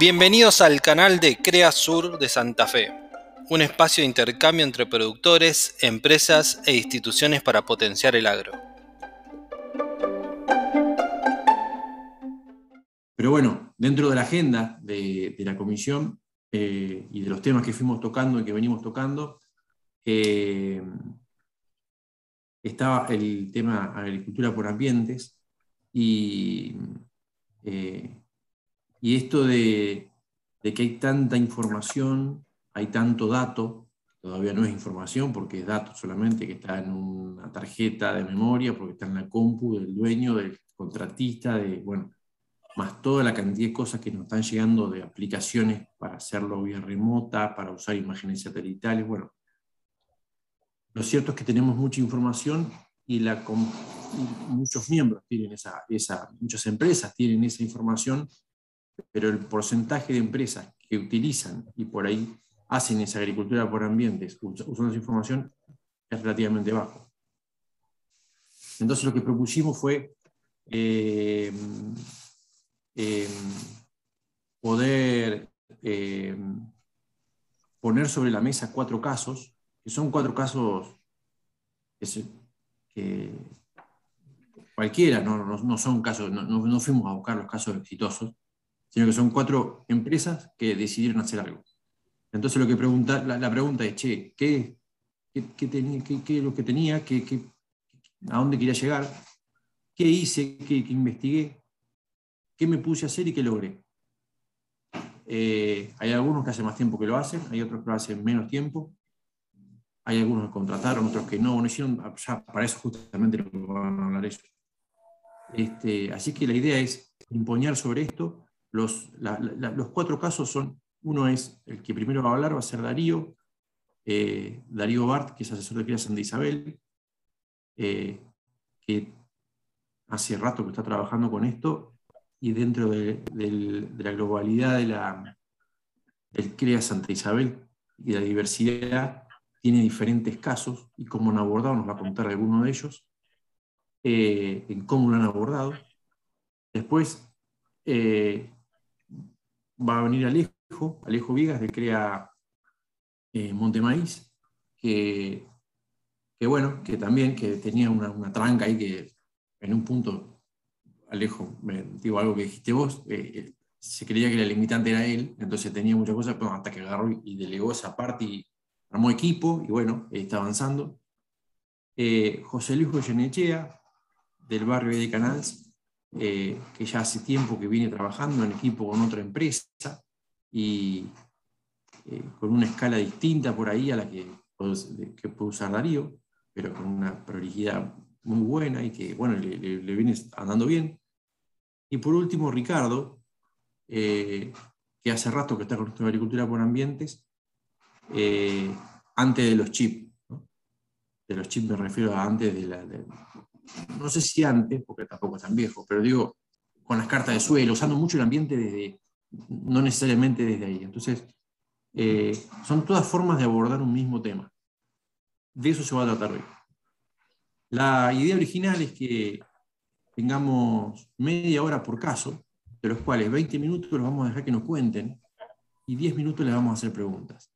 Bienvenidos al canal de Crea Sur de Santa Fe, un espacio de intercambio entre productores, empresas e instituciones para potenciar el agro. Pero bueno, dentro de la agenda de, la comisión eh, y de los temas que fuimos tocando y que venimos tocando, eh, estaba el tema agricultura por ambientes y, eh, y esto de, que hay tanta información, hay tanto dato, todavía no es información porque es dato solamente que está en una tarjeta de memoria, porque está en la compu del dueño, del contratista, de, bueno, más toda la cantidad de cosas que nos están llegando de aplicaciones para hacerlo vía remota, para usar imágenes satelitales. Bueno, lo cierto es que tenemos mucha información y, la, muchos miembros tienen esa, esa, muchas empresas tienen esa información, pero el porcentaje de empresas que utilizan y por ahí hacen esa agricultura por ambientes usando esa información es relativamente bajo. Entonces lo que propusimos fue eh, Em, poder em, poner sobre la mesa cuatro casos, que son cuatro casos que, cualquiera, no, son casos, no, fuimos a buscar los casos exitosos, sino que son cuatro empresas que decidieron hacer algo. Entonces lo que pregunta, la, pregunta es, che, ¿qué, qué, tenía, qué, lo que tenía? Qué, ¿A dónde quería llegar? ¿Qué hice? ¿Qué, investigué? qué me puse a hacer y qué logré. Eh, hay algunos que hace más tiempo que lo hacen, hay otros que lo hacen menos tiempo, hay algunos que contrataron, otros que no, no hicieron, ya para eso justamente lo van a hablar ellos. Este, así que la idea es imponer sobre esto. Los, los cuatro casos son, uno es el que primero va a hablar, va a ser Darío, eh, Darío Bart, que es asesor de crianza de Isabel, eh, que hace rato que está trabajando con esto y dentro de, la globalidad de la, del CREA Santa Isabel y la diversidad, tiene diferentes casos y cómo han abordado, nos va a contar alguno de ellos, eh, en cómo lo han abordado. Después va a venir Alejo, Alejo Viegas de CREA eh, Montemaíz, que, que, bueno, que también que tenía una, una tranca ahí que en un punto Alejo, me digo algo que dijiste vos, eh, eh, se creía que la limitante era él, entonces tenía muchas cosas, pero hasta que agarró y delegó esa parte y armó equipo, y bueno, está avanzando. Eh, José Luis Goyenechea, del barrio de Canals, que ya hace tiempo que viene trabajando en equipo con otra empresa y con una escala distinta por ahí a la que, que puede usar Darío, pero con una prolijidad muy buena y que, bueno, le, viene andando bien. Y por último, Ricardo, eh, que hace rato que está con de agricultura por ambientes, eh, antes de los chips. De los chips me refiero a antes de la... no sé si antes, porque tampoco es tan viejo, pero digo, con las cartas de suelo, usando mucho el ambiente desde, no necesariamente desde ahí. Entonces, eh, son todas formas de abordar un mismo tema. De eso se va a tratar hoy. La idea original es que tengamos media hora por caso, de los cuales 20 minutos los vamos a dejar que nos cuenten y 10 minutos les vamos a hacer preguntas.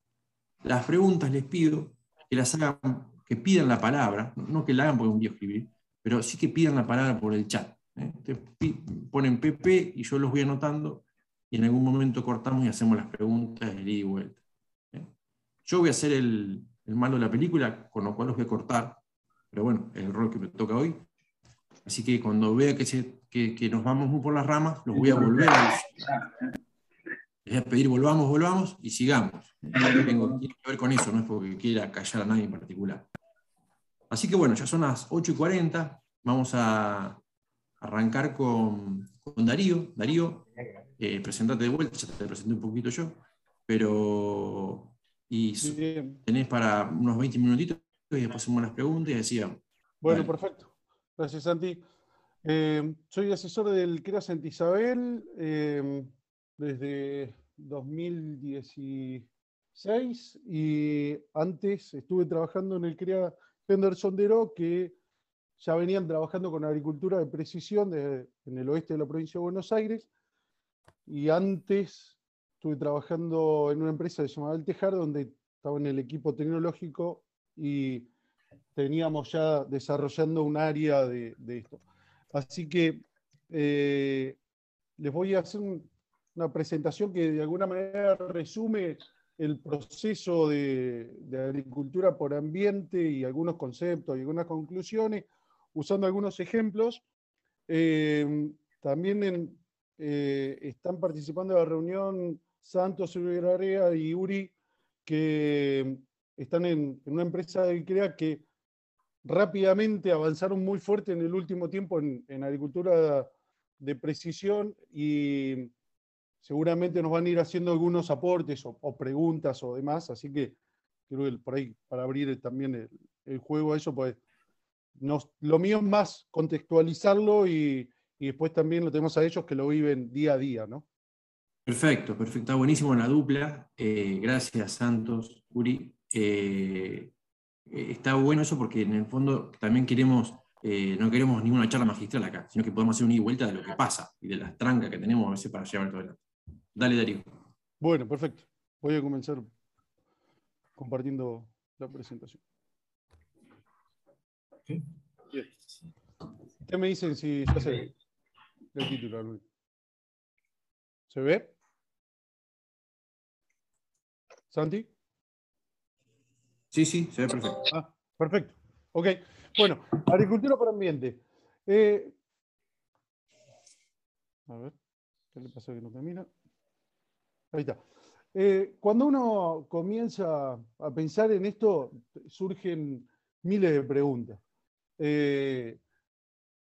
Las preguntas les pido que las hagan, que pidan la palabra, no que la hagan porque un día escribir, pero sí que pidan la palabra por el chat. ¿eh? ponen PP y yo los voy anotando y en algún momento cortamos y hacemos las preguntas de ida y vuelta. ¿eh? Yo voy a hacer el, el malo de la película, con lo cual los voy a cortar pero bueno, es el rol que me toca hoy. Así que cuando vea que, se, que, nos vamos muy por las ramas, los voy a volver a, les voy a pedir volvamos, volvamos y sigamos. Tengo, tiene que ver con eso, no es porque quiera callar a nadie en particular. Así que bueno, ya son las 8 y 40, vamos a arrancar con, con Darío. Darío, eh, presentate de vuelta, ya te presenté un poquito yo, pero y tenés para unos 20 minutitos y después hacemos las preguntas y decíamos. Bueno, perfecto. Gracias, Santi. Eh, soy asesor del CREA Santa Isabel eh, desde 2016 y antes estuve trabajando en el CREA Deró, que ya venían trabajando con agricultura de precisión en el oeste de la provincia de Buenos Aires y antes estuve trabajando en una empresa llamada El Tejar, donde estaba en el equipo tecnológico y teníamos ya desarrollando un área de, esto. Así que eh, les voy a hacer una presentación que de alguna manera resume el proceso de, agricultura por ambiente y algunos conceptos y algunas conclusiones, usando algunos ejemplos. Eh, también eh, están participando de la reunión Santos Area y Uri, que están en, una empresa de CREA que rápidamente avanzaron muy fuerte en el último tiempo en, agricultura de precisión y seguramente nos van a ir haciendo algunos aportes o, preguntas o demás, así que creo que por ahí, para abrir también el, juego a eso, pues lo mío es más contextualizarlo y, y, después también lo tenemos a ellos que lo viven día a día, ¿no? Perfecto, perfecto. Está buenísimo la dupla. Eh, gracias, Santos, Uri. Eh, eh, está bueno eso porque en el fondo también queremos, no queremos ninguna charla magistral acá, sino que podemos hacer una ida y vuelta de lo que pasa y de las trancas que tenemos a veces para llevar adelante. Dale, Darío. Bueno, perfecto. Voy a comenzar compartiendo la presentación. ¿Qué me dicen si ya se el título, Luis? ¿Se ve? ¿Santi? Sí, sí, se ve perfecto. Ah, perfecto. Ok. Bueno, agricultura por ambiente. Eh, a ver, ¿qué le pasa que no termina? Ahí está. Eh, cuando uno comienza a pensar en esto, surgen miles de preguntas. Eh,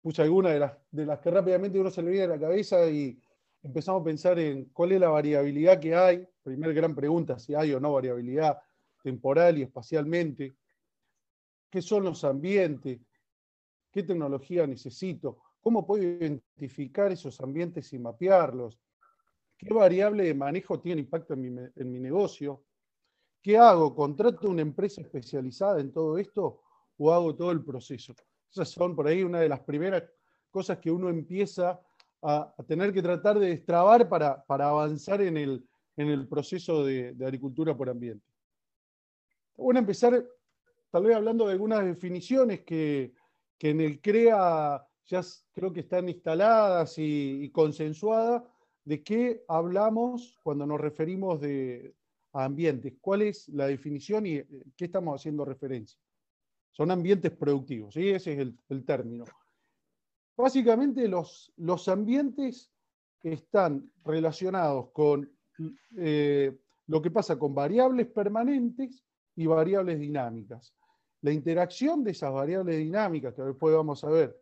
puse algunas de las, de las que rápidamente uno se le viene a la cabeza y empezamos a pensar en cuál es la variabilidad que hay. Primera gran pregunta, si hay o no variabilidad temporal y espacialmente. ¿Qué son los ambientes? ¿Qué tecnología necesito? ¿Cómo puedo identificar esos ambientes y mapearlos? ¿Qué variable de manejo tiene impacto en mi, negocio? ¿Qué hago? ¿Contrato una empresa especializada en todo esto o hago todo el proceso? Esas son por ahí una de las primeras cosas que uno empieza a, tener que tratar de destrabar para, avanzar en el, en el proceso de, agricultura por ambiente. Bueno, empezar tal vez hablando de algunas definiciones que, en el CREA ya creo que están instaladas y, consensuadas, de qué hablamos cuando nos referimos a ambientes, cuál es la definición y eh, qué estamos haciendo referencia. Son ambientes productivos, ¿sí? ese es el término. Básicamente los, los ambientes están relacionados con eh, lo que pasa con variables permanentes y variables dinámicas. La interacción de esas variables dinámicas, que después vamos a ver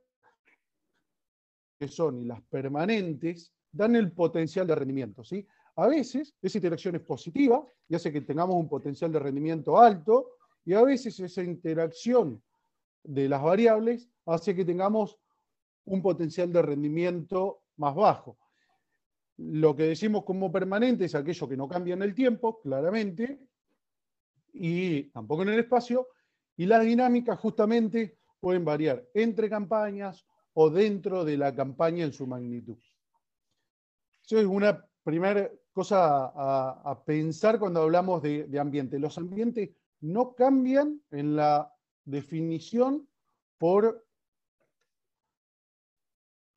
que son y las permanentes, dan el potencial de rendimiento. ¿sí? A veces esa interacción es positiva y hace que tengamos un potencial de rendimiento alto, y a veces esa interacción de las variables hace que tengamos un potencial de rendimiento más bajo. Lo que decimos como permanente es aquello que no cambia en el tiempo, claramente, y tampoco en el espacio, y las dinámicas justamente pueden variar entre campañas o dentro de la campaña en su magnitud. Eso es una primera cosa a, pensar cuando hablamos de, ambiente. Los ambientes no cambian en la definición por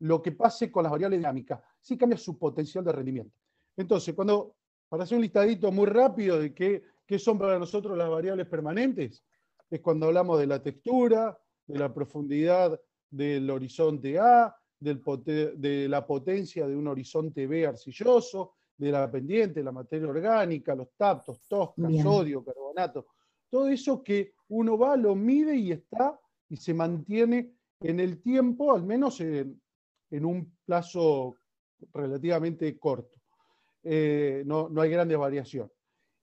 lo que pase con las variables dinámicas, sí cambia su potencial de rendimiento. Entonces, cuando, para hacer un listadito muy rápido de qué, qué son para nosotros las variables permanentes, es cuando hablamos de la textura, de la profundidad del horizonte A, de la potencia de un horizonte B arcilloso, de la pendiente, la materia orgánica, los taptos, tosca, sodio, carbonato, todo eso que uno va, lo mide y está y se mantiene en el tiempo, al menos en, en un plazo relativamente corto. Eh, no, hay grandes variaciones.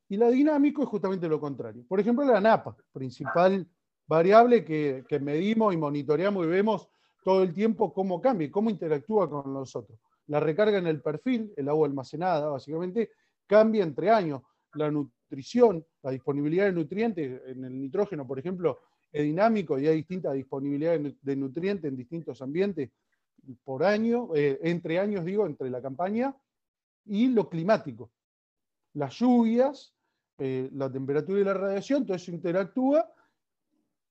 Y la dinámico es justamente lo contrario. Por ejemplo, la NAPA, principal variable que, medimos y monitoreamos y vemos todo el tiempo cómo cambia, cómo interactúa con nosotros. La recarga en el perfil, el agua almacenada, básicamente, cambia entre años. La nutrición, la disponibilidad de nutrientes, en el nitrógeno, por ejemplo, es dinámico y hay distinta disponibilidad de nutrientes en distintos ambientes por año, eh, entre años digo, entre la campaña, y lo climático. las lluvias, eh, la temperatura y la radiación, todo eso interactúa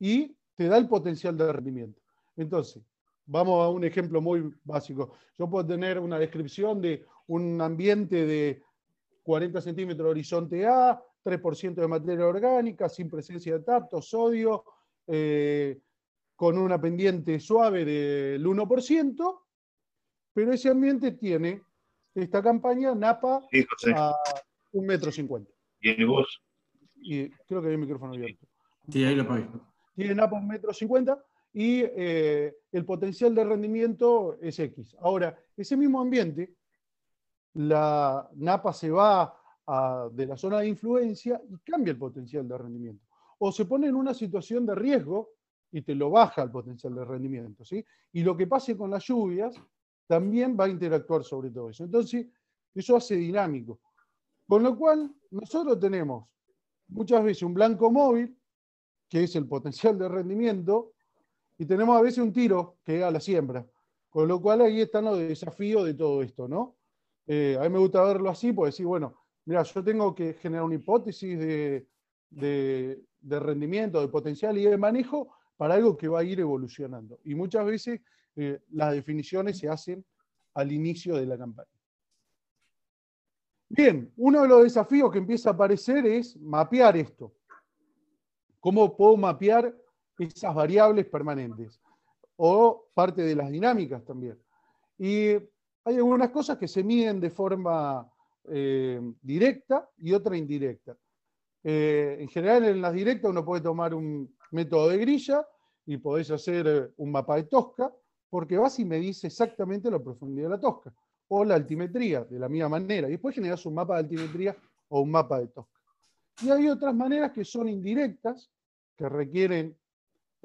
y te da el potencial de rendimiento. Entonces, vamos a un ejemplo muy básico. Yo puedo tener una descripción de un ambiente de 40 centímetros de horizonte A, 3% de materia orgánica, sin presencia de tacto, sodio, eh, con una pendiente suave del 1%, pero ese ambiente tiene esta campaña NAPA a un metro cincuenta. ¿Y vos? Y creo que hay el micrófono abierto. Sí, ahí lo pagué. Tiene NAPA un metro cincuenta y eh, el potencial de rendimiento es X. Ahora, ese mismo ambiente, la NAPA se va de la zona de influencia y cambia el potencial de rendimiento. O se pone en una situación de riesgo y te lo baja el potencial de rendimiento. ¿sí? Y lo que pase con las lluvias también va a interactuar sobre todo eso. Entonces, eso hace dinámico. Con lo cual, nosotros tenemos muchas veces un blanco móvil, que es el potencial de rendimiento, y tenemos a veces un tiro que es a la siembra. Con lo cual ahí están los desafíos de todo esto, ¿no? Eh, a mí me gusta verlo así, porque decir, bueno, mira, yo tengo que generar una hipótesis de, de rendimiento, de potencial y de manejo para algo que va a ir evolucionando. Y muchas veces eh, las definiciones se hacen al inicio de la campaña. Bien, uno de los desafíos que empieza a aparecer es mapear esto. ¿Cómo puedo mapear esas variables permanentes? O parte de las dinámicas también. Y hay algunas cosas que se miden de forma eh, directa y otra indirecta. Eh, en general, en las directas uno puede tomar un método de grilla y podéis hacer un mapa de tosca, porque vas y medís exactamente la profundidad de la tosca, o la altimetría, de la misma manera, y después generas un mapa de altimetría o un mapa de tosca. Y hay otras maneras que son indirectas, que requieren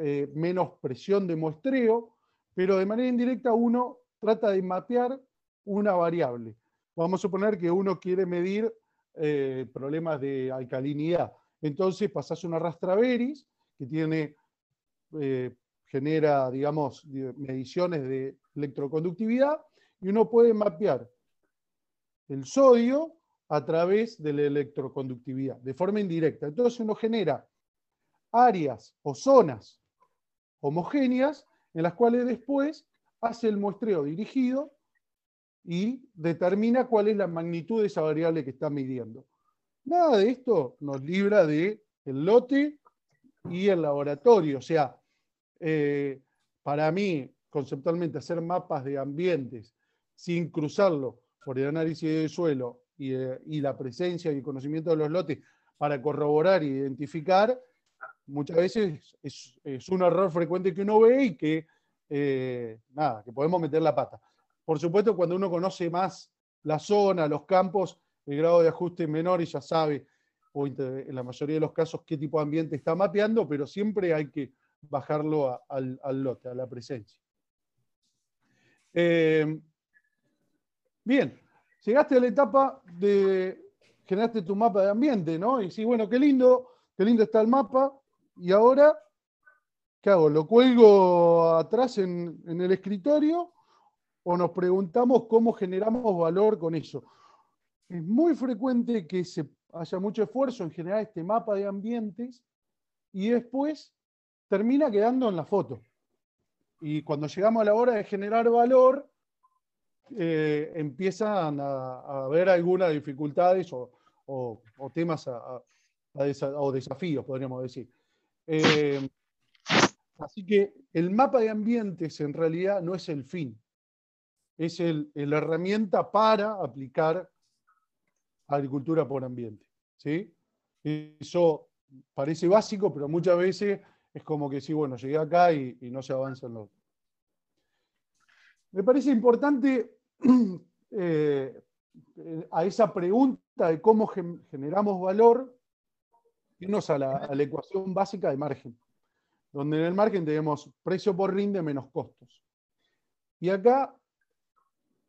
eh, menos presión de muestreo, pero de manera indirecta uno trata de mapear una variable. Vamos a suponer que uno quiere medir eh, problemas de alcalinidad. Entonces pasas una rastraveris que eh, genera, digamos, mediciones de electroconductividad y uno puede mapear el sodio a través de la electroconductividad, de forma indirecta. Entonces uno genera áreas o zonas homogéneas en las cuales después hace el muestreo dirigido y determina cuál es la magnitud de esa variable que está midiendo. Nada de esto nos libra de el lote y el laboratorio, o sea, eh, para mí, conceptualmente, hacer mapas de ambientes sin cruzarlo por el análisis de suelo eh, y, la presencia y el conocimiento de los lotes para corroborar e identificar, muchas veces es, un error frecuente que uno ve y que, eh, nada, que podemos meter la pata. Por supuesto, cuando uno conoce más la zona, los campos, el grado de ajuste es menor y ya sabe, o en la mayoría de los casos, qué tipo de ambiente está mapeando, pero siempre hay que bajarlo al, lote, a la presencia. Eh, bien, llegaste a la etapa de generaste tu mapa de ambiente, ¿no? Y sí, bueno, qué lindo, qué lindo está el mapa. Y ahora, ¿qué hago? ¿Lo cuelgo atrás en, el escritorio o nos preguntamos cómo generamos valor con eso? Es muy frecuente que se haya mucho esfuerzo en generar este mapa de ambientes y después termina quedando en la foto. Y cuando llegamos a la hora de generar valor, eh, empiezan a, haber algunas dificultades o, temas o desafíos, podríamos decir. Eh, así que el mapa de ambientes en realidad no es el fin, es la herramienta para aplicar agricultura por ambiente. ¿sí? Eso parece básico, pero muchas veces es como que sí, bueno, llegué acá y, no se avanza en lo Me parece importante eh, a esa pregunta de cómo generamos valor, irnos a la, ecuación básica de margen, donde en el margen tenemos precio por rinde menos costos. Y acá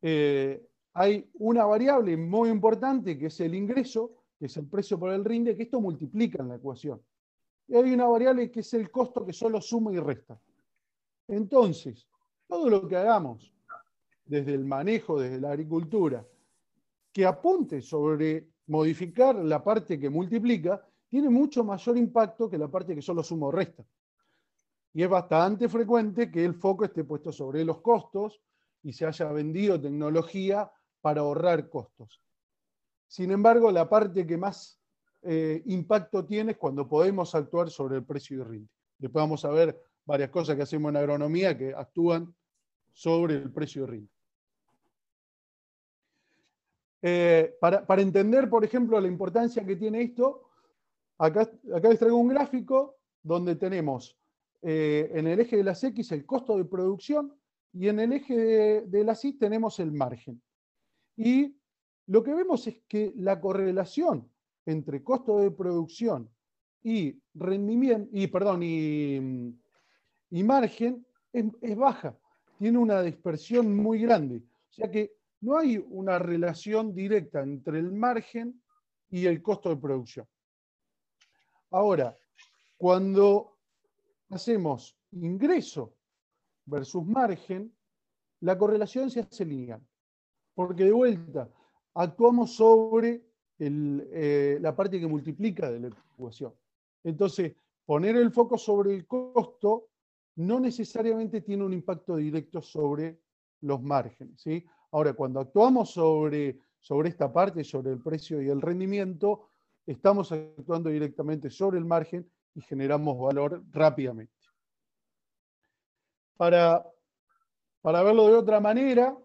eh, hay una variable muy importante que es el ingreso, que es el precio por el rinde, que esto multiplica en la ecuación y hay una variable que es el costo que solo suma y resta. Entonces, todo lo que hagamos desde el manejo, desde la agricultura, que apunte sobre modificar la parte que multiplica tiene mucho mayor impacto que la parte que solo suma o resta. Y es bastante frecuente que el foco esté puesto sobre los costos y se haya vendido tecnología para ahorrar costos. Sin embargo, la parte que más eh, impacto tiene es cuando podemos actuar sobre el precio y rinde. Después vamos a ver varias cosas que hacemos en agronomía que actúan sobre el precio y rinde. Eh, para, entender, por ejemplo, la importancia que tiene esto, acá, les traigo un gráfico donde tenemos eh, en el eje de las X el costo de producción y en el eje de, las Y tenemos el margen. Y lo que vemos es que la correlación entre costo de producción y rendimiento, y perdón, y, y margen es, baja, tiene una dispersión muy grande. O sea que no hay una relación directa entre el margen y el costo de producción. Ahora, cuando hacemos ingreso versus margen, la correlación se hace lineal. Porque de vuelta, actuamos sobre eh, la parte que multiplica de la ecuación. Entonces, poner el foco sobre el costo no necesariamente tiene un impacto directo sobre los márgenes. ¿sí? Ahora, cuando actuamos sobre, sobre esta parte, sobre el precio y el rendimiento, estamos actuando directamente sobre el margen y generamos valor rápidamente. Para, para verlo de otra manera,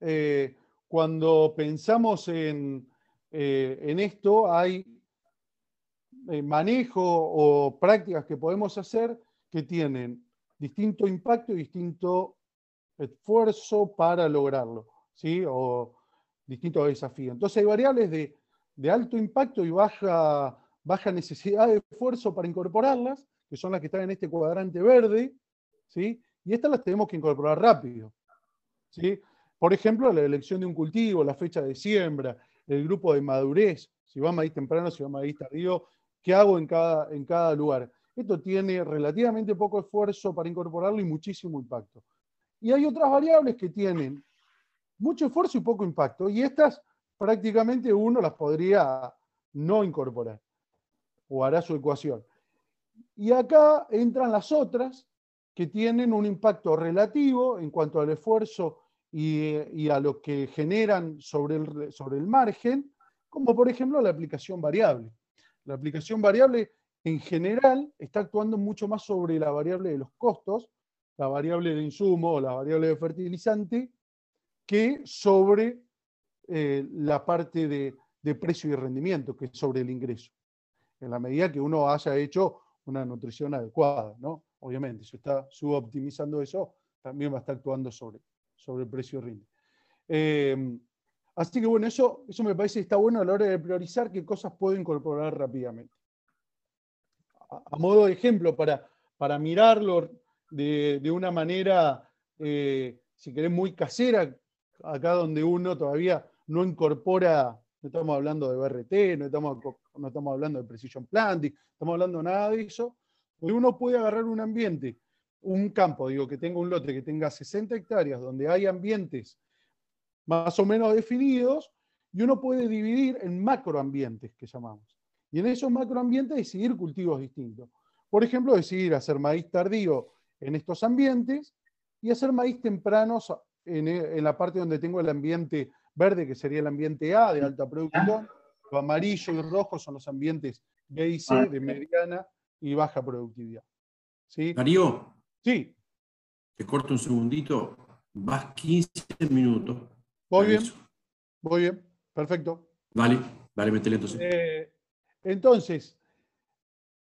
eh, cuando pensamos en, eh, en esto, hay eh, manejo o prácticas que podemos hacer que tienen distinto impacto y distinto esfuerzo para lograrlo, ¿sí? O distintos desafíos. Entonces hay variables de, alto impacto y baja, baja necesidad de esfuerzo para incorporarlas, que son las que están en este cuadrante verde, ¿sí? Y estas las tenemos que incorporar rápido, ¿sí? Por ejemplo, la elección de un cultivo, la fecha de siembra, el grupo de madurez, si va a maíz temprano, si va a maíz tardío, qué hago en cada, en cada lugar. Esto tiene relativamente poco esfuerzo para incorporarlo y muchísimo impacto. Y hay otras variables que tienen mucho esfuerzo y poco impacto, y estas prácticamente uno las podría no incorporar, o hará su ecuación. Y acá entran las otras que tienen un impacto relativo en cuanto al esfuerzo y, a lo que generan sobre el, sobre el margen, como por ejemplo la aplicación variable. La aplicación variable en general está actuando mucho más sobre la variable de los costos, la variable de insumo o la variable de fertilizante, que sobre eh, la parte de, precio y rendimiento, que es sobre el ingreso. En la medida que uno haya hecho una nutrición adecuada, ¿no? Obviamente, si está suboptimizando eso, también va a estar actuando sobre, sobre el precio y rinde. Eh, así que bueno, eso, eso me parece que está bueno a la hora de priorizar qué cosas puedo incorporar rápidamente. A, modo de ejemplo, para, para mirarlo de, una manera, eh, si querés, muy casera, acá donde uno todavía no incorpora, no estamos hablando de BRT, no estamos, no estamos hablando de Precision Planting, estamos hablando de nada de eso, donde uno puede agarrar un ambiente, un campo, digo, que tenga un lote que tenga 60 hectáreas, donde hay ambientes más o menos definidos, y uno puede dividir en macroambientes, que llamamos. Y en esos macroambientes decidir cultivos distintos. Por ejemplo, decidir hacer maíz tardío en estos ambientes y hacer maíz tempranos en, la parte donde tengo el ambiente verde, que sería el ambiente A de alta producción, lo amarillo y rojo son los ambientes B y C de mediana y baja productividad. ¿Sí? Darío. Sí. Te corto un segundito. Vas 15 minutos. Voy bien. Voy bien. Perfecto. Vale, vale, métele entonces. Eh, entonces,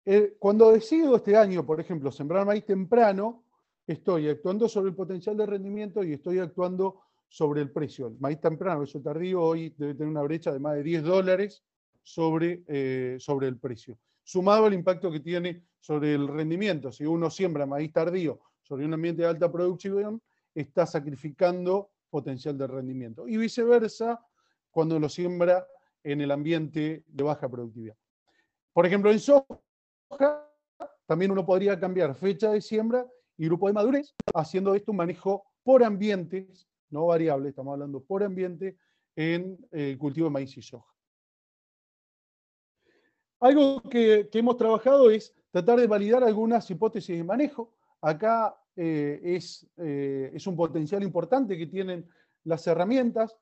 eh, cuando decido este año, por ejemplo, sembrar maíz temprano, estoy actuando sobre el potencial de rendimiento y estoy actuando sobre el precio. El maíz temprano, eso tardío, hoy debe tener una brecha de más de 10 dólares sobre, eh, sobre el precio. Sumado al impacto que tiene sobre el rendimiento. Si uno siembra maíz tardío sobre un ambiente de alta producción, está sacrificando potencial de rendimiento. Y viceversa, cuando lo siembra en el ambiente de baja productividad. Por ejemplo, en soja también uno podría cambiar fecha de siembra y grupo de madurez, haciendo esto un manejo por ambientes, no variable, estamos hablando por ambiente, en el cultivo de maíz y soja. algo que, hemos trabajado es tratar de validar algunas hipótesis de manejo. Acá eh, es, eh, es un potencial importante que tienen las herramientas.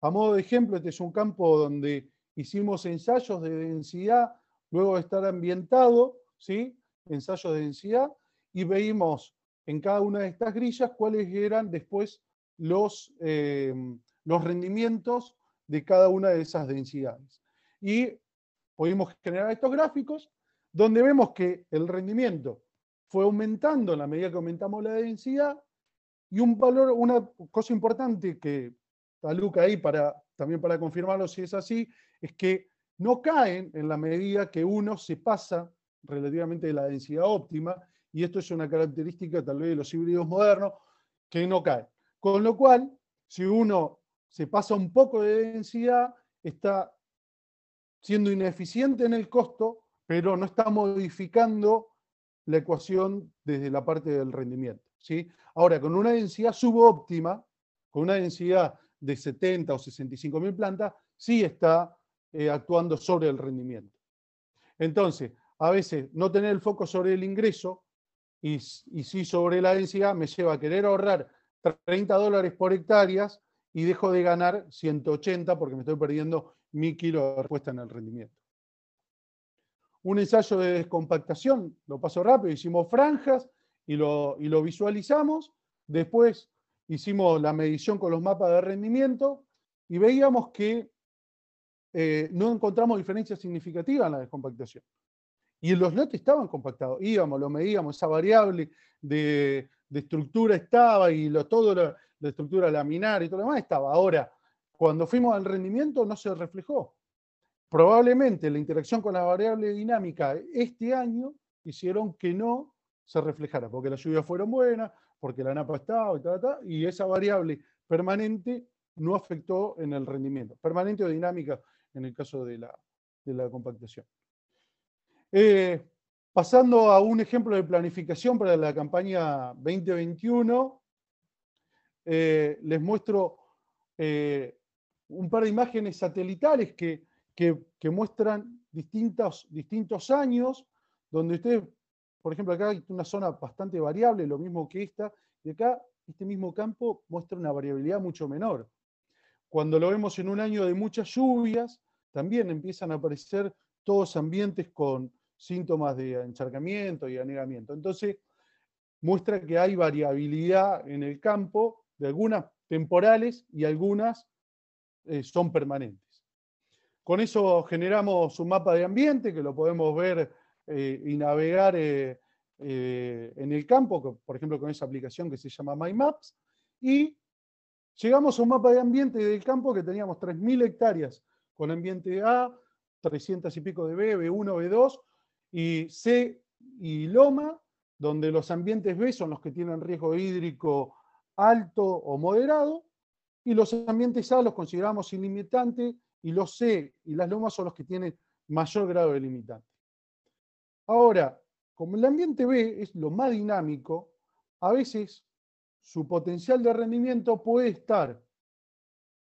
A modo de ejemplo, este es un campo donde hicimos ensayos de densidad, luego de estar ambientado, ¿sí? ensayos de densidad, y veíamos en cada una de estas grillas cuáles eran después los, eh, los rendimientos de cada una de esas densidades. Y pudimos generar estos gráficos donde vemos que el rendimiento fue aumentando en la medida que aumentamos la densidad y un valor, una cosa importante que está ahí para, también para confirmarlo si es así, es que no caen en la medida que uno se pasa relativamente de la densidad óptima, y esto es una característica tal vez de los híbridos modernos, que no caen. Con lo cual, si uno se pasa un poco de densidad, está siendo ineficiente en el costo, pero no está modificando la ecuación desde la parte del rendimiento. ¿sí? Ahora, con una densidad subóptima, con una densidad de 70 o 65 mil plantas, sí está eh, actuando sobre el rendimiento. Entonces, a veces no tener el foco sobre el ingreso y, y sí sobre la densidad me lleva a querer ahorrar 30 dólares por hectáreas y dejo de ganar 180 porque me estoy perdiendo mi kilo de respuesta en el rendimiento. Un ensayo de descompactación, lo paso rápido, hicimos franjas y lo, y lo visualizamos. Después hicimos la medición con los mapas de rendimiento y veíamos que eh, no encontramos diferencias significativas en la descompactación. Y los lotes estaban compactados. Íbamos, lo medíamos, esa variable de, estructura estaba y lo, todo la, la estructura laminar y todo lo demás estaba. Ahora, cuando fuimos al rendimiento no se reflejó. Probablemente la interacción con la variable dinámica este año hicieron que no se reflejara, porque las lluvias fueron buenas, porque la napa estaba y tal, y esa variable permanente no afectó en el rendimiento. Permanente o dinámica en el caso de la, compactación. Eh, pasando a un ejemplo de planificación para la campaña 2021, eh, les muestro eh, un par de imágenes satelitales que, muestran distintos, distintos años, donde ustedes, por ejemplo, acá hay una zona bastante variable, lo mismo que esta, y acá este mismo campo muestra una variabilidad mucho menor. Cuando lo vemos en un año de muchas lluvias, también empiezan a aparecer todos ambientes con síntomas de encharcamiento y anegamiento. Entonces, muestra que hay variabilidad en el campo, de algunas temporales y algunas eh, son permanentes. Con eso generamos un mapa de ambiente que lo podemos ver eh, y navegar eh, en el campo, por ejemplo con esa aplicación que se llama MyMaps, y llegamos a un mapa de ambiente del campo que teníamos 3.000 hectáreas con ambiente A, 300 y pico de B, B1, B2, y C y Loma, donde los ambientes B son los que tienen riesgo hídrico alto o moderado, y los ambientes A los consideramos ilimitantes y los C y las lomas son los que tienen mayor grado de limitante. Ahora, como el ambiente B es lo más dinámico, a veces su potencial de rendimiento puede estar,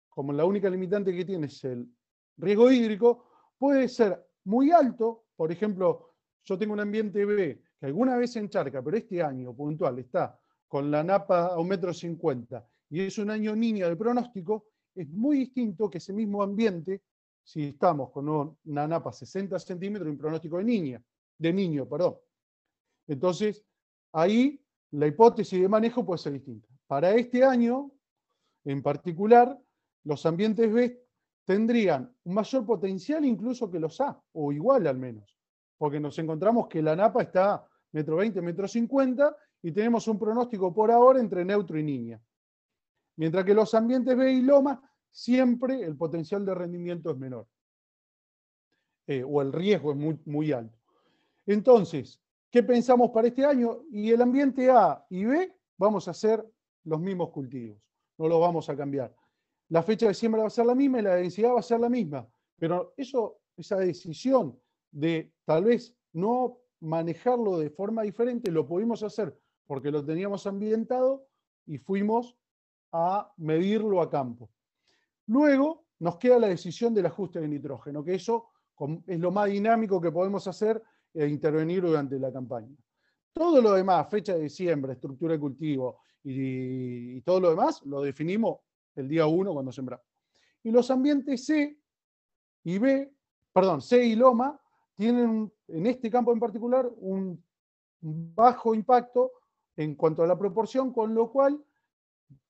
como la única limitante que tiene es el riesgo hídrico, puede ser muy alto, por ejemplo, yo tengo un ambiente B que alguna vez se encharca, pero este año puntual está con la napa a un metro cincuenta y es un año niño de pronóstico, es muy distinto que ese mismo ambiente, si estamos con una napa 60 centímetros y un pronóstico de niña, de niño, perdón. Entonces, ahí la hipótesis de manejo puede ser distinta. Para este año, en particular, los ambientes B tendrían un mayor potencial incluso que los A, o igual al menos, porque nos encontramos que la napa está metro 20, metro 50 y tenemos un pronóstico por ahora entre neutro y niña. Mientras que los ambientes B y loma, siempre el potencial de rendimiento es menor. Eh, o el riesgo es muy, muy alto. Entonces, ¿qué pensamos para este año? Y el ambiente A y B vamos a hacer los mismos cultivos, no los vamos a cambiar. La fecha de siembra va a ser la misma y la densidad va a ser la misma, pero eso, esa decisión de tal vez no manejarlo de forma diferente, lo pudimos hacer porque lo teníamos ambientado y fuimos a medirlo a campo. Luego nos queda la decisión del ajuste de nitrógeno, que eso es lo más dinámico que podemos hacer e intervenir durante la campaña. Todo lo demás, fecha de siembra, estructura de cultivo y, todo lo demás, lo definimos el día 1 cuando sembramos. Y los ambientes C y B, perdón, C y Loma, tienen en este campo en particular un bajo impacto en cuanto a la proporción, con lo cual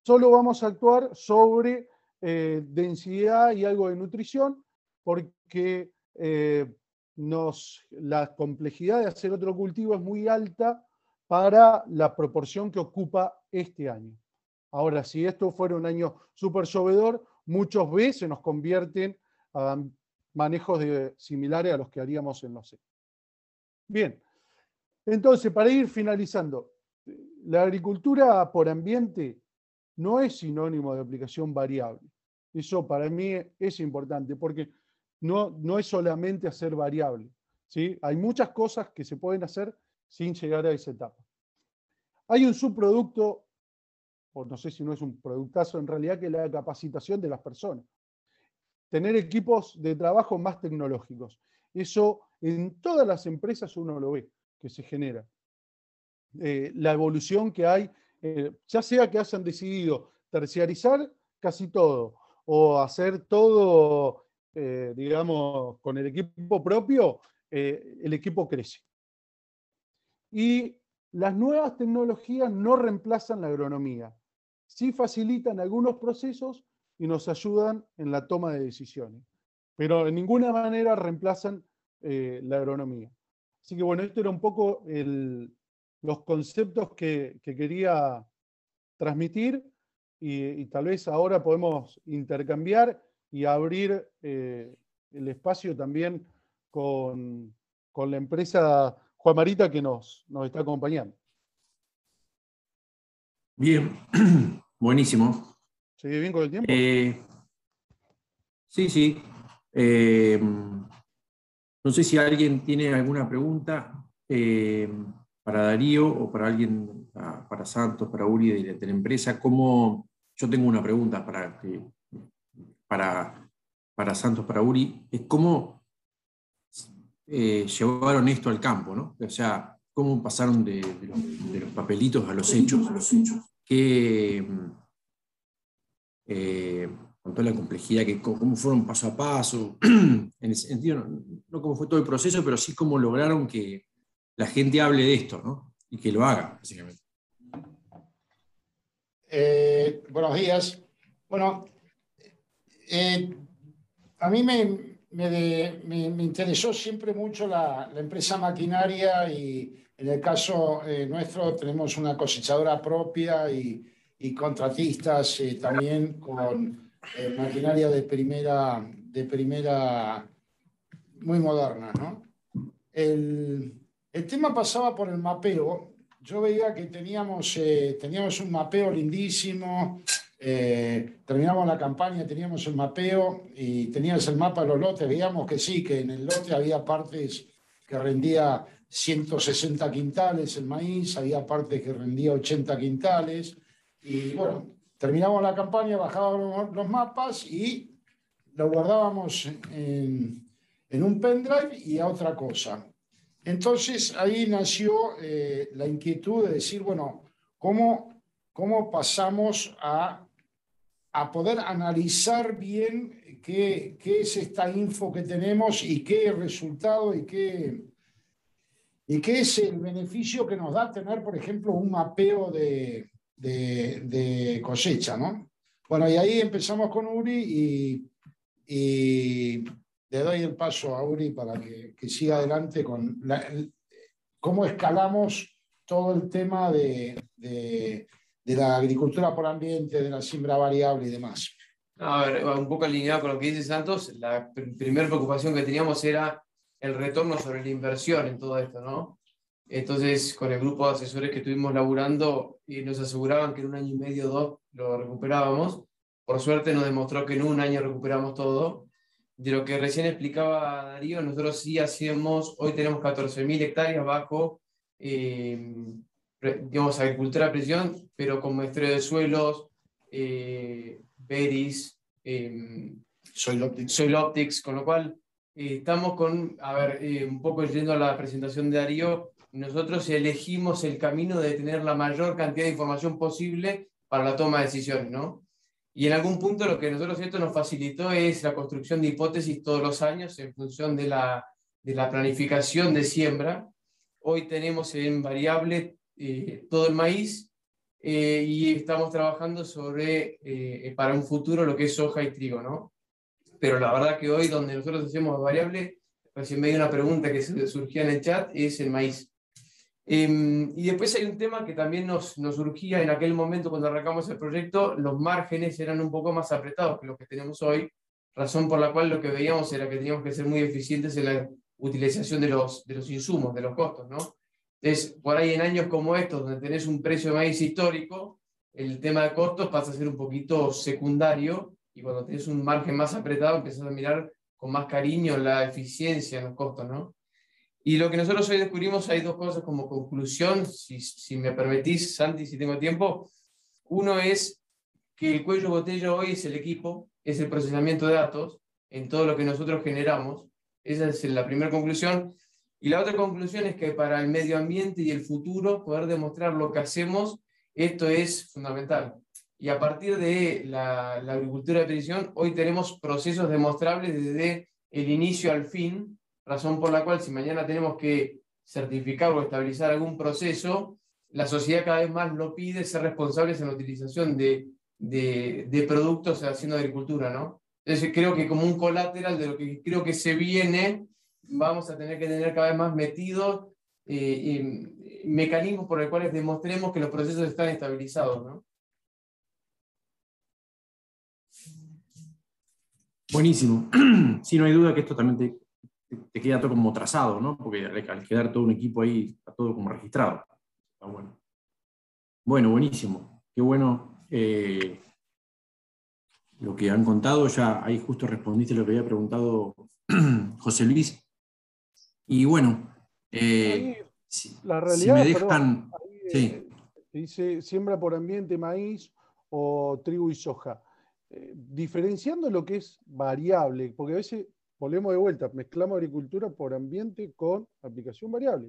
solo vamos a actuar sobre eh, densidad y algo de nutrición, porque eh, nos, la complejidad de hacer otro cultivo es muy alta para la proporción que ocupa este año. Ahora, si esto fuera un año súper llovedor, muchos B se nos convierten a manejos similares a los que haríamos en los C. Bien, entonces, para ir finalizando, la agricultura por ambiente no es sinónimo de aplicación variable. Eso para mí es importante porque no, no es solamente hacer variable. ¿sí? Hay muchas cosas que se pueden hacer sin llegar a esa etapa. Hay un subproducto, o no sé si no es un productazo en realidad, que es la capacitación de las personas. Tener equipos de trabajo más tecnológicos. Eso en todas las empresas uno lo ve, que se genera. Eh, la evolución que hay, eh, ya sea que hayan decidido terciarizar casi todo o hacer todo, eh, digamos, con el equipo propio, el equipo crece. Y las nuevas tecnologías no reemplazan la agronomía, sí facilitan algunos procesos y nos ayudan en la toma de decisiones, pero en ninguna manera reemplazan la agronomía. Así que bueno, esto era un poco los conceptos que, quería transmitir y, tal vez ahora podemos intercambiar y abrir eh, el espacio también con, la empresa Juan Marita que nos, nos está acompañando. Bien, buenísimo. ¿Sigue bien con el tiempo? Eh, sí, sí. Eh, no sé si alguien tiene alguna pregunta para Darío o para alguien, para Santos, para Uri de, la empresa, ¿cómo, yo tengo una pregunta para, para, para Santos, para Uri, es cómo eh, llevaron esto al campo, ¿no? O sea, cómo pasaron de, los, papelitos a los hechos, a los hechos. Que, eh, con toda la complejidad, que, cómo fueron paso a paso, en el sentido, no, no cómo fue todo el proceso, pero sí cómo lograron que, la gente hable de esto, ¿no? Y que lo haga, básicamente. Eh, buenos días. Bueno, eh, a mí me, me, interesó siempre mucho la, empresa maquinaria y en el caso eh, nuestro tenemos una cosechadora propia y, y contratistas también con maquinaria de primera, de primera, muy moderna, ¿no? El, el tema pasaba por el mapeo. Yo veía que teníamos, eh, teníamos un mapeo lindísimo. Eh, terminamos la campaña, teníamos el mapeo y tenías el mapa de los lotes. Veíamos que sí, que en el lote había partes que rendía 160 quintales el maíz, había partes que rendía 80 quintales. Y bueno, terminamos la campaña, bajábamos los mapas y lo guardábamos en, un pendrive y a otra cosa. Entonces ahí nació eh, la inquietud de decir, bueno, ¿cómo, cómo pasamos a, a poder analizar bien qué, qué, es esta info que tenemos y qué resultado y qué, y qué es el beneficio que nos da tener, por ejemplo, un mapeo de, de, cosecha, ¿no? Bueno, y ahí empezamos con Uri y le doy el paso a Uri para que, siga adelante con cómo escalamos todo el tema de, la agricultura por ambiente, de la siembra variable y demás. A ver, un poco alineado con lo que dice Santos, la primera preocupación que teníamos era el retorno sobre la inversión en todo esto, ¿no? Entonces, con el grupo de asesores que estuvimos laburando, y nos aseguraban que en un año y medio o dos lo recuperábamos. Por suerte nos demostró que en un año recuperamos todo de lo que recién explicaba Darío, nosotros sí hacemos, hoy tenemos 14.000 hectáreas bajo, eh, digamos, agricultura a presión, pero con muestreo de suelos, eh, beris, eh, soil, optics. con lo cual eh, estamos con, a ver, eh, un poco yendo a la presentación de Darío, nosotros elegimos el camino de tener la mayor cantidad de información posible para la toma de decisiones, ¿no? Y en algún punto lo que nosotros esto nos facilitó es la construcción de hipótesis todos los años en función de la, de la planificación de siembra. Hoy tenemos en variable eh, todo el maíz eh, y estamos trabajando sobre, eh, para un futuro, lo que es soja y trigo, ¿no? Pero la verdad que hoy donde nosotros hacemos variable, recién me dio una pregunta que surgía en el chat, es el maíz. Em, y después hay un tema que también nos, nos surgía en aquel momento cuando arrancamos el proyecto, los márgenes eran un poco más apretados que los que tenemos hoy, razón por la cual lo que veíamos era que teníamos que ser muy eficientes en la utilización de los, de los insumos, de los costos, ¿no? Entonces, por ahí en años como estos, donde tenés un precio de maíz histórico, el tema de costos pasa a ser un poquito secundario y cuando tenés un margen más apretado empezás a mirar con más cariño la eficiencia en los costos, ¿no? Y lo que nosotros hoy descubrimos, hay dos cosas como conclusión, si, si me permitís, Santi, si tengo tiempo. Uno es que el cuello botella hoy es el equipo, es el procesamiento de datos en todo lo que nosotros generamos. Esa es la primera conclusión. Y la otra conclusión es que para el medio ambiente y el futuro, poder demostrar lo que hacemos, esto es fundamental. Y a partir de la, la agricultura de precisión, hoy tenemos procesos demostrables desde el inicio al fin, razón por la cual si mañana tenemos que certificar o estabilizar algún proceso, la sociedad cada vez más lo pide ser responsables en la utilización de, de, de productos haciendo agricultura, ¿no? Entonces creo que como un colateral de lo que creo que se viene, vamos a tener que tener cada vez más metidos eh, mecanismos por los cuales demostremos que los procesos están estabilizados, ¿no? Buenísimo. Sí, no hay duda que esto también te, te queda todo como trazado, ¿no? Porque al quedar todo un equipo ahí, está todo como registrado. Está bueno. Bueno, buenísimo. Qué bueno eh, lo que han contado. Ya ahí justo respondiste lo que había preguntado José Luis. Y bueno, eh, la realidad, si me dejan... Eh, dice siembra por ambiente maíz o trigo y soja. diferenciando lo que es variable, porque a veces volvemos de vuelta, mezclamos agricultura por ambiente con aplicación variable.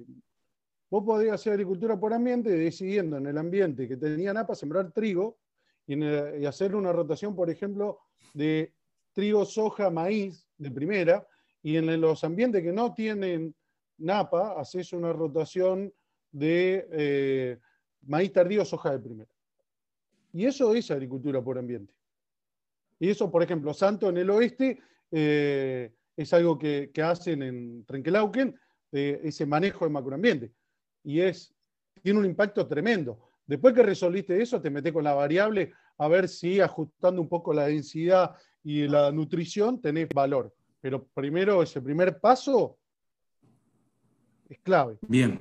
Vos podés hacer agricultura por ambiente decidiendo en el ambiente que tenía napa sembrar trigo y, hacer una rotación, por ejemplo, de trigo, soja, maíz de primera, y en los ambientes que no tienen napa, haces una rotación de eh, maíz tardío, soja de primera. Y eso es agricultura por ambiente. Y eso, por ejemplo, Santo en el oeste eh, es algo que, hacen en Trenkelauken, ese manejo de macroambiente. Y es, tiene un impacto tremendo. Después que resolviste eso, te metes con la variable a ver si ajustando un poco la densidad y la nutrición tenés valor. Pero primero, ese primer paso es clave. Bien.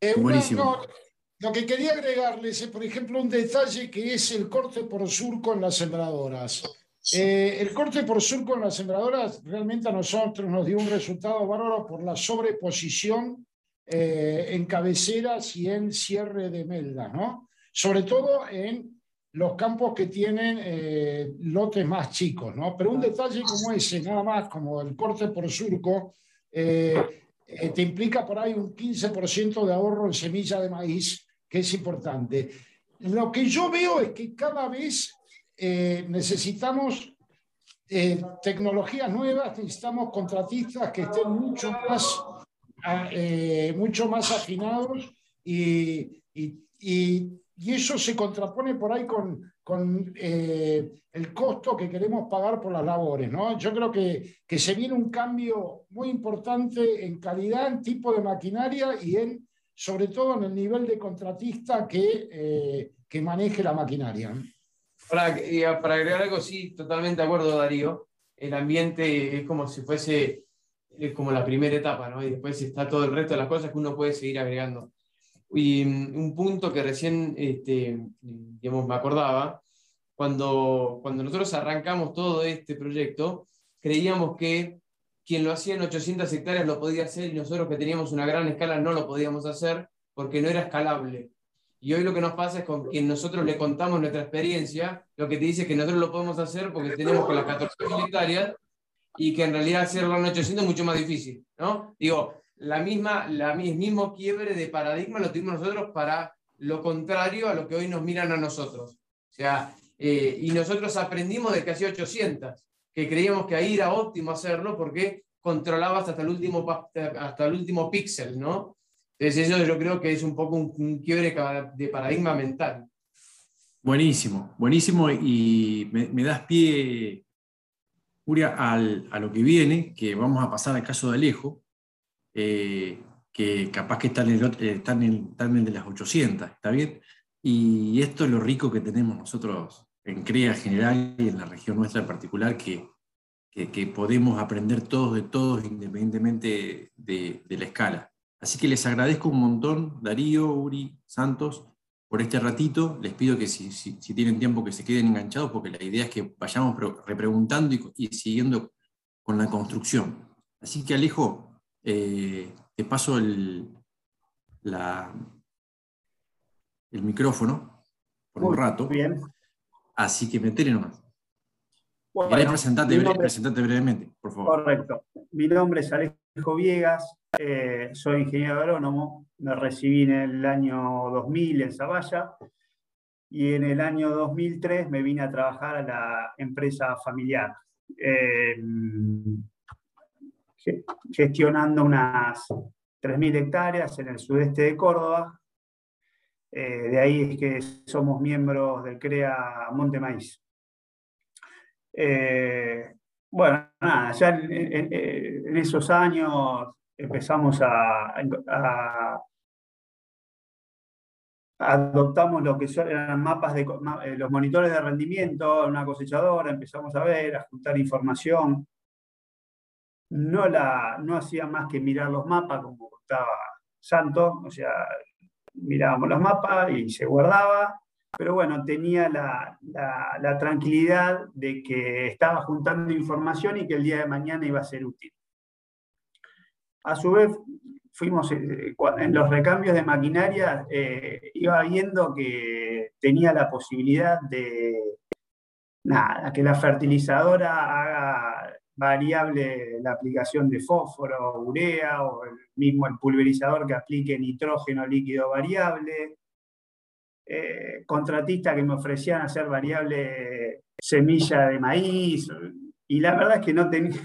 Eh, Buenísimo. lo que quería agregarles es, por ejemplo, un detalle que es el corte por surco en las sembradoras. Eh, el corte por surco en las sembradoras realmente a nosotros nos dio un resultado bárbaro por la sobreposición eh, en cabeceras y en cierre de meldas, ¿no? Sobre todo en los campos que tienen eh, lotes más chicos, ¿no? Pero un detalle como ese, nada más, como el corte por surco, te implica por ahí un 15% de ahorro en semilla de maíz, que es importante. Lo que yo veo es que cada vez eh, necesitamos eh, tecnologías nuevas, necesitamos contratistas que estén mucho más, eh, mucho más afinados y, y, y, eso se contrapone por ahí con, con el costo que queremos pagar por las labores. ¿no? Yo creo que, que se viene un cambio muy importante en calidad, en tipo de maquinaria y en, sobre todo en el nivel de contratista que, que maneje la maquinaria. Para, para agregar algo, sí, totalmente de acuerdo, Darío. El ambiente es como si fuese es como la primera etapa, ¿no? Y después está todo el resto de las cosas que uno puede seguir agregando. Y mm, un punto que recién, este, digamos, me acordaba, cuando, cuando nosotros arrancamos todo este proyecto, creíamos que quien lo hacía en 800 hectáreas lo podía hacer y nosotros que teníamos una gran escala no lo podíamos hacer porque no era escalable. Y hoy lo que nos pasa es con quien nosotros le contamos nuestra experiencia, lo que te dice que nosotros lo podemos hacer porque tenemos con las 14 hectáreas y que en realidad hacerlo en 800 es mucho más difícil, ¿no? Digo, la misma, la, el mismo quiebre de paradigma lo tuvimos nosotros para lo contrario a lo que hoy nos miran a nosotros. O sea, eh, y nosotros aprendimos de que hacía 800, que creíamos que ahí era óptimo hacerlo porque controlabas hasta el último, hasta el último píxel, ¿no? Entonces eso yo creo que es un poco un, quiebre de paradigma mental. Buenísimo, buenísimo y me, das pie, Uria, al, a lo que viene, que vamos a pasar al caso de Alejo, eh, que capaz que está en, el, eh, está, en el, de las 800, ¿está bien? Y esto es lo rico que tenemos nosotros en CREA general y en la región nuestra en particular, que, que, podemos aprender todos de todos independientemente de, de, la escala. Así que les agradezco un montón, Darío, Uri, Santos, por este ratito. Les pido que si, si, si tienen tiempo que se queden enganchados, porque la idea es que vayamos repreguntando y, y siguiendo con la construcción. Así que Alejo, eh, te paso el, la, el micrófono por un rato. Bien. Así que metele nomás. Bueno, presentarte, brevemente, por favor. Correcto. Mi nombre es Alejo Viegas, eh, soy ingeniero agrónomo, me recibí en el año 2000 en Zavalla y en el año 2003 me vine a trabajar a la empresa familiar, eh, gestionando unas 3.000 hectáreas en el sudeste de Córdoba, eh, de ahí es que somos miembros del CREA Monte Maíz. Eh, bueno, nada, ya en, esos años empezamos a, adoptamos lo que eran mapas de eh, los monitores de rendimiento, una cosechadora, empezamos a ver, a juntar información. No, la, no hacía más que mirar los mapas, como contaba Santo, o sea, mirábamos los mapas y se guardaba, pero bueno, tenía la, tranquilidad de que estaba juntando información y que el día de mañana iba a ser útil. A su vez, fuimos eh, en los recambios de maquinaria, eh, iba viendo que tenía la posibilidad de nada, que la fertilizadora haga variable la aplicación de fósforo, urea, o el mismo el pulverizador que aplique nitrógeno líquido variable. Eh, contratistas que me ofrecían hacer variable semilla de maíz, y la verdad es que no, tenía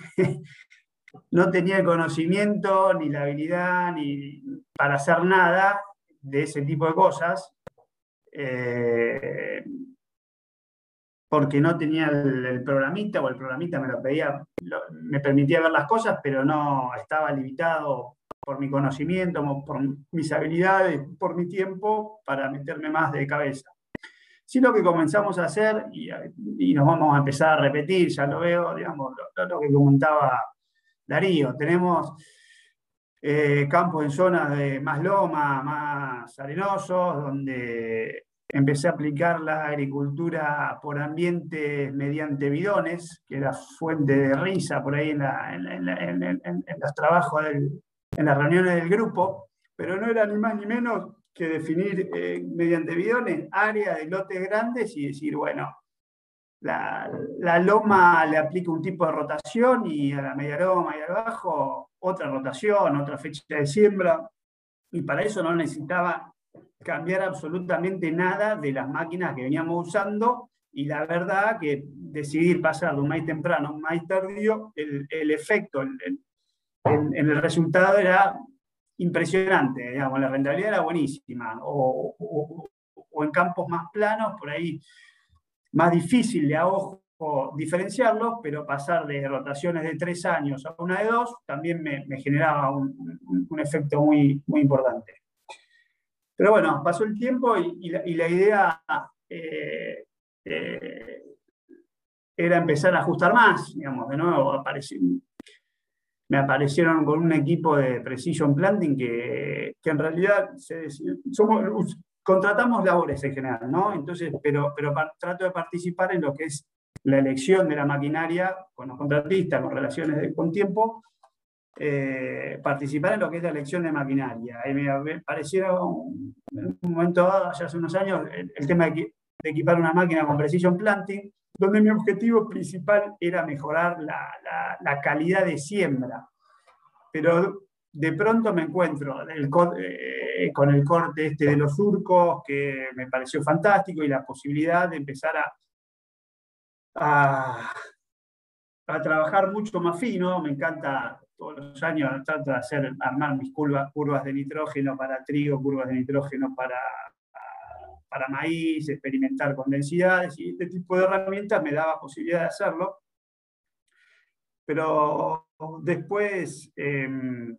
no tenía el conocimiento ni la habilidad ni para hacer nada de ese tipo de cosas. Eh, porque no tenía el, programita o el programita me lo pedía, me permitía ver las cosas, pero no estaba limitado por mi conocimiento, por mis habilidades, por mi tiempo, para meterme más de cabeza. Sí lo que comenzamos a hacer, y, nos vamos a empezar a repetir, ya lo veo, digamos, lo, que comentaba Darío, tenemos eh, campos en zonas de más loma, más arenosos, donde empecé a aplicar la agricultura por ambiente mediante bidones, que era fuente de risa por ahí en, los trabajos, en las reuniones del grupo, pero no era ni más ni menos que definir eh, mediante bidones áreas de lotes grandes y decir, bueno, la, loma le aplica un tipo de rotación y a la media loma y al bajo otra rotación, otra fecha de siembra, y para eso no necesitaba cambiar absolutamente nada de las máquinas que veníamos usando. Y la verdad que decidir pasar de un maíz temprano a un maíz tardío, el, el efecto en el resultado era impresionante, digamos, la rentabilidad era buenísima, o, o, en campos más planos, por ahí más difícil de a ojo diferenciarlos, pero pasar de rotaciones de tres años a una de dos también me, generaba un, efecto muy, muy importante. Pero bueno, pasó el tiempo y, la, idea eh, eh, era empezar a ajustar más, digamos, de nuevo me aparecieron con un equipo de Precision Planting que, en realidad somos, contratamos labores en general, ¿no? Entonces, pero, pero trato de participar en lo que es la elección de la maquinaria con los contratistas, con relaciones de, con tiempo, eh, participar en lo que es la elección de maquinaria. Y me parecieron, en un momento dado, ya hace unos años, el, tema de, equipar una máquina con Precision Planting, donde mi objetivo principal era mejorar la, calidad de siembra. Pero de pronto me encuentro eh, con el corte este de los surcos, que me pareció fantástico, y la posibilidad de empezar a, a, trabajar mucho más fino. Me encanta todos los años trato de hacer, armar mis curvas, curvas de nitrógeno para trigo, curvas de nitrógeno para para maíz, experimentar con densidades y este tipo de herramientas me daba posibilidad de hacerlo. Pero después, em,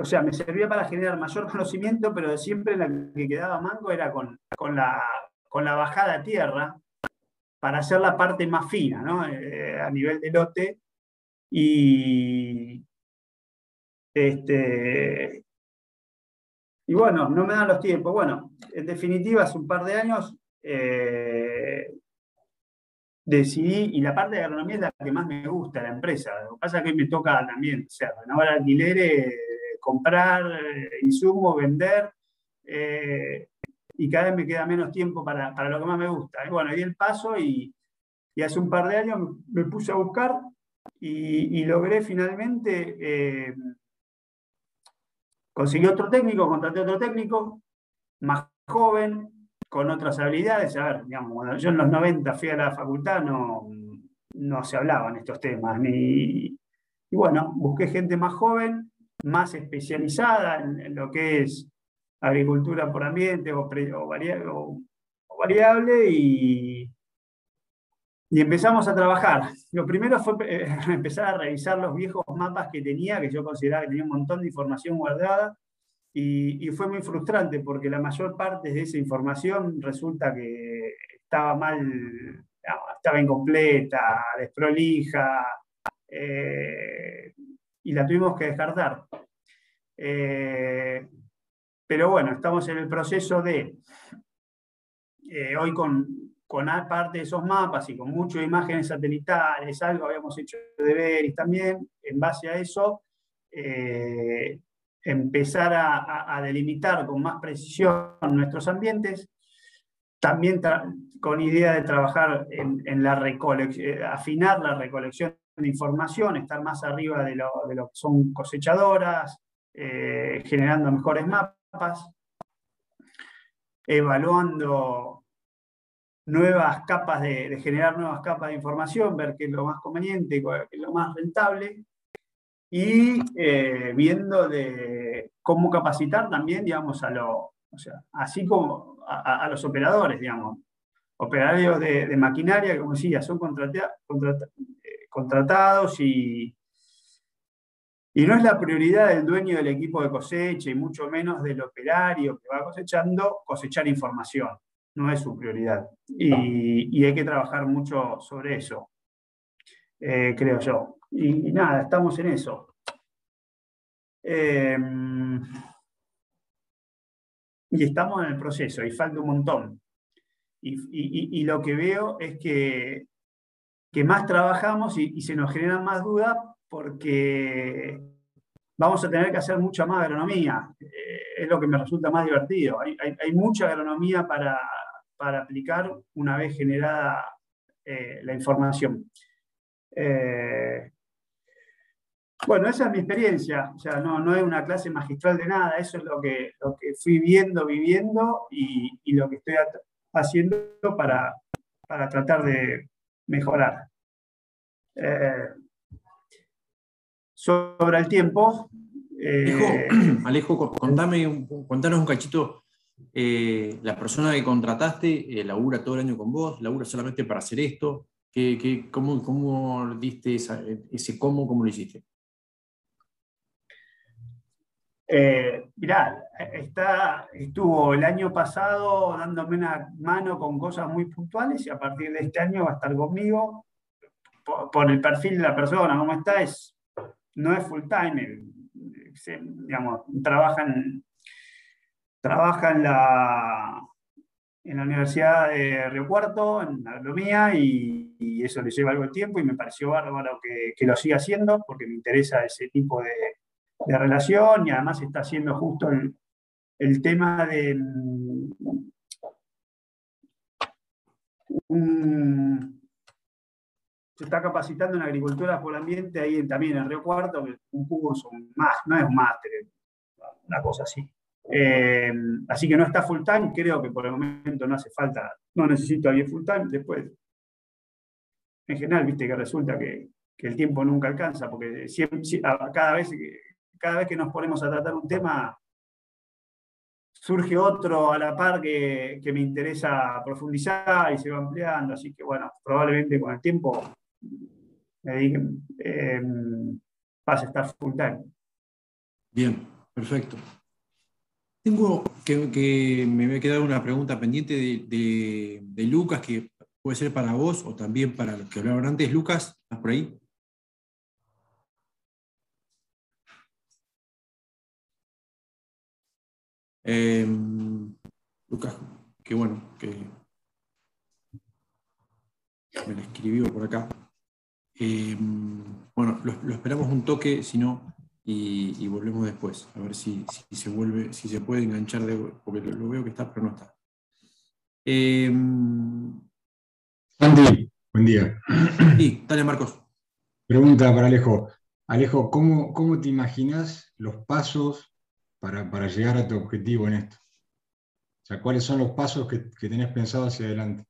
o sea, me servía para generar mayor conocimiento, pero siempre la que quedaba mango era con, con, la, con la bajada a tierra para hacer la parte más fina, ¿no? Eh, a nivel de lote. Y, este, y bueno, no me dan los tiempos. Bueno, en definitiva, hace un par de años eh, decidí, y la parte de agronomía es la que más me gusta la empresa. Lo que pasa es que me toca también, o sea, renovar alquileres, comprar eh, insumos, vender, eh, y cada vez me queda menos tiempo para, lo que más me gusta. Bueno, di el paso y, hace un par de años me puse a buscar y, logré finalmente Conseguí otro técnico, contraté otro técnico, más joven, con otras habilidades. A ver, digamos, cuando yo en los 90 fui a la facultad, no, no se hablaban estos temas. Ni, y bueno, busqué gente más joven, más especializada en, lo que es agricultura por ambiente o, variable, y, y empezamos a trabajar. Lo primero fue eh, empezar a revisar los viejos mapas que tenía, que yo consideraba que tenía un montón de información guardada, y, fue muy frustrante porque la mayor parte de esa información resulta que estaba mal, estaba incompleta, desprolija, eh, y la tuvimos que descartar. Eh, pero bueno, estamos en el proceso de, hoy con, con parte de esos mapas y con muchas imágenes satelitales, algo habíamos hecho de ver y también, en base a eso, eh, empezar a, delimitar con más precisión nuestros ambientes, también con idea de trabajar en, la recolección, eh, afinar la recolección de información, estar más arriba de lo, que son cosechadoras, eh, generando mejores mapas, evaluando nuevas capas de, generar nuevas capas de información, ver qué es lo más conveniente, qué es lo más rentable, y eh, viendo de cómo capacitar también, digamos, a lo, o sea, así como a, los operadores, digamos, operarios de, maquinaria, como decía, son eh, contratados y, y no es la prioridad del dueño del equipo de cosecha y mucho menos del operario que va cosechando cosechar información. No es su prioridad. Y, hay que trabajar mucho sobre eso, eh, creo yo. Y, nada, estamos en eso. Em, y estamos en el proceso, y falta un montón. Y, lo que veo es que, que más trabajamos y, se nos generan más dudas porque vamos a tener que hacer mucha más agronomía. Eh, es lo que me resulta más divertido. hay, mucha agronomía para, para aplicar una vez generada eh, la información. Eh, bueno, esa es mi experiencia, o sea, no, no es una clase magistral de nada, eso es lo que, lo que fui viendo, viviendo y, lo que estoy haciendo para, para tratar de mejorar. Eh, sobre el tiempo. Alejo, contame, contanos un cachito eh, la persona que contrataste eh, labura todo el año con vos, labura solamente para hacer esto. ¿Qué, cómo, cómo, diste ese cómo, cómo lo hiciste? Eh, mirá, está, estuvo el año pasado dándome una mano con cosas muy puntuales y a partir de este año va a estar conmigo. Por, el perfil de la persona, cómo está, es, no es full time, digamos, trabajan trabaja en la, en la Universidad de Río Cuarto, en agronomía, y, eso le lleva algo de tiempo y me pareció bárbaro que, que, lo siga haciendo porque me interesa ese tipo de, de relación y además está haciendo justo el, tema de, se está capacitando en agricultura por el ambiente ahí también en Río Cuarto, un curso, más, no es un máster, una cosa así. Eh, así que no está full time, creo que por el momento no hace falta, no necesito alguien full time. Después, en general, viste que resulta que, el tiempo nunca alcanza, porque cada, vez, que nos ponemos a tratar un tema, surge otro a la par que, me interesa profundizar y se va ampliando. Así que, bueno, probablemente con el tiempo me eh, pase a estar full time. Bien, perfecto. Tengo que, me ha quedado una pregunta pendiente de, Lucas, que puede ser para vos o también para los que hablaron antes. Lucas, ¿estás por ahí? Em, Lucas, qué bueno que me lo escribió por acá. Em, bueno, lo, esperamos un toque, si no, y, volvemos después, a ver si, se vuelve, si se puede enganchar, de, porque lo, veo que está, pero no está. Eh, buen día. Sí, dale Marcos. Pregunta para Alejo. Alejo, ¿cómo, cómo te imaginas los pasos para, llegar a tu objetivo en esto? O sea, ¿cuáles son los pasos que, que tenés pensado hacia adelante?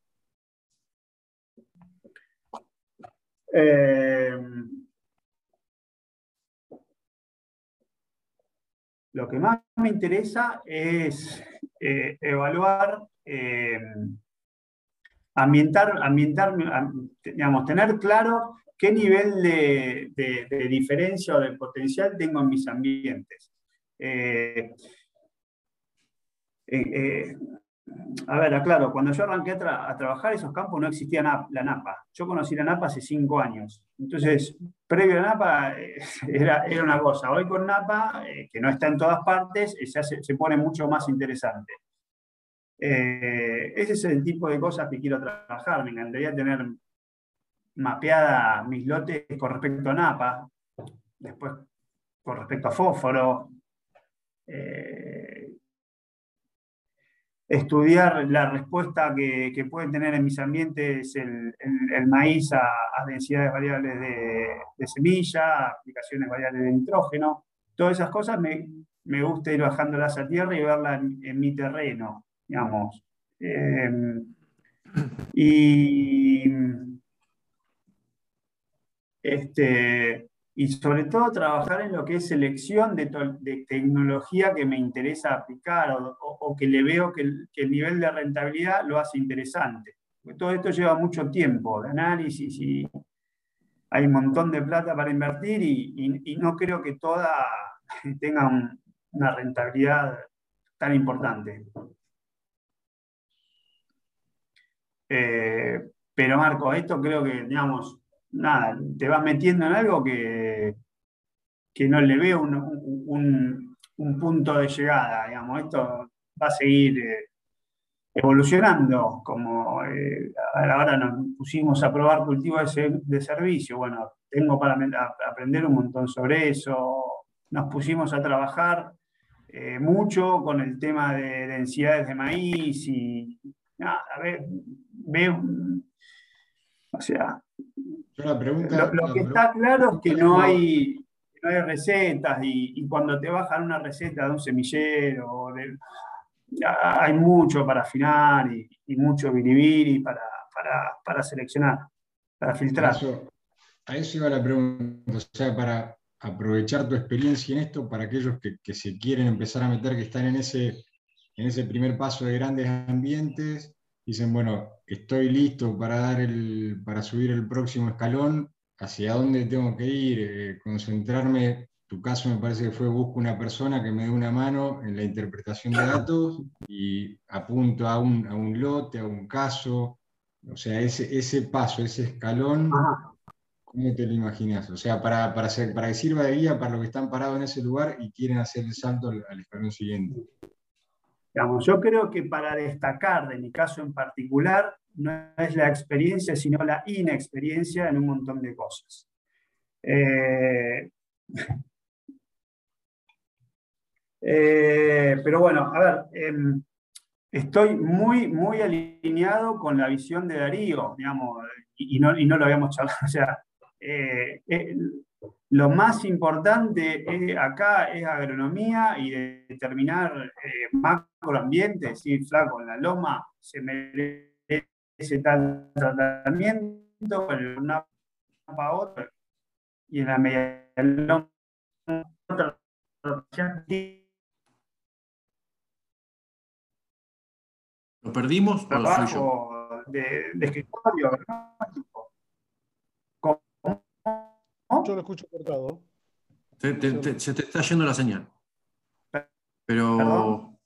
Eh, Lo que más me interesa es eh, evaluar, eh, ambientar, ambientar, digamos, tener claro qué nivel de, diferencia o de potencial tengo en mis ambientes. Eh, a ver, aclaro, cuando yo arranqué a, trabajar esos campos no existía la NAPA. Yo conocí la NAPA hace cinco años. Entonces, previo a NAPA eh, era, era, una cosa. Hoy con NAPA, eh, que no está en todas partes, eh, se pone mucho más interesante. Ese es el tipo de cosas que quiero trabajar. Me encantaría tener mapeada mis lotes con respecto a NAPA, después con respecto a fósforo estudiar la respuesta que, que pueden tener en mis ambientes el, maíz a, densidades variables de, semilla, aplicaciones variables de nitrógeno. Todas esas cosas me, me gusta ir bajándolas a tierra y verlas en, mi terreno, digamos. Em, y este, y sobre todo trabajar en lo que es selección de, tecnología que me interesa aplicar o, que le veo que el, nivel de rentabilidad lo hace interesante. todo esto lleva mucho tiempo de análisis y hay un montón de plata para invertir y, no creo que toda tenga una rentabilidad tan importante. Eh, pero Marco, esto creo que, digamos, nada, te vas metiendo en algo que, que no le veo un, punto de llegada, digamos, esto va a seguir eh, evolucionando, como eh, ahora nos pusimos a probar cultivos de, servicio, bueno, tengo para aprender un montón sobre eso, nos pusimos a trabajar eh, mucho con el tema de densidades de maíz y nada, a ver, veo, o sea, lo, que está claro es que no hay, hay recetas y, cuando te bajan una receta de un semillero, hay mucho para afinar y, mucho biribiri para, para, para seleccionar, para filtrar. a eso iba la pregunta, o sea, para aprovechar tu experiencia en esto, para aquellos que, que se quieren empezar a meter, que están en ese, en ese primer paso de grandes ambientes, dicen, bueno, estoy listo para, dar el, para subir el próximo escalón, hacia dónde tengo que ir, eh, concentrarme. Tu caso me parece que fue busco una persona que me dé una mano en la interpretación de datos y apunto a un, a un lote, a un caso. O sea, ese, ese paso, ese escalón, ¿cómo te lo imaginas? O sea, para, para, para que sirva de guía para los que están parados en ese lugar y quieren hacer el salto al escalón siguiente yo creo que para destacar de mi caso en particular, no es la experiencia, sino la inexperiencia en un montón de cosas. Eh, eh, pero bueno, a ver, em, estoy muy, muy alineado con la visión de Darío, digamos, y, no, y no, lo habíamos charlado. O sea, eh, lo más importante acá es agronomía y determinar eh, macroambiente, si flaco, en la loma se merece tal tratamiento, en una para otra, y en la media loma otra. ¿Lo perdimos o De, de escritorio, Yo lo escucho cortado. se te está yendo la señal. Pero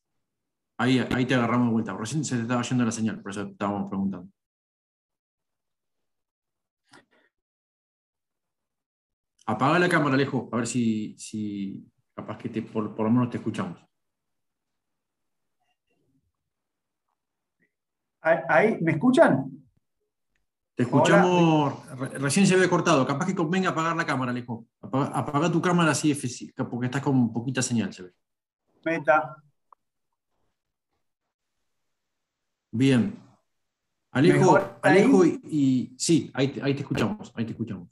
ahí, ahí te agarramos de vuelta. Recién se te estaba yendo la señal, por eso estábamos preguntando. Apaga la cámara, Alejo, a ver si, si capaz que te, por, por lo menos te escuchamos. Ahí, ¿Me escuchan? Te escuchamos, recién se ve cortado. Capaz que convenga apagar la cámara, Alejo. Apaga, tu cámara así, porque estás con poquita señal, se ve. Meta. Bien. Alejo, Alejo y, sí, ahí te, escuchamos, ahí te escuchamos.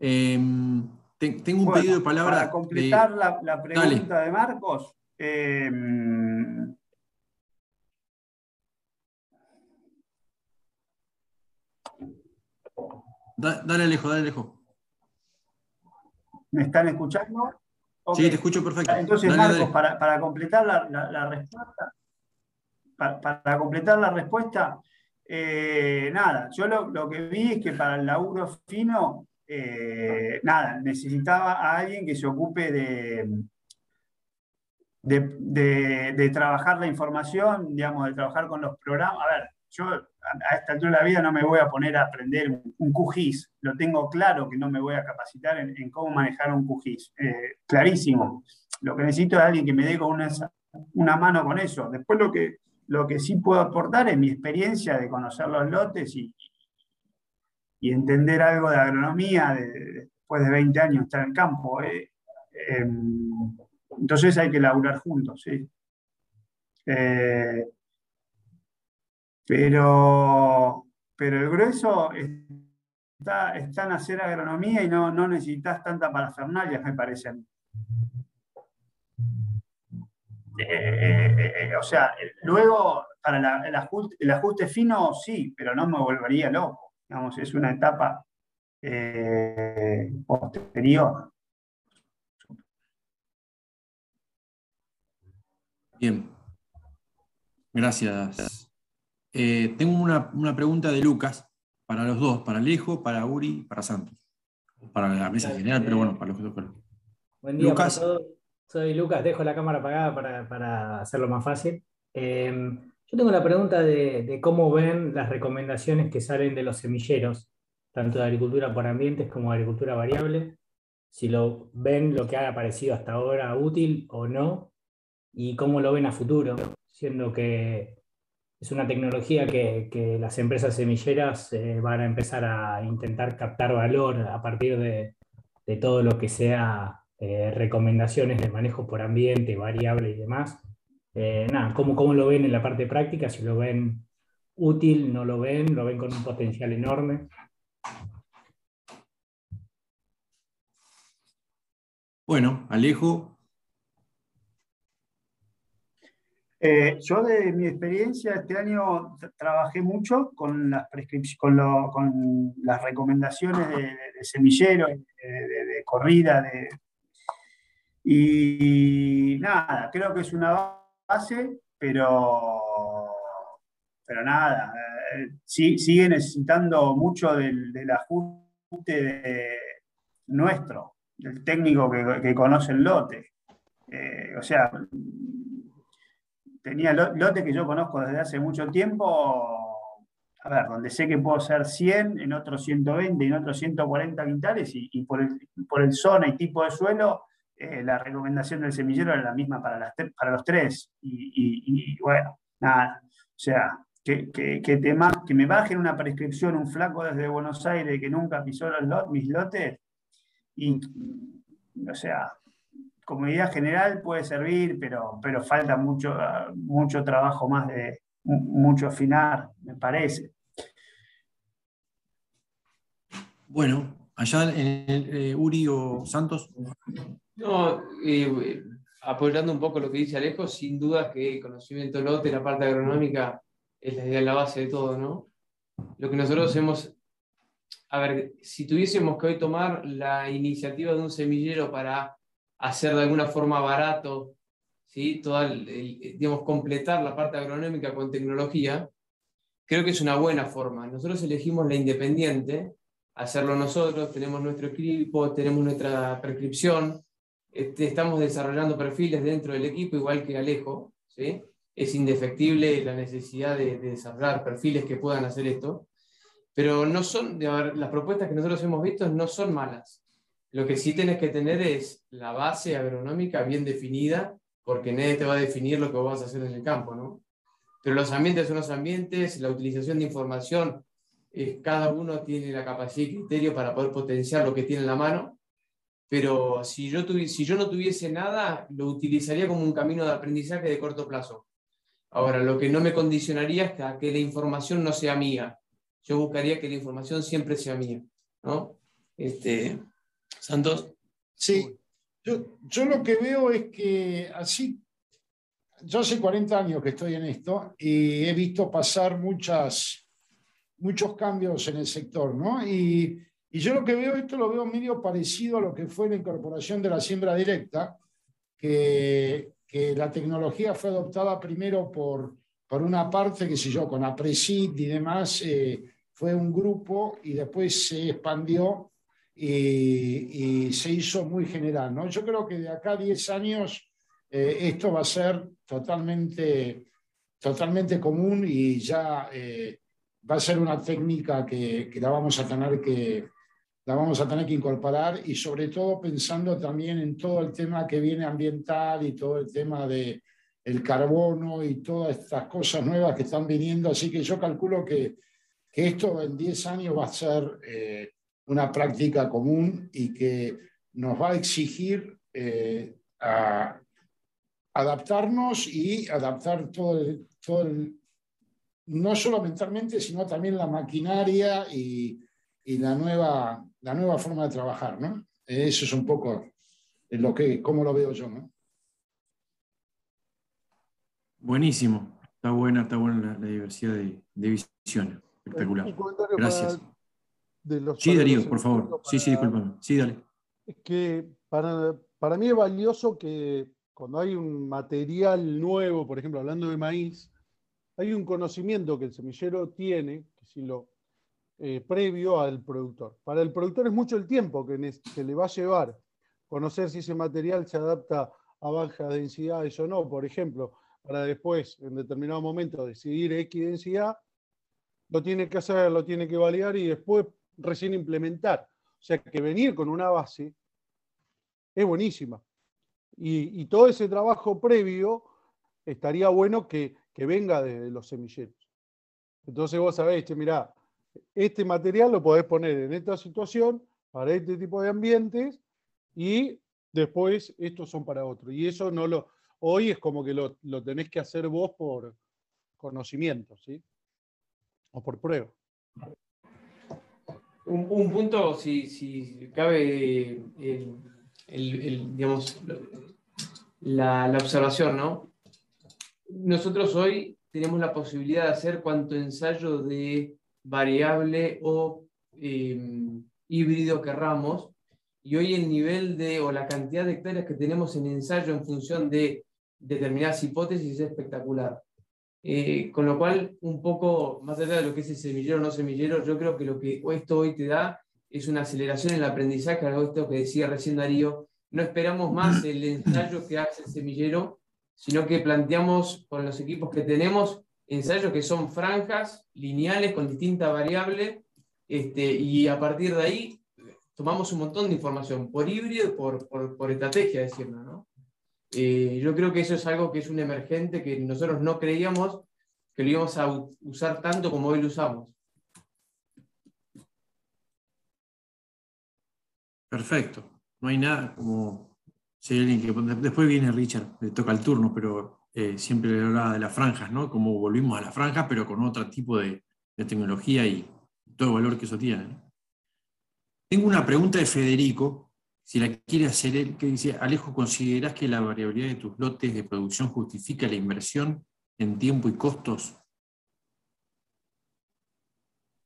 Em, tengo un pedido de palabra. Para completar la, pregunta de Marcos, dale, Alejo, dale, Alejo. ¿Me están escuchando? Sí, te escucho perfecto. Entonces, Marcos, Para, completar la, respuesta, para, completar la respuesta, eh, nada, yo lo, que vi es que para el laburo fino, eh, nada, necesitaba a alguien que se ocupe de, de, de, trabajar la información, digamos, de trabajar con los programas. A ver, yo a esta altura de la vida no me voy a poner a aprender un QGIS, lo tengo claro que no me voy a capacitar en, cómo manejar un QGIS, eh, clarísimo. Lo que necesito es alguien que me dé una, mano con eso. Después lo que, sí puedo aportar es mi experiencia de conocer los lotes y, y entender algo de agronomía después de 20 años estar en el campo. Eh, em, entonces hay que laburar juntos. ¿sí? Eh, pero, pero el grueso está, en hacer agronomía y no, no necesitas tanta parafernalia, me parece eh, eh, eh, o sea, luego para el, ajuste, fino sí, pero no me volvería loco. Digamos, es una etapa posterior. Bien. Gracias. Eh, tengo una, pregunta de Lucas para los dos, para Alejo, para Uri, para Santos. Para la mesa general, pero bueno, para los dos. Buen día Lucas. todos. Soy Lucas, dejo la cámara apagada para, hacerlo más fácil. Em, yo tengo la pregunta de, cómo ven las recomendaciones que salen de los semilleros, tanto de agricultura por ambientes como de agricultura variable, si lo ven lo que ha aparecido hasta ahora útil o no, y cómo lo ven a futuro, siendo que es una tecnología que, las empresas semilleras eh, van a empezar a intentar captar valor a partir de, todo lo que sea eh, recomendaciones de manejo por ambiente, variable y demás. Eh, ¿cómo, ¿cómo, lo ven en la parte práctica? Si lo ven útil, no lo ven, lo ven con un potencial enorme. Bueno, Alejo, Eh, yo de mi experiencia este año trabajé mucho con las, con, con las recomendaciones de, semillero, de, corrida, de, y nada, creo que es una base, pero, pero nada, eh, sigue necesitando mucho del, ajuste nuestro, del técnico que, conoce el lote. Eh, o sea, tenía lote que yo conozco desde hace mucho tiempo, a ver, donde sé que puedo ser 100, en otros 120 y en otros 140 quintales, y, por, el, por el zona y tipo de suelo, eh, la recomendación del semillero era la misma para, las, para los tres. Y, bueno, nada, o sea, que, que, que, que me bajen una prescripción un flaco desde Buenos Aires que nunca pisó los mis lotes, y, o sea, como idea general puede servir, pero, pero falta mucho, mucho trabajo más de mucho afinar, me parece. Bueno, allá en el, eh, Uri o Santos. No, eh, apoyando un poco lo que dice Alejo, sin duda que el conocimiento lote, la parte agronómica, es la, la base de todo, ¿no? Lo que nosotros hemos, a ver, si tuviésemos que hoy tomar la iniciativa de un semillero para hacer de alguna forma barato, ¿sí? Toda digamos, completar la parte agronómica con tecnología, creo que es una buena forma. Nosotros elegimos la independiente, hacerlo nosotros, tenemos nuestro equipo, tenemos nuestra prescripción, este, estamos desarrollando perfiles dentro del equipo, igual que Alejo, ¿sí? es indefectible la necesidad de, desarrollar perfiles que puedan hacer esto, pero no son, las propuestas que nosotros hemos visto no son malas. Lo que sí tienes que tener es la base agronómica bien definida, porque nadie te va a definir lo que vas a hacer en el campo, ¿no? Pero los ambientes son los ambientes, la utilización de información, cada uno tiene la capacidad y criterio para poder potenciar lo que tiene en la mano, pero si yo, si yo no tuviese nada, lo utilizaría como un camino de aprendizaje de corto plazo. Ahora, lo que no me condicionaría es que, que la información no sea mía. Yo buscaría que la información siempre sea mía. ¿no? Este, Santos. Sí, yo, yo lo que veo es que así, yo hace 40 años que estoy en esto y he visto pasar muchas, muchos cambios en el sector, ¿no? Y, y yo lo que veo, esto lo veo medio parecido a lo que fue la incorporación de la siembra directa, que, que la tecnología fue adoptada primero por, por una parte, que sé yo, con APRESID y demás, eh, fue un grupo y después se expandió y, se hizo muy general. ¿no? Yo creo que de acá a 10 años eh, esto va a ser totalmente, totalmente común y ya eh, va a ser una técnica que, que la vamos a tener que, la vamos a tener que incorporar y sobre todo pensando también en todo el tema que viene ambiental y todo el tema de el carbono y todas estas cosas nuevas que están viniendo. Así que yo calculo que, que esto en 10 años va a ser eh, una práctica común y que nos va a exigir eh, a adaptarnos y adaptar todo el, todo el, no solo mentalmente, sino también la maquinaria y, y la nueva, la nueva forma de trabajar, ¿no? Eso es un poco lo que, cómo lo veo yo, ¿no? Buenísimo, está buena, está buena la, diversidad de, visiones, espectacular. Gracias. Sí, Darío, por favor. sí, sí, discúlpame. Sí, dale. Es que para, para mí es valioso que cuando hay un material nuevo, por ejemplo, hablando de maíz, hay un conocimiento que el semillero tiene, que si lo eh, previo al productor. Para el productor es mucho el tiempo que, le va a llevar conocer si ese material se adapta a bajas densidades o no, por ejemplo, para después, en determinado momento, decidir X densidad, lo tiene que hacer, lo tiene que validar y después recién implementar. O sea que venir con una base es buenísima. Y, todo ese trabajo previo estaría bueno que, venga desde los semilleros. Entonces vos sabés, che, mirá, este material lo podés poner en esta situación para este tipo de ambientes y después estos son para otro. Y eso no lo, hoy es como que lo, tenés que hacer vos por conocimiento, ¿sí? O por prueba. Un, punto, si, cabe, la, la observación, ¿no? Nosotros hoy tenemos la posibilidad de hacer cuanto ensayo de variable o em, híbrido querramos, y hoy el nivel de o la cantidad de hectáreas que tenemos en ensayo en función de determinadas hipótesis es espectacular. Eh, con lo cual, un poco más allá de lo que es el semillero o no semillero, yo creo que lo que esto hoy te da es una aceleración en el aprendizaje, algo esto que decía recién Darío. No esperamos más el ensayo que hace el semillero, sino que planteamos con los equipos que tenemos ensayos que son franjas, lineales, con distintas variables, este, y a partir de ahí tomamos un montón de información, por híbrido y por, por, estrategia, decirlo, ¿no? Eh, yo creo que eso es algo que es un emergente que nosotros no creíamos que lo íbamos a usar tanto como hoy lo usamos. Perfecto. No hay nada como después viene Richard, le toca el turno, pero eh, siempre le hablaba de las franjas, ¿no? Como volvimos a las franjas, pero con otro tipo de, tecnología y todo el valor que eso tiene. Tengo una pregunta de Federico, si la quiere hacer él, que dice, Alejo, ¿consideras que la variabilidad de tus lotes de producción justifica la inversión en tiempo y costos?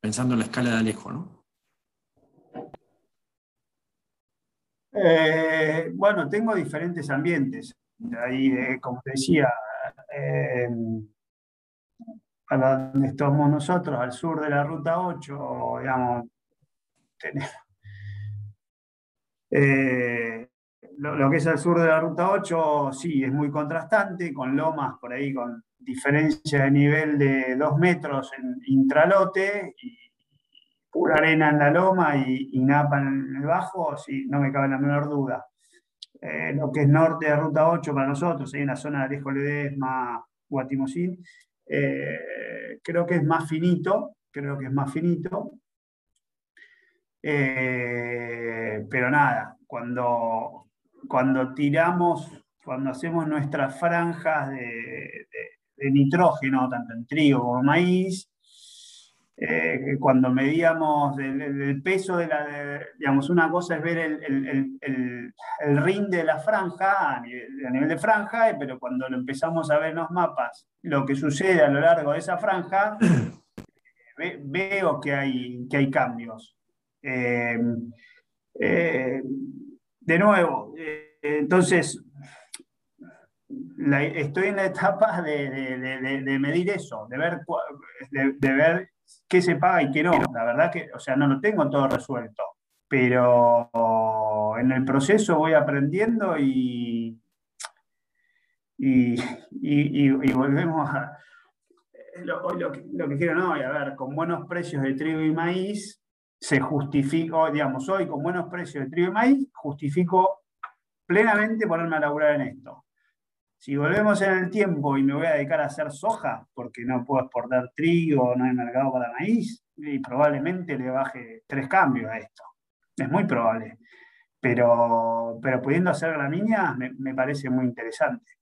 Pensando en la escala de Alejo, ¿no? Eh, bueno, tengo diferentes ambientes. Ahí, eh, como te decía, eh, para donde estamos nosotros, al sur de la ruta 8, digamos, tenemos, lo, que es al sur de la ruta 8, sí, es muy contrastante, con lomas por ahí, con diferencia de nivel de 2 metros en intralote y pura arena en la loma y, napa en el bajo, sí, no me cabe la menor duda. Eh, lo que es norte de Ruta 8 para nosotros, hay una zona de Alejo Ledesma, Guatimosín, eh, creo que es más finito, creo que es más finito. Eh, pero nada, cuando, cuando tiramos, cuando hacemos nuestras franjas de, de nitrógeno, tanto en trigo como maíz, eh, cuando medíamos el, peso de la, digamos, una cosa es ver el, el, ring de la franja a nivel, de franja, pero cuando lo empezamos a ver en los mapas, lo que sucede a lo largo de esa franja, veo que hay, que hay cambios. Eh, eh, de nuevo, entonces, estoy en la etapa de, medir eso, de ver, qué se paga y qué no. La verdad que, o sea, no lo tengo todo resuelto, pero en el proceso voy aprendiendo y, y, volvemos a... Lo, que, quiero, no, y a ver, con buenos precios de trigo y maíz, se justifica, digamos, hoy con buenos precios de trigo y maíz, justifico plenamente ponerme a laburar en esto. Si volvemos en el tiempo y me voy a dedicar a hacer soja, porque no puedo exportar trigo, no hay mercado para maíz, y probablemente le baje tres cambios a esto. Es muy probable. Pero, pero pudiendo hacer gramínea me, me parece muy interesante.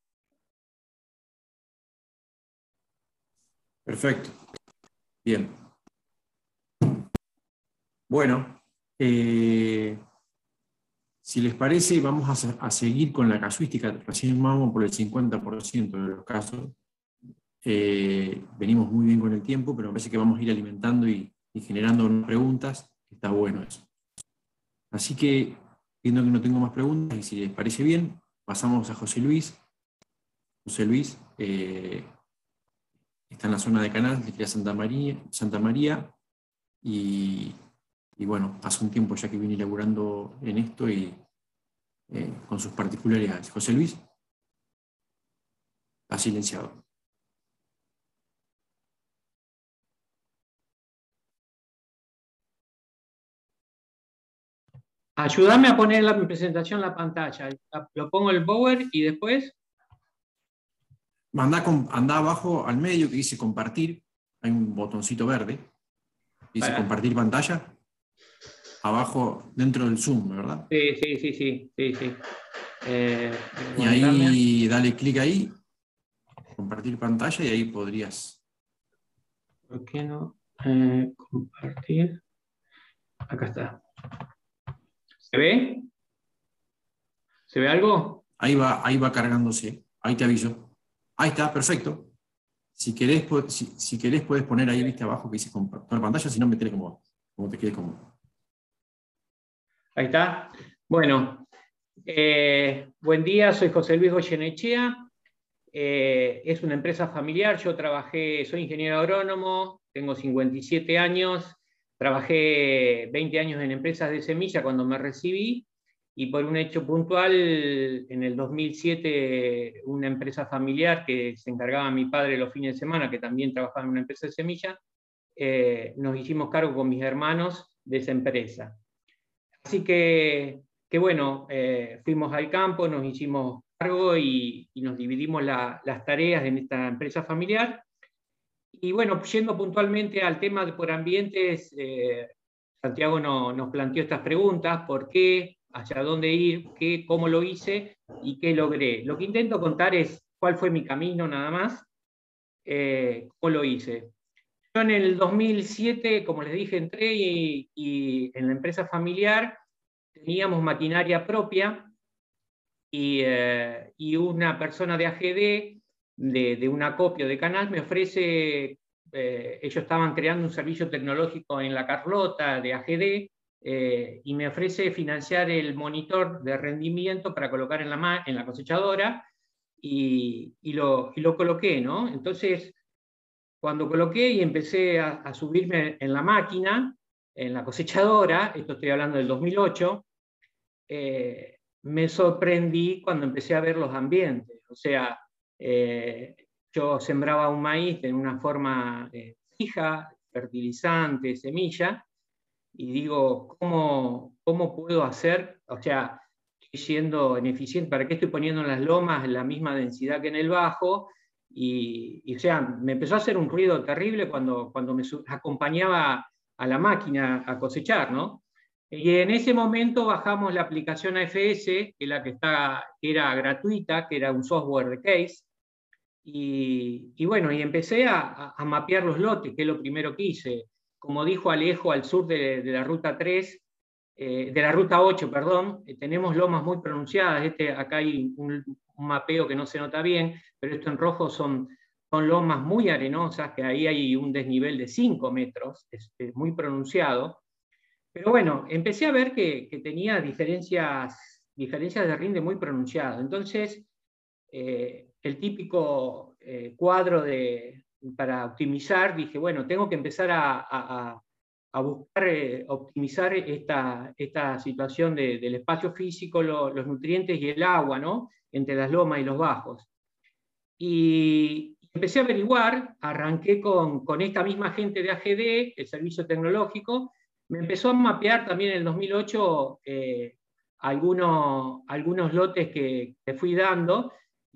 Perfecto. Bien. Bueno, eh, si les parece, vamos a, seguir con la casuística. Recién vamos por el 50% de los casos. Eh, venimos muy bien con el tiempo, pero me parece que vamos a ir alimentando y, generando preguntas. Está bueno eso. Así que, viendo que no tengo más preguntas, y si les parece bien, pasamos a José Luis. José Luis eh, está en la zona de Canal, de Santa María, Santa María y y bueno, hace un tiempo ya que viene laburando en esto y eh, con sus particularidades. José Luis, ha silenciado. Ayúdame a poner la, presentación en la pantalla. Lo pongo el power y después. Anda, anda abajo al medio que dice compartir. Hay un botoncito verde. Dice compartir pantalla abajo dentro del Zoom, ¿verdad? Sí, sí, sí, sí, sí, sí. Eh, y ahí dale clic ahí, compartir pantalla y ahí podrías. ¿Por qué no? Eh, compartir. Acá está. ¿Se ve? ¿Se ve algo? Ahí va, ahí va cargándose. Ahí te aviso. Ahí está, perfecto. Si querés, si, querés puedes poner ahí, viste, abajo que dice compartir pantalla, si no, metele como, como te quede cómodo. Ahí está. Bueno, eh, buen día, soy José Luis Goyenechea. Eh, es una empresa familiar, yo trabajé, soy ingeniero agrónomo, tengo 57 años, trabajé 20 años en empresas de semilla cuando me recibí y por un hecho puntual, en el 2007, una empresa familiar que se encargaba mi padre los fines de semana, que también trabajaba en una empresa de semilla, eh, nos hicimos cargo con mis hermanos de esa empresa. Así que, bueno, eh, fuimos al campo, nos hicimos cargo y, nos dividimos las tareas en esta empresa familiar. Y bueno, yendo puntualmente al tema de por ambientes, eh, Santiago nos planteó estas preguntas, ¿por qué? ¿Hacia dónde ir? ¿Qué? ¿Cómo lo hice? y qué logré. Lo que intento contar es cuál fue mi camino nada más, eh, cómo lo hice. Yo en el 2007, como les dije, entré y, en la empresa familiar teníamos maquinaria propia y, eh, una persona de AGD, de, un acopio de canal, me ofrece, eh, ellos estaban creando un servicio tecnológico en la Carlota de AGD, eh, y me ofrece financiar el monitor de rendimiento para colocar en la, en la cosechadora y, lo, y, lo, coloqué, ¿no? Entonces, cuando coloqué y empecé a, subirme en la máquina, en la cosechadora, esto estoy hablando del 2008, eh, me sorprendí cuando empecé a ver los ambientes. O sea, eh, yo sembraba un maíz en una forma fija, fertilizante, semilla, y digo, ¿cómo, cómo puedo hacer? O sea, estoy siendo ineficiente, ¿para qué estoy poniendo en las lomas la misma densidad que en el bajo? Y, o sea, me empezó a hacer un ruido terrible cuando, cuando me acompañaba a la máquina a cosechar, ¿no? Y en ese momento bajamos la aplicación AFS, que, la que, está, que era gratuita, que era un software de case, y, y bueno, y empecé a, a, mapear los lotes, que es lo primero que hice como dijo Alejo, al sur de, la ruta 3, eh, de la ruta 8, perdón, eh, tenemos lomas muy pronunciadas. Este, acá hay un, mapeo que no se nota bien, pero esto en rojo son, lomas muy arenosas, que ahí hay un desnivel de 5 metros, es, muy pronunciado. Pero bueno, empecé a ver que, tenía diferencias, diferencias de rinde muy pronunciadas. Entonces, eh, el típico cuadro de, para optimizar, dije, bueno, tengo que empezar a, buscar eh, optimizar esta, esta situación del espacio físico, los nutrientes y el agua, ¿no? Entre las lomas y los bajos. Y empecé a averiguar, arranqué con, con esta misma gente de AGD, el servicio tecnológico, me empezó a mapear también en el 2008 eh, algunos, algunos lotes que, que, fui dando.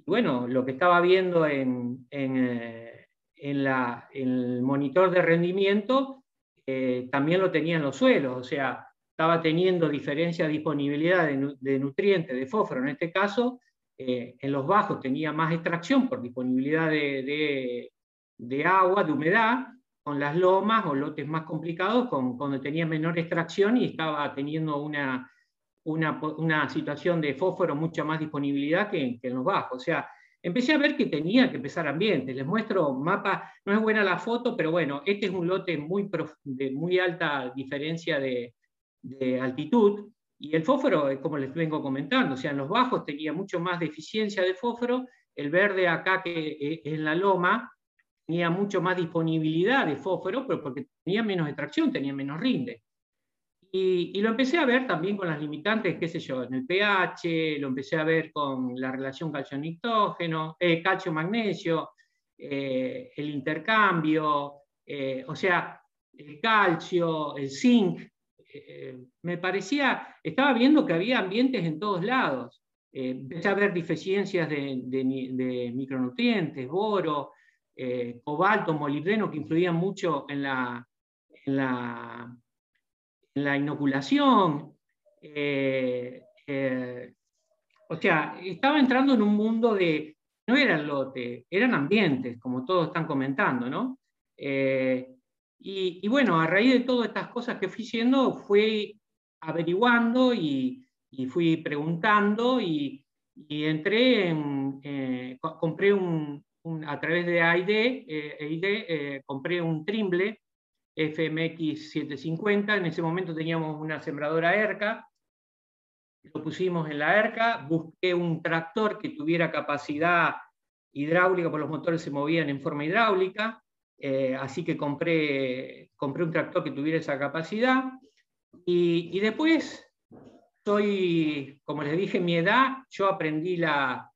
bueno, lo que estaba viendo en, en eh, el monitor de rendimiento eh, también lo tenía en los suelos, o sea, estaba teniendo diferencia de disponibilidad de, nutrientes, de fósforo en este caso, eh, en los bajos tenía más extracción por disponibilidad de, agua, de humedad, con las lomas o lotes más complicados, con, cuando tenía menor extracción y estaba teniendo una, una, situación de fósforo mucha más disponibilidad que, en los bajos. O sea, empecé a ver que tenía que empezar ambientes. Les muestro mapa, no es buena la foto, pero bueno, este es un lote muy de muy alta diferencia de, altitud. Y el fósforo, como les vengo comentando, o sea, en los bajos tenía mucho más deficiencia de fósforo, el verde acá que es en la loma tenía mucho más disponibilidad de fósforo, pero porque tenía menos extracción, tenía menos rinde. Y, lo empecé a ver también con las limitantes, qué sé yo, en el pH, lo empecé a ver con la relación calcio-nitrógeno, eh, calcio-magnesio, eh, el intercambio, eh, o sea, el calcio, el zinc. Me parecía, estaba viendo que había ambientes en todos lados. empecé a ver deficiencias de, micronutrientes, boro, cobalto, molibdeno, que influían mucho en la, inoculación. Eh, eh, o sea, estaba entrando en un mundo de, no eran lote, eran ambientes, como todos están comentando, ¿no? Eh, y, bueno, a raíz de todas estas cosas que fui haciendo, fui averiguando y, fui preguntando y, entré en, compré un, a través de AID, compré un trimble FMX 750, en ese momento teníamos una sembradora ERCA, lo pusimos en la ERCA, busqué un tractor que tuviera capacidad hidráulica, porque los motores se movían en forma hidráulica, eh, así que compré, compré un tractor que tuviera esa capacidad, y, después soy, como les dije, mi edad, yo aprendí la,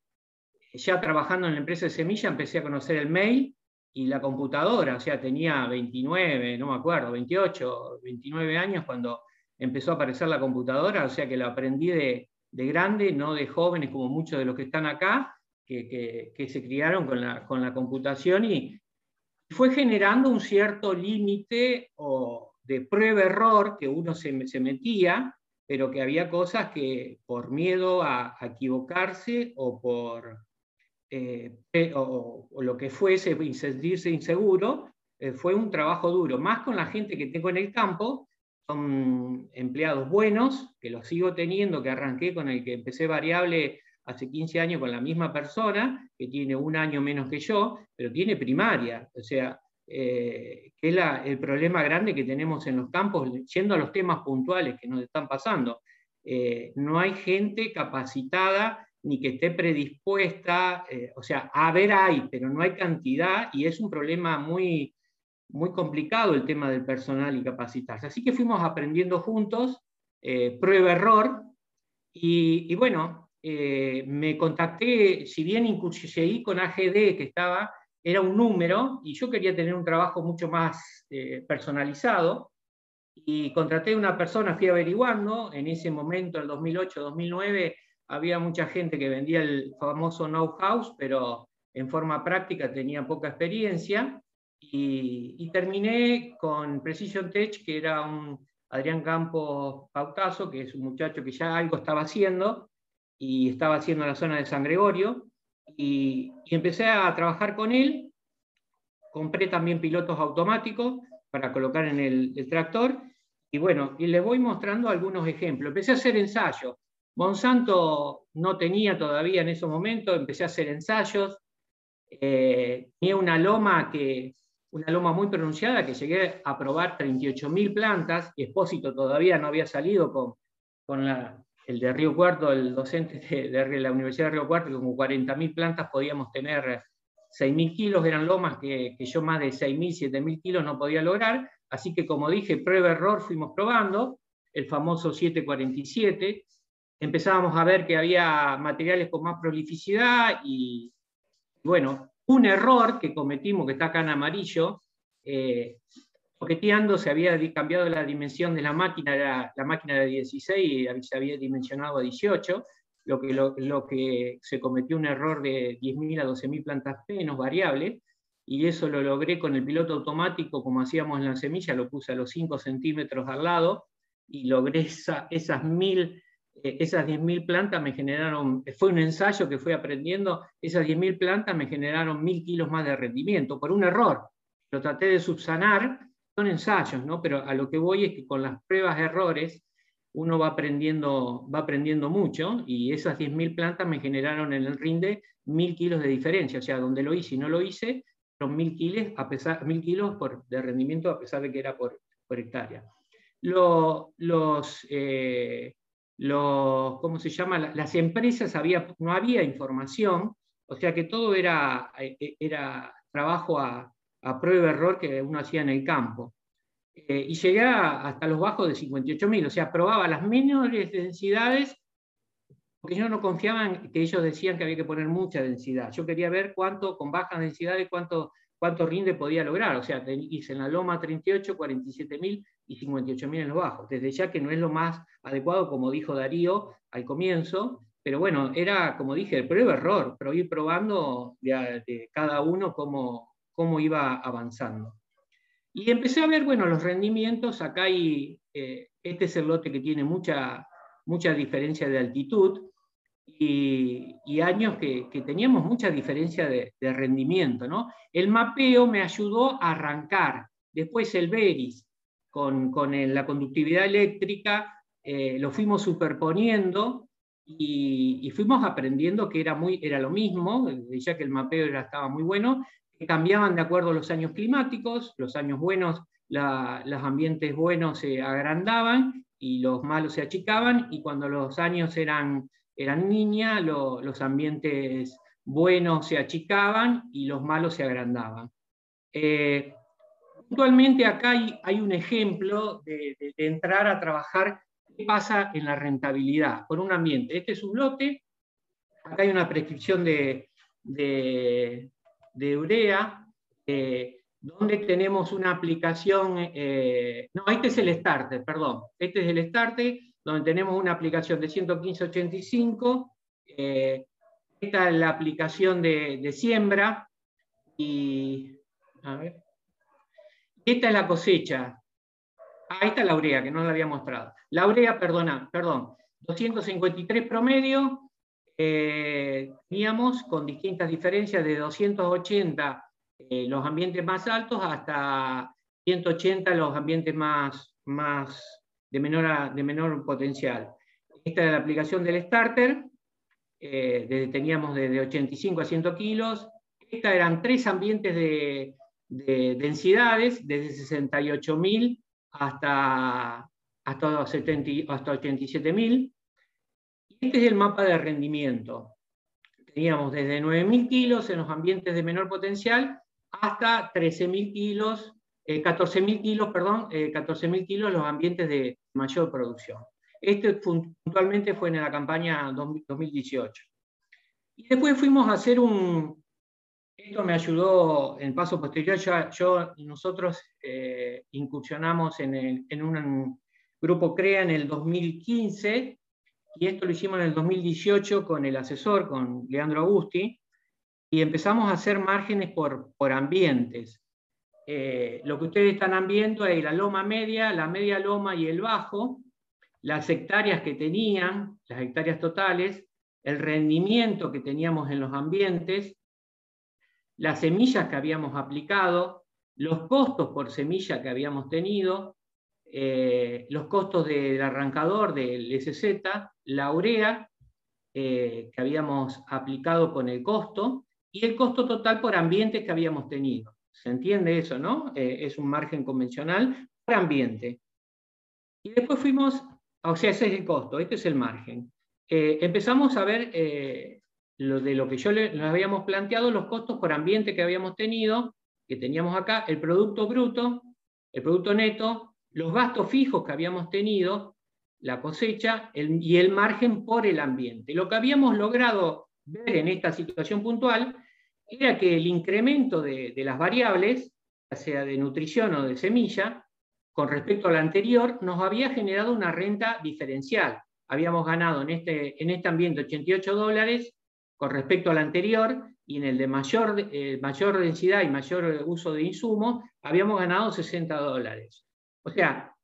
ya trabajando en la empresa de semilla, empecé a conocer el mail, y la computadora, o sea, tenía 29, no me acuerdo, 28, 29 años cuando empezó a aparecer la computadora, o sea que la aprendí de, grande, no de jóvenes como muchos de los que están acá, que, se criaron con la, con la computación y fue generando un cierto límite de prueba-error que uno se, se metía pero que había cosas que por miedo a, equivocarse o por eh, o, lo que fuese, sentirse inseguro, eh, fue un trabajo duro, más con la gente que tengo en el campo, son empleados buenos, que los sigo teniendo, que arranqué con el que empecé variable hace 15 años con la misma persona, que tiene un año menos que yo, pero tiene primaria. O sea, eh, que es el problema grande que tenemos en los campos, yendo a los temas puntuales que nos están pasando. Eh, no hay gente capacitada ni que esté predispuesta, eh, o sea, a ver hay, pero no hay cantidad y es un problema muy, muy complicado el tema del personal y capacitarse. Así que fuimos aprendiendo juntos, prueba-error, y, y, bueno, eh, me contacté, si bien incluso con AGD, que estaba, era un número, y yo quería tener un trabajo mucho más eh, personalizado, y contraté a una persona, fui averiguando, en ese momento, el 2008-2009, había mucha gente que vendía el famoso know-how, pero en forma práctica tenía poca experiencia, y, y, terminé con Precision Tech, que era un Adrián Campos Pautazo, que es un muchacho que ya algo estaba haciendo, y estaba haciendo la zona de San Gregorio, y, empecé a trabajar con él. Compré también pilotos automáticos para colocar en el, tractor, y bueno, y les voy mostrando algunos ejemplos. Empecé a hacer ensayos. Monsanto no tenía todavía en ese momento, empecé a hacer ensayos. Eh, tenía una loma que una loma muy pronunciada que llegué a probar 38.000 plantas, y Expósito todavía no había salido con, con la, el de Río Cuarto, el docente de, la Universidad de Río Cuarto, que como 40.000 plantas podíamos tener 6.000 kilos, eran lomas que, yo más de 6.000, 7.000 kilos no podía lograr, así que como dije, prueba-error fuimos probando, el famoso 747, empezábamos a ver que había materiales con más prolificidad y, bueno, un error que cometimos, que está acá en amarillo, eh, Coqueteando se había cambiado la dimensión de la máquina, la, la máquina de 16 y se había dimensionado a 18, lo que, lo, que se cometió un error de 10.000 a 12.000 plantas menos variable, y eso lo logré con el piloto automático, como hacíamos en la semilla, lo puse a los 5 centímetros al lado, y logré esa, esas 10.000 eh, esas 10.000 plantas me generaron, fue un ensayo que fui aprendiendo, esas 10.000 plantas me generaron 1.000 kilos más de rendimiento por un error. Lo traté de subsanar son ensayos, ¿no? Pero a lo que voy es que con las pruebas errores uno va aprendiendo, va aprendiendo mucho y esas 10.000 plantas me generaron en el rinde 1.000 kilos de diferencia, o sea, donde lo hice y no lo hice, son 1.000 kilos, a pesar, kilos por, de rendimiento a pesar de que era por, por hectárea. los, eh, los, ¿cómo se llama? Las empresas había, no había información, o sea que todo era, eh, era trabajo a, a prueba-error que uno hacía en el campo. Eh, y llegué hasta los bajos de 58.000, o sea, probaba las menores densidades, porque yo no confiaba en que ellos decían que había que poner mucha densidad. Yo quería ver cuánto, con bajas densidades, cuánto, cuánto rinde podía lograr. O sea, hice en la loma 38, 47.000 y 58.000 en los bajos. Desde ya que no es lo más adecuado, como dijo Darío al comienzo, pero bueno, era, como dije, prueba-error, pero ir probando de, cada uno cómo, cómo iba avanzando. Y empecé a ver, bueno, los rendimientos, acá hay, eh, este es el lote que tiene mucha, mucha diferencia de altitud y, años que, teníamos mucha diferencia de, rendimiento, ¿no? El mapeo me ayudó a arrancar, después el Veris con, la conductividad eléctrica, eh, lo fuimos superponiendo y, fuimos aprendiendo que era, muy, era lo mismo, ya que el mapeo era, estaba muy bueno, que cambiaban de acuerdo a los años climáticos, los años buenos, los ambientes buenos se agrandaban y los malos se achicaban, y cuando los años eran, eran niña, los ambientes buenos se achicaban y los malos se agrandaban. Eh, puntualmente acá hay, un ejemplo de, entrar a trabajar qué pasa en la rentabilidad con un ambiente. Este es un lote, acá hay una prescripción de, de urea, eh, donde tenemos una aplicación, eh, no, este es el starter, perdón, este es el starter, donde tenemos una aplicación de 11585, eh, esta es la aplicación de, siembra, y esta es la cosecha. ahí está la urea, que no la había mostrado. La urea, perdona, perdón, 253 promedio, teníamos con distintas diferencias de 280 eh, los ambientes más altos hasta 180 los ambientes más, más de, menor de menor potencial. Esta es la aplicación del starter, eh, teníamos desde 85 a 100 kilos. Estas eran tres ambientes de, densidades, desde 68.000 hasta, hasta, 70, hasta 87.000. Este es el mapa de rendimiento. Teníamos desde 9.000 kilos en los ambientes de menor potencial hasta 13.000 kilos, 14.000 eh, kilos, perdón, 14.000 eh, kilos los ambientes de mayor producción. Este puntualmente fue en la campaña 2018. Y después fuimos a hacer un... Esto me ayudó en paso posterior. Yo, nosotros eh, incursionamos en, en un grupo CREA en el 2015 y esto lo hicimos en el 2018 con el asesor, con Leandro Agusti, y empezamos a hacer márgenes por, por ambientes. Eh, lo que ustedes están viendo es la loma media, la media loma y el bajo, las hectáreas que tenían, las hectáreas totales, el rendimiento que teníamos en los ambientes, las semillas que habíamos aplicado, los costos por semilla que habíamos tenido, eh, los costos del arrancador del SZ, la urea eh, que habíamos aplicado con el costo y el costo total por ambientes que habíamos tenido. ¿Se entiende eso, no? Eh, es un margen convencional por ambiente. Y después fuimos o sea, ese es el costo, este es el margen. Empezamos a ver lo de lo que yo le, nos habíamos planteado, los costos por ambiente que habíamos tenido, que teníamos acá, el producto bruto, el producto neto, los gastos fijos que habíamos tenido, la cosecha y el margen por el ambiente. Lo que habíamos logrado ver en esta situación puntual era que el incremento de, las variables, ya sea de nutrición o de semilla, con respecto al anterior, nos había generado una renta diferencial. Habíamos ganado en este, en este ambiente 88 dólares con respecto al anterior y en el de mayor, eh, mayor densidad y mayor uso de insumos, habíamos ganado 60 dólares. O sea,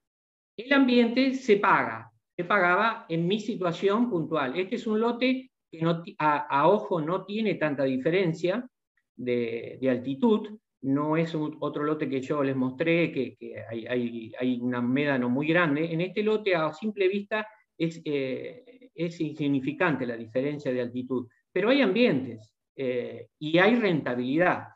el ambiente se paga, se pagaba en mi situación puntual. Este es un lote que no, a, ojo no tiene tanta diferencia de, altitud, no es otro lote que yo les mostré, que, hay, una médano muy grande. En este lote, a simple vista, es, eh, es insignificante la diferencia de altitud, pero hay ambientes eh, y hay rentabilidad.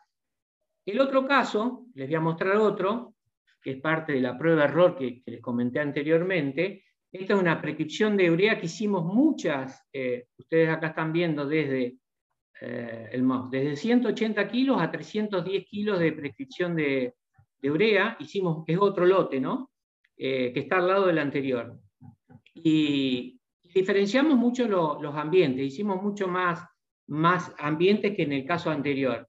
El otro caso, les voy a mostrar otro, que es parte de la prueba de error que, les comenté anteriormente. Esta es una prescripción de urea que hicimos muchas, eh, ustedes acá están viendo desde eh, el mouse. Desde 180 kilos a 310 kilos de prescripción de, urea, hicimos, es otro lote, ¿no? Eh, que está al lado del anterior. Y diferenciamos mucho los ambientes, hicimos mucho más, más ambientes que en el caso anterior.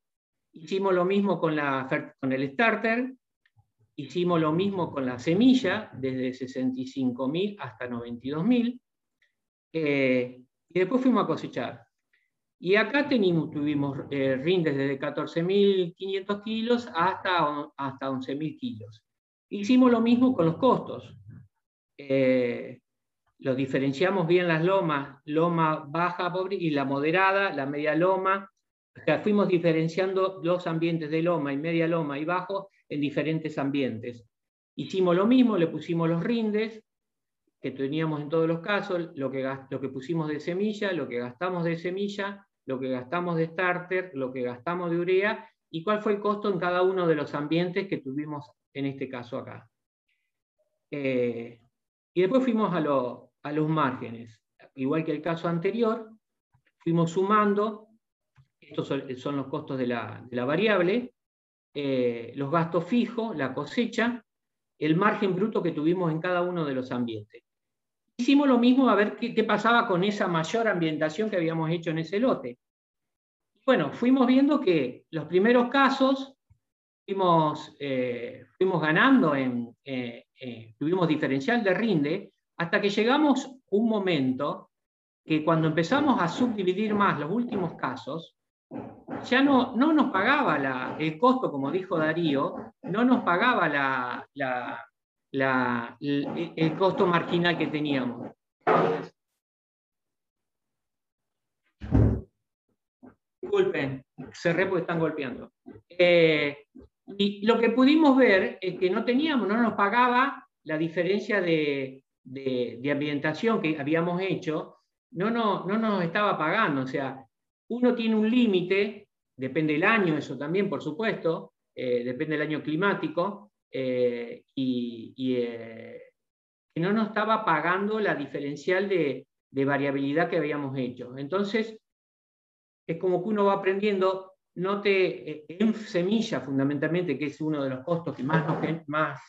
Hicimos lo mismo con, la, con el starter, hicimos lo mismo con la semilla, desde 65.000 hasta 92.000, eh, y después fuimos a cosechar. Y acá tenemos, tuvimos eh, rindes desde 14.500 kilos hasta, hasta 11.000 kilos. Hicimos lo mismo con los costos. Eh, los diferenciamos bien las lomas, loma baja pobre y la moderada, la media loma. O sea, fuimos diferenciando los ambientes de loma y media loma y bajo en diferentes ambientes. Hicimos lo mismo, le pusimos los rindes, que teníamos en todos los casos, lo que, lo que pusimos de semilla, lo que gastamos de semilla, lo que gastamos de starter, lo que gastamos de urea y cuál fue el costo en cada uno de los ambientes que tuvimos en este caso acá. Eh, y después fuimos a, los márgenes. Igual que el caso anterior, fuimos sumando, estos son, los costos de la, variable, eh, los gastos fijos, la cosecha, el margen bruto que tuvimos en cada uno de los ambientes. Hicimos lo mismo a ver qué, pasaba con esa mayor ambientación que habíamos hecho en ese lote. Bueno, fuimos viendo que los primeros casos fuimos, eh, fuimos ganando, en, eh, eh, tuvimos diferencial de rinde, hasta que llegamos un momento que cuando empezamos a subdividir más los últimos casos, ya no, no nos pagaba el costo, como dijo Darío, no nos pagaba la, el, costo marginal que teníamos. Disculpen, cerré porque están golpeando. Eh, y lo que pudimos ver es que no teníamos, no nos pagaba la diferencia de, ambientación que habíamos hecho, no, no, no nos estaba pagando. O sea, uno tiene un límite, depende del año, eso también, por supuesto, eh, depende del año climático, eh, y, eh, que no nos estaba pagando la diferencial de, variabilidad que habíamos hecho. Entonces, es como que uno va aprendiendo, no te, en semilla fundamentalmente, que es uno de los costos que más, más,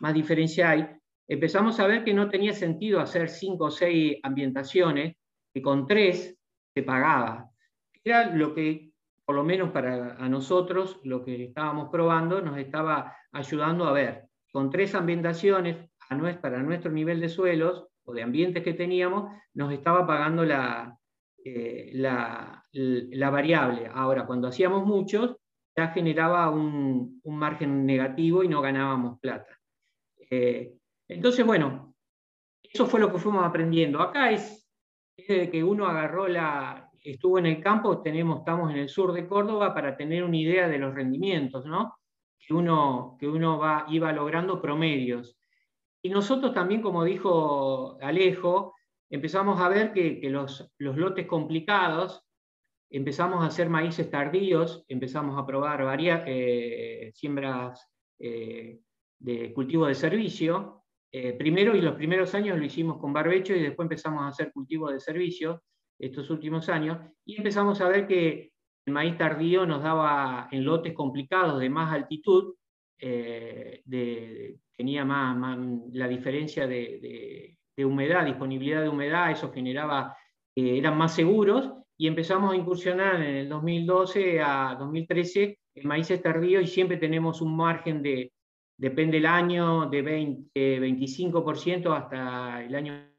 más diferencia hay, empezamos a ver que no tenía sentido hacer cinco o seis ambientaciones, que con tres se pagaba. Era lo que, por lo menos para a nosotros, lo que estábamos probando, nos estaba ayudando a ver, con tres ambientaciones para nuestro nivel de suelos o de ambientes que teníamos, nos estaba pagando la, eh, la, variable. Ahora, cuando hacíamos muchos, ya generaba un, un margen negativo y no ganábamos plata. Eh, entonces, bueno, eso fue lo que fuimos aprendiendo. Acá es, desde que uno agarró la, estuvo en el campo, tenemos, estamos en el sur de Córdoba para tener una idea de los rendimientos, ¿no? Que uno, que uno va, iba logrando promedios. Y nosotros también, como dijo Alejo, empezamos a ver que, los, lotes complicados, empezamos a hacer maíces tardíos, empezamos a probar varias eh, siembras eh, de cultivo de servicio. Eh, primero y los primeros años lo hicimos con barbecho y después empezamos a hacer cultivo de servicio estos últimos años y empezamos a ver que el maíz tardío nos daba en lotes complicados de más altitud, tenía más, la diferencia de, de humedad, disponibilidad de humedad, eso generaba, eh, eran más seguros y empezamos a incursionar en el 2012 a 2013 en maíces tardíos y siempre tenemos un margen de, depende del año, de 20, 25% hasta el año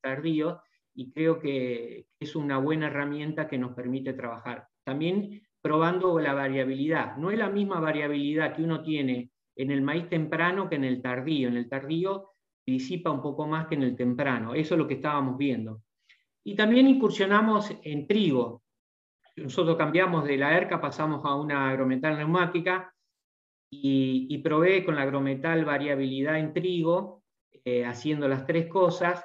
tardío y creo que es una buena herramienta que nos permite trabajar. También probando la variabilidad. No es la misma variabilidad que uno tiene en el maíz temprano que en el tardío. En el tardío disipa un poco más que en el temprano. Eso es lo que estábamos viendo. Y también incursionamos en trigo. Nosotros cambiamos de la ERCA, pasamos a una agrometal neumática y, probé con la agrometal variabilidad en trigo, eh, haciendo las tres cosas,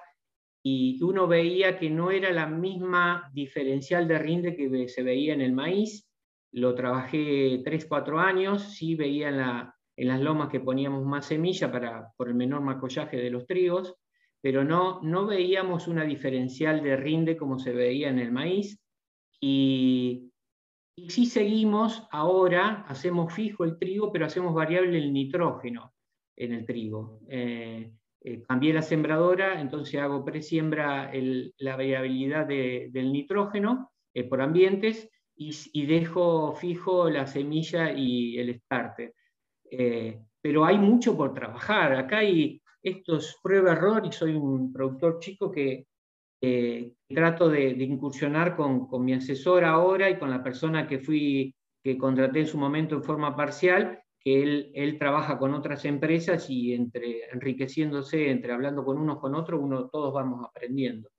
y uno veía que no era la misma diferencial de rinde que se veía en el maíz. Lo trabajé 3, 4 años, sí veía en la, en las lomas que poníamos más semilla para, por el menor macollaje de los trigos, pero no, no veíamos una diferencial de rinde como se veía en el maíz. Y, y sí seguimos ahora, hacemos fijo el trigo, pero hacemos variable el nitrógeno en el trigo. Eh, eh, cambié la sembradora, entonces hago presiembra la variabilidad del nitrógeno eh, por ambientes y, y, dejo fijo la semilla y el starter. Eh, pero hay mucho por trabajar. Acá hay estos prueba-error y soy un productor chico que trato de, incursionar con, mi asesor ahora y con la persona que fui que contraté en su momento en forma parcial, que él, trabaja con otras empresas y entre enriqueciéndose, entre hablando con unos con otros, uno, todos vamos aprendiendo.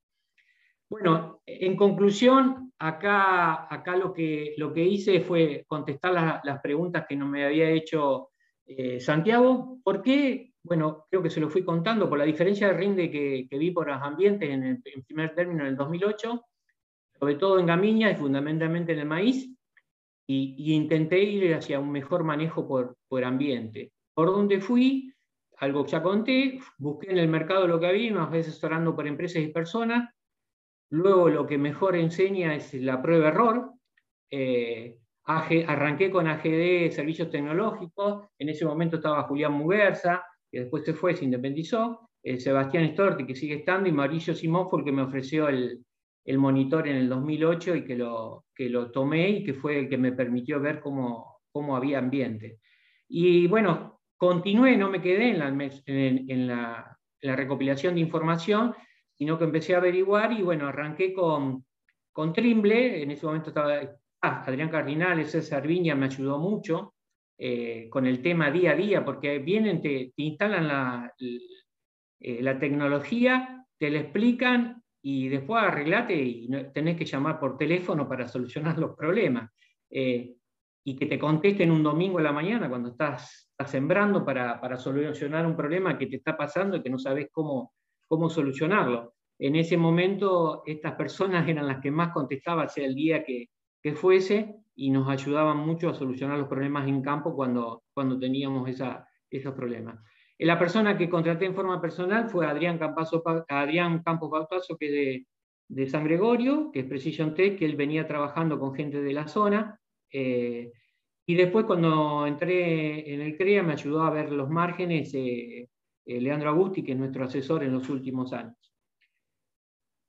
Bueno, en conclusión, acá, acá lo, que, lo que hice fue contestar las preguntas que no me había hecho eh, Santiago, ¿por qué? Bueno, creo que se lo fui contando por la diferencia de rinde que, vi por los ambientes en el primer término en el 2008, sobre todo en gamiña y fundamentalmente en el maíz, y, intenté ir hacia un mejor manejo por, por ambiente. Por donde fui, algo que ya conté, busqué en el mercado lo que había, más veces asesorando por empresas y personas. Luego lo que mejor enseña es la prueba-error. Eh, arranqué con AGD Servicios Tecnológicos, en ese momento estaba Julián Muguerza, que después se fue, se independizó, eh, Sebastián Storti, que sigue estando, y Mauricio Simón fue el que me ofreció el, monitor en el 2008 y que lo, que lo tomé y que fue el que me permitió ver cómo, cómo había ambiente. Y bueno, continué, no me quedé en la, en, la, la recopilación de información, sino que empecé a averiguar y bueno, arranqué con, con Trimble, en ese momento estaba Ah, Adrián Cardinal, César Viña me ayudó mucho. eh, con el tema día a día, porque vienen, te, instalan la, eh, la, tecnología, te la explican y después arreglate y tenés que llamar por teléfono para solucionar los problemas. Eh, y que te contesten un domingo a la mañana cuando estás, sembrando para, para, solucionar un problema que te está pasando y que no sabes cómo, cómo solucionarlo. En ese momento, estas personas eran las que más contestaban, sea el día que, que fuese, y nos ayudaban mucho a solucionar los problemas en campo cuando, cuando teníamos esa, esos problemas. La persona que contraté en forma personal fue Adrián, Campos Bautazo, que es de, San Gregorio, que es Precision Tech, que él venía trabajando con gente de la zona. Eh, y después cuando entré en el CREA me ayudó a ver los márgenes eh, eh, Leandro Agusti, que es nuestro asesor en los últimos años.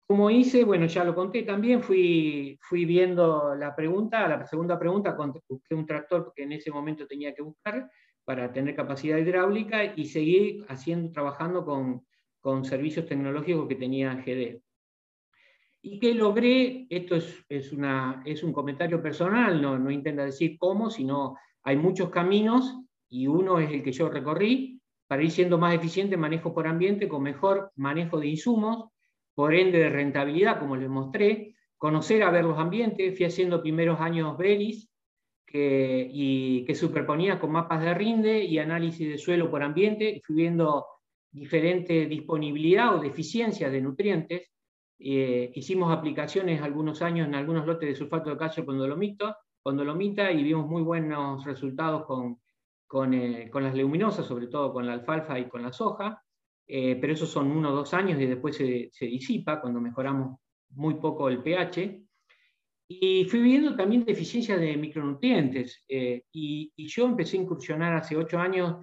Como hice, bueno, ya lo conté también, fui, fui viendo la pregunta, la segunda pregunta, busqué un tractor que en ese momento tenía que buscar para tener capacidad hidráulica y seguí haciendo, trabajando con, con servicios tecnológicos que tenía GD. Y que logré, esto es, es, una, es un comentario personal, no, no intenta decir cómo, sino hay muchos caminos y uno es el que yo recorrí para ir siendo más eficiente manejo por ambiente con mejor manejo de insumos, por ende de rentabilidad, como les mostré, conocer a ver los ambientes, fui haciendo primeros años Beris, que, y que superponía con mapas de rinde y análisis de suelo por ambiente, fui viendo diferente disponibilidad o deficiencia de nutrientes. Eh, hicimos aplicaciones algunos años en algunos lotes de sulfato de calcio con dolomito, con dolomita y vimos muy buenos resultados con, con, eh, con las leguminosas, sobre todo con la alfalfa y con la soja. Eh, pero esos son uno o dos años y después se, disipa cuando mejoramos muy poco el pH. Y fui viendo también deficiencias de micronutrientes. Eh, y, yo empecé a incursionar hace ocho años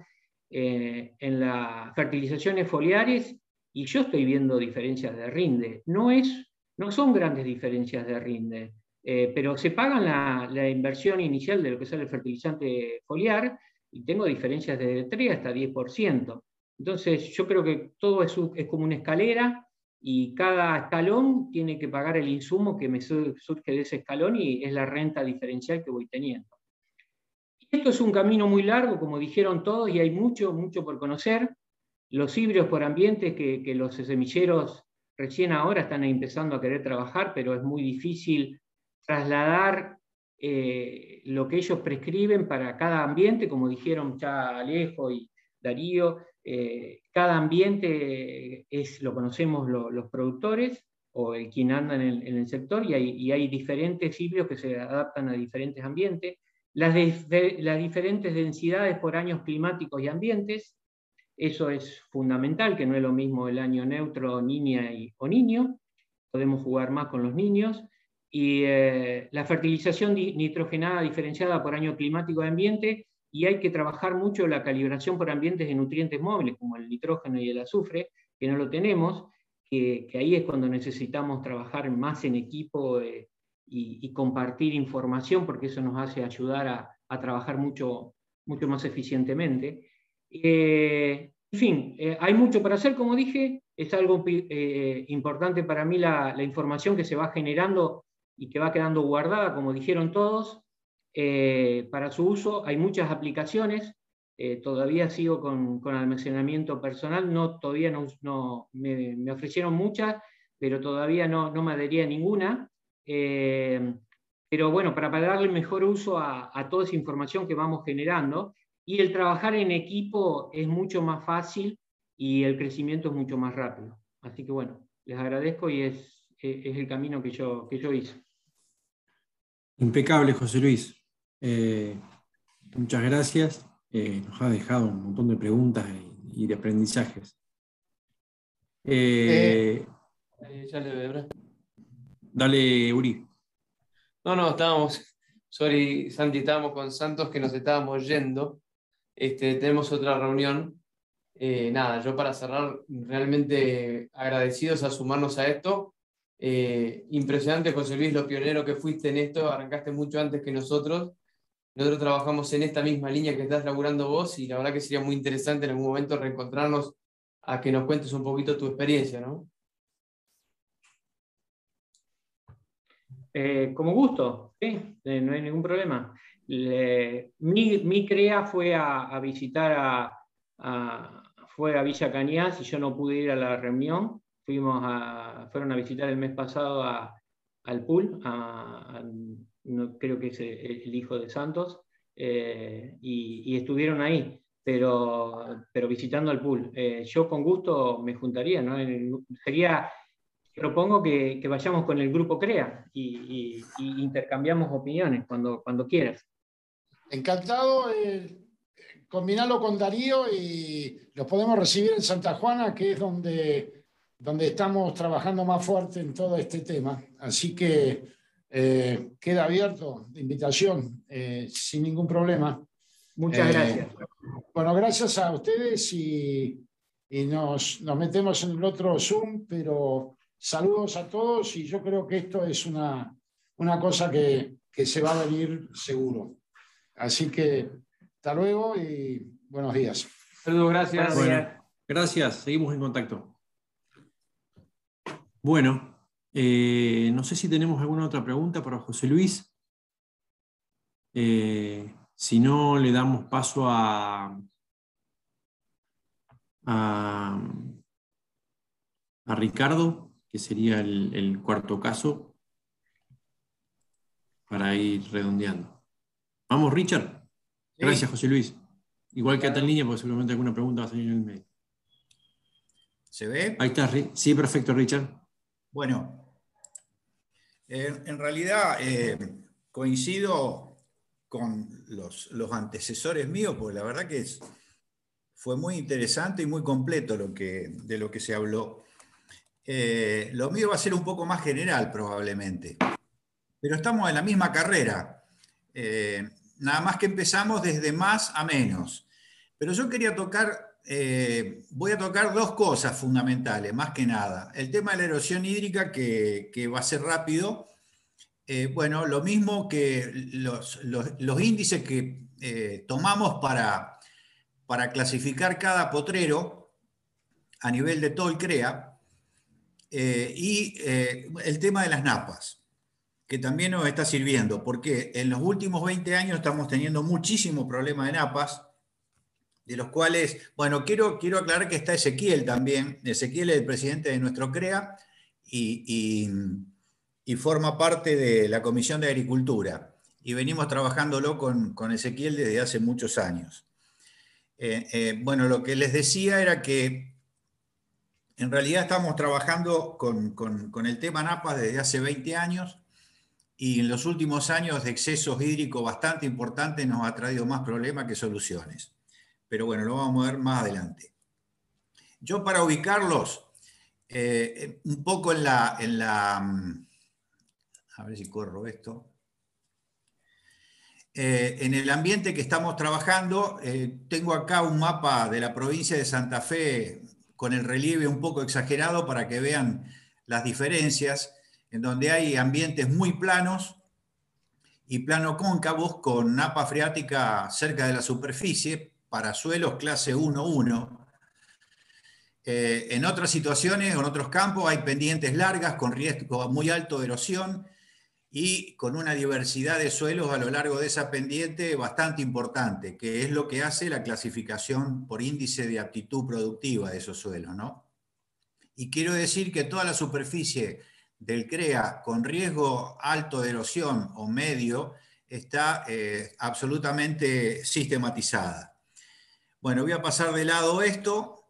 eh, en las fertilizaciones foliares y yo estoy viendo diferencias de rinde. No, es, no son grandes diferencias de rinde, pero se pagan la, la, inversión inicial de lo que sale el fertilizante foliar y tengo diferencias de 3 hasta 10%. Entonces, yo creo que todo es, es, como una escalera y cada escalón tiene que pagar el insumo que me surge de ese escalón y es la renta diferencial que voy teniendo. Esto es un camino muy largo, como dijeron todos, y hay mucho, mucho por conocer. Los híbridos por ambiente que, los semilleros recién ahora están empezando a querer trabajar, pero es muy difícil trasladar eh, lo que ellos prescriben para cada ambiente, como dijeron ya Alejo y Darío, eh, cada ambiente es, lo conocemos los productores o el quien anda en el, sector y hay, diferentes híbridos que se adaptan a diferentes ambientes. Las, diferentes densidades por años climáticos y ambientes, eso es fundamental, que no es lo mismo el año neutro, niña o niño, podemos jugar más con los niños. Y eh, la fertilización nitrogenada diferenciada por año climático y ambiente y hay que trabajar mucho la calibración por ambientes de nutrientes móviles, como el nitrógeno y el azufre, que no lo tenemos, que, ahí es cuando necesitamos trabajar más en equipo eh, y, compartir información, porque eso nos hace ayudar a, trabajar mucho, mucho más eficientemente. Eh, en fin, eh, hay mucho para hacer, como dije, es algo importante para mí la, la información que se va generando y que va quedando guardada, como dijeron todos, eh, para su uso. Hay muchas aplicaciones, eh, todavía sigo con, almacenamiento personal, no, todavía no, me, ofrecieron muchas, pero todavía no, no me adhería a ninguna. Eh, pero bueno, para, darle mejor uso a, toda esa información que vamos generando, y el trabajar en equipo es mucho más fácil y el crecimiento es mucho más rápido. Así que bueno, les agradezco y es, es el camino que yo, que yo hice. Impecable, José Luis. Eh, muchas gracias. Eh, nos ha dejado un montón de preguntas y, de aprendizajes. Eh, dale, Uri. No, no, estábamos, sorry, Santi, estábamos con Santos que nos estábamos yendo. Este, tenemos otra reunión. nada, yo para cerrar, realmente agradecidos a sumarnos a esto. impresionante, José Luis, lo pionero que fuiste en esto, arrancaste mucho antes que nosotros nosotros trabajamos en esta misma línea que estás laburando vos y la verdad que sería muy interesante en algún momento reencontrarnos a que nos cuentes un poquito tu experiencia, ¿no? Eh, como gusto, eh, no hay ningún problema. mi, CREA fue a, visitar a, fue a Villa Cañas y yo no pude ir a la reunión. Fuimos a, fueron a visitar el mes pasado al pool, no, creo que es el, hijo de Santos, eh, y, estuvieron ahí, pero, pero visitando al pool. Eh, yo con gusto me juntaría, ¿no? sería propongo que, vayamos con el grupo CREA y, intercambiamos opiniones cuando, cuando quieras. Encantado. Eh, combinarlo con Darío y los podemos recibir en Santa Juana, que es donde, donde estamos trabajando más fuerte en todo este tema. Así que eh, queda abierto la invitación eh, sin ningún problema. Muchas gracias. Bueno, gracias a ustedes y, y nos, nos metemos en el otro Zoom, pero Saludos a todos y yo creo que esto es una, una cosa que, que se va a venir seguro. Así que hasta luego y buenos días. Saludos, gracias. gracias, seguimos en contacto. Bueno, eh, no sé si tenemos alguna otra pregunta para José Luis. Eh, si no, le damos paso a, a, a Ricardo que sería el, cuarto caso, para ir redondeando. Vamos, Richard. Gracias, José Luis. Igual que a en línea, porque seguramente alguna pregunta va a salir en el medio. ¿Se ve? Ahí está. Sí, perfecto, Richard. Bueno, eh, en realidad eh, coincido con los, antecesores míos, porque la verdad que es, fue muy interesante y muy completo lo que, de lo que se habló. Eh, lo mío va a ser un poco más general probablemente, pero estamos en la misma carrera. Nada más que empezamos desde más a menos. Pero yo quería tocar, eh, voy a tocar dos cosas fundamentales, más que nada. El tema de la erosión hídrica, que, va a ser rápido. bueno, lo mismo que los, índices que tomamos para, para clasificar cada potrero a nivel de todo el CREA, eh, y eh, el tema de las napas, que también nos está sirviendo, porque en los últimos 20 años estamos teniendo muchísimo problema de napas, de los cuales, bueno, quiero, quiero aclarar que está Ezequiel también. Ezequiel es el presidente de nuestro CREA y, forma parte de la Comisión de Agricultura. Y venimos trabajándolo con, con Ezequiel desde hace muchos años. Eh, bueno, lo que les decía era que en realidad estamos trabajando con, el tema NAPAS desde hace 20 años y en los últimos años de excesos hídricos bastante importantes nos ha traído más problemas que soluciones. Pero bueno, lo vamos a ver más adelante. Yo para ubicarlos, eh, un poco en la, en la... Mm, a ver si corro esto. Eh, en el ambiente que estamos trabajando, eh, tengo acá un mapa de la provincia de Santa Fe con el relieve un poco exagerado para que vean las diferencias, en donde hay ambientes muy planos y plano cóncavos con napa freática cerca de la superficie para suelos clase 1-1. Eh, en otras situaciones, en otros campos, hay pendientes largas con riesgo muy alto de erosión y con una diversidad de suelos a lo largo de esa pendiente bastante importante, que es lo que hace la clasificación por índice de aptitud productiva de esos suelos. ¿no? Y quiero decir que toda la superficie del CREA con riesgo alto de erosión o medio está eh, absolutamente sistematizada. Bueno, voy a pasar de lado esto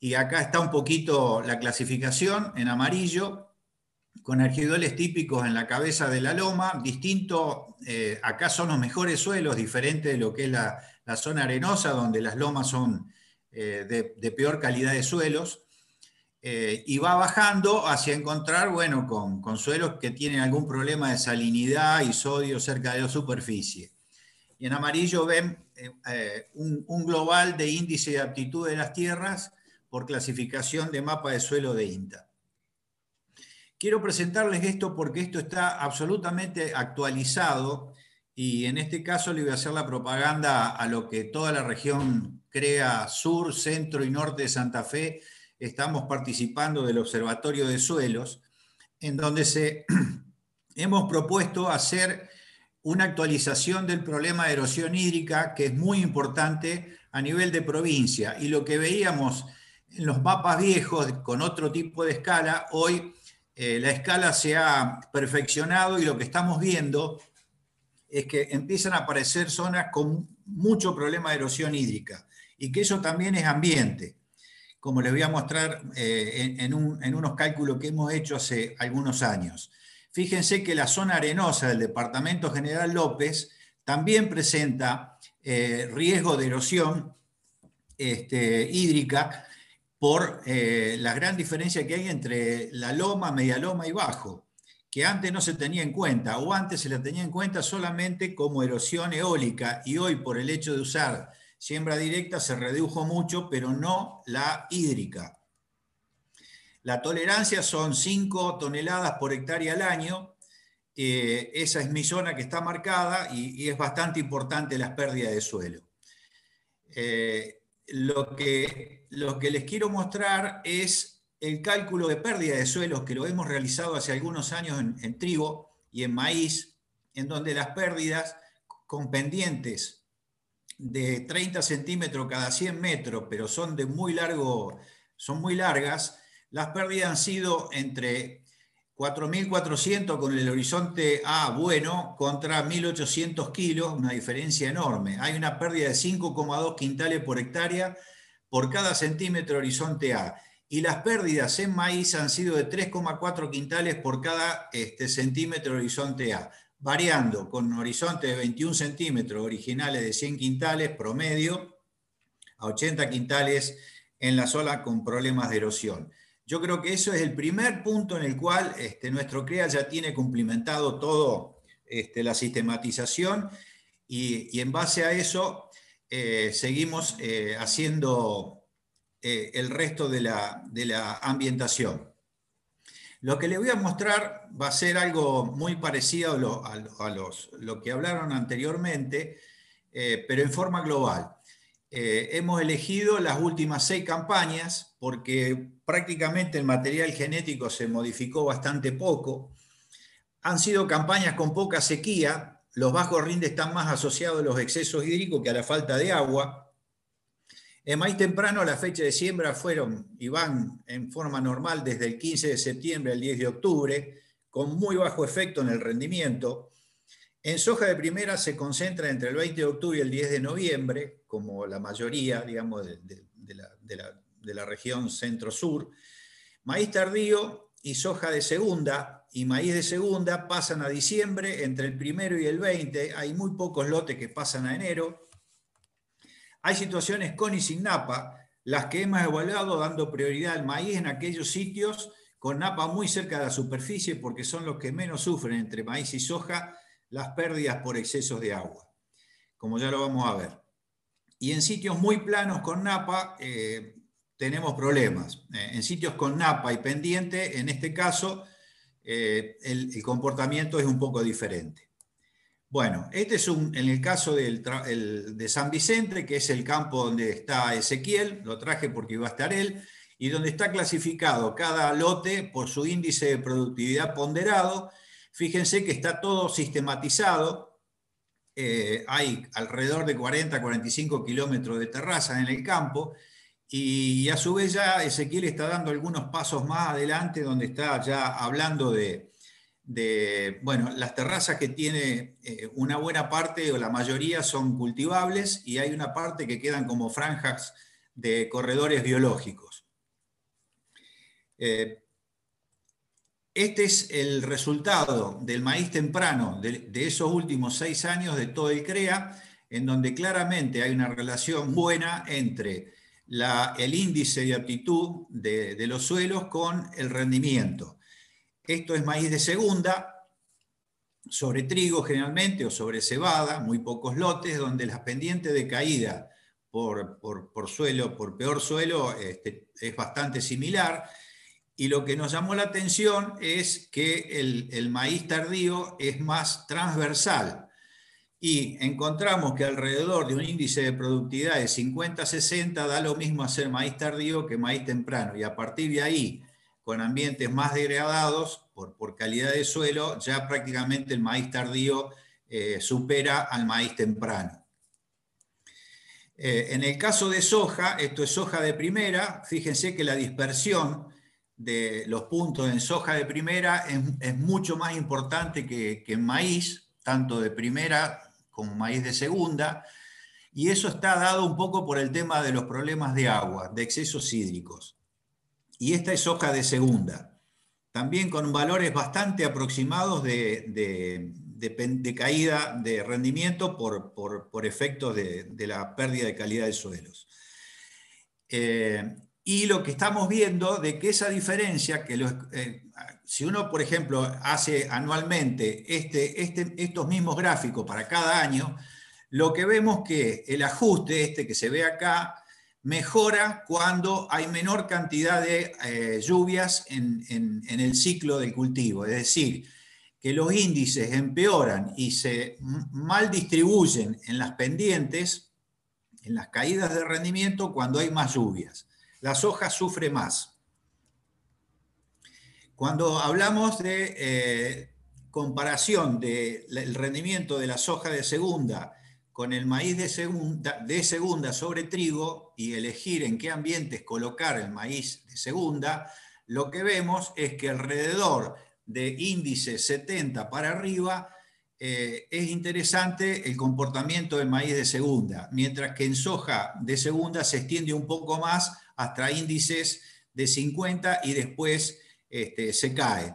y acá está un poquito la clasificación en amarillo con argidoles típicos en la cabeza de la loma, distinto, eh, acá son los mejores suelos, diferente de lo que es la, zona arenosa, donde las lomas son eh, de, peor calidad de suelos, eh, y va bajando hacia encontrar, bueno, con, suelos que tienen algún problema de salinidad y sodio cerca de la superficie. En amarillo ven un, un global de índice de aptitud de las tierras por clasificación de mapa de suelo de INTA. Quiero presentarles esto porque esto está absolutamente actualizado y en este caso le voy a hacer la propaganda a lo que toda la región crea sur, centro y norte de Santa Fe. Estamos participando del Observatorio de Suelos, en donde se, hemos propuesto hacer una actualización del problema de erosión hídrica que es muy importante a nivel de provincia. Y lo que veíamos en los mapas viejos con otro tipo de escala, hoy eh, la escala se ha perfeccionado y lo que estamos viendo es que empiezan a aparecer zonas con mucho problema de erosión hídrica y que eso también es ambiente, como les voy a mostrar eh, en, unos cálculos que hemos hecho hace algunos años. Fíjense que la zona arenosa del Departamento General López también presenta eh, riesgo de erosión este, hídrica por eh, la gran diferencia que hay entre la loma, media loma y bajo, que antes no se tenía en cuenta, o antes se la tenía en cuenta solamente como erosión eólica, y hoy por el hecho de usar siembra directa se redujo mucho, pero no la hídrica. La tolerancia son 5 toneladas por hectárea al año. Eh, esa es mi zona que está marcada y, es bastante importante las pérdidas de suelo. Eh, lo, que, les quiero mostrar es el cálculo de pérdida de suelos que lo hemos realizado hace algunos años en, en trigo y en maíz, en donde las pérdidas con pendientes de 30 centímetros cada 100 metros, pero son de muy largo, son muy largas, las pérdidas han sido entre 4.400 con el horizonte A bueno contra 1.800 kilos, una diferencia enorme. Hay una pérdida de 5,2 quintales por hectárea por cada centímetro horizonte A. Y las pérdidas en maíz han sido de 3,4 quintales por cada este, centímetro horizonte A variando con un horizonte de 21 centímetros originales de 100 quintales promedio a 80 quintales en la zona con problemas de erosión. Yo creo que eso es el primer punto en el cual este, nuestro CREA ya tiene cumplimentado todo este, la sistematización y, en base a eso eh, seguimos eh, haciendo eh, el resto de la, ambientación. Lo que les voy a mostrar va a ser algo muy parecido a lo, que hablaron anteriormente, pero en forma global. Eh, hemos elegido las últimas seis campañas porque prácticamente el material genético se modificó bastante poco. Han sido campañas con poca sequía, los bajos rindes están más asociados a los excesos hídricos que a la falta de agua. En maíz temprano la fecha de siembra fueron y van en forma normal desde el 15 de septiembre al 10 de octubre, con muy bajo efecto en el rendimiento. En soja de primera se concentra entre el 20 de octubre y el 10 de noviembre, como la mayoría, digamos, de, la, región centro-sur. Maíz tardío y soja de segunda y maíz de segunda pasan a diciembre, entre el primero y el 20. Hay muy pocos lotes que pasan a enero. Hay situaciones con y sin napa, las que hemos evaluado dando prioridad al maíz en aquellos sitios con napa muy cerca de la superficie porque son los que menos sufren entre maíz y soja las pérdidas por excesos de agua, como ya lo vamos a ver. Y en sitios muy planos con napa eh, tenemos problemas. Eh, en sitios con napa y pendiente, en este caso, eh, el comportamiento es un poco diferente. Bueno, este es un, en el caso de San Vicente, que es el campo donde está Ezequiel, lo traje porque iba a estar él, y donde está clasificado cada lote por su índice de productividad ponderado. Fíjense que está todo sistematizado. Eh, hay alrededor de 40, 45 kilómetros de terraza en el campo. Y a su vez ya Ezequiel está dando algunos pasos más adelante donde está ya hablando de, bueno, las terrazas que tiene eh, una buena parte o la mayoría son cultivables y hay una parte que quedan como franjas de corredores biológicos. Eh, este es el resultado del maíz temprano de, esos últimos seis años de todo el CREA, en donde claramente hay una relación buena entre el índice de aptitud de los suelos con el rendimiento. Esto es maíz de segunda, sobre trigo generalmente o sobre cebada, muy pocos lotes, donde las pendientes de caída por, suelo, por peor suelo, este, es bastante similar. Y lo que nos llamó la atención es que el, maíz tardío es más transversal. Y encontramos que alrededor de un índice de productividad de 50-60 da lo mismo hacer maíz tardío que maíz temprano. Y a partir de ahí, con ambientes más degradados por, por calidad de suelo, ya prácticamente el maíz tardío eh, supera al maíz temprano. Eh, en el caso de soja, esto es soja de primera, fíjense que la dispersión de los puntos en soja de primera es, mucho más importante que, que, en maíz, tanto de primera como maíz de segunda, y eso está dado un poco por el tema de los problemas de agua, de excesos hídricos. Y esta es soja de segunda, también con valores bastante aproximados de, de, caída de rendimiento por, por, efectos de, la pérdida de calidad de suelos. Eh, y lo que estamos viendo de que esa diferencia, que eh, si uno, por ejemplo, hace anualmente este, este, estos mismos gráficos para cada año, lo que vemos que el ajuste este que se ve acá mejora cuando hay menor cantidad de eh, lluvias en, en, el ciclo del cultivo. Es decir, que los índices empeoran y se mal distribuyen en las pendientes, en las caídas de rendimiento, cuando hay más lluvias. La soja sufre más. Cuando hablamos de eh, comparación del rendimiento de la soja de segunda con el maíz de segunda, de segunda sobre trigo y elegir en qué ambientes colocar el maíz de segunda, lo que vemos es que alrededor de índice 70 para arriba, eh, es interesante el comportamiento del maíz de segunda, mientras que en soja de segunda se extiende un poco más hasta índices de 50 y después este, se cae.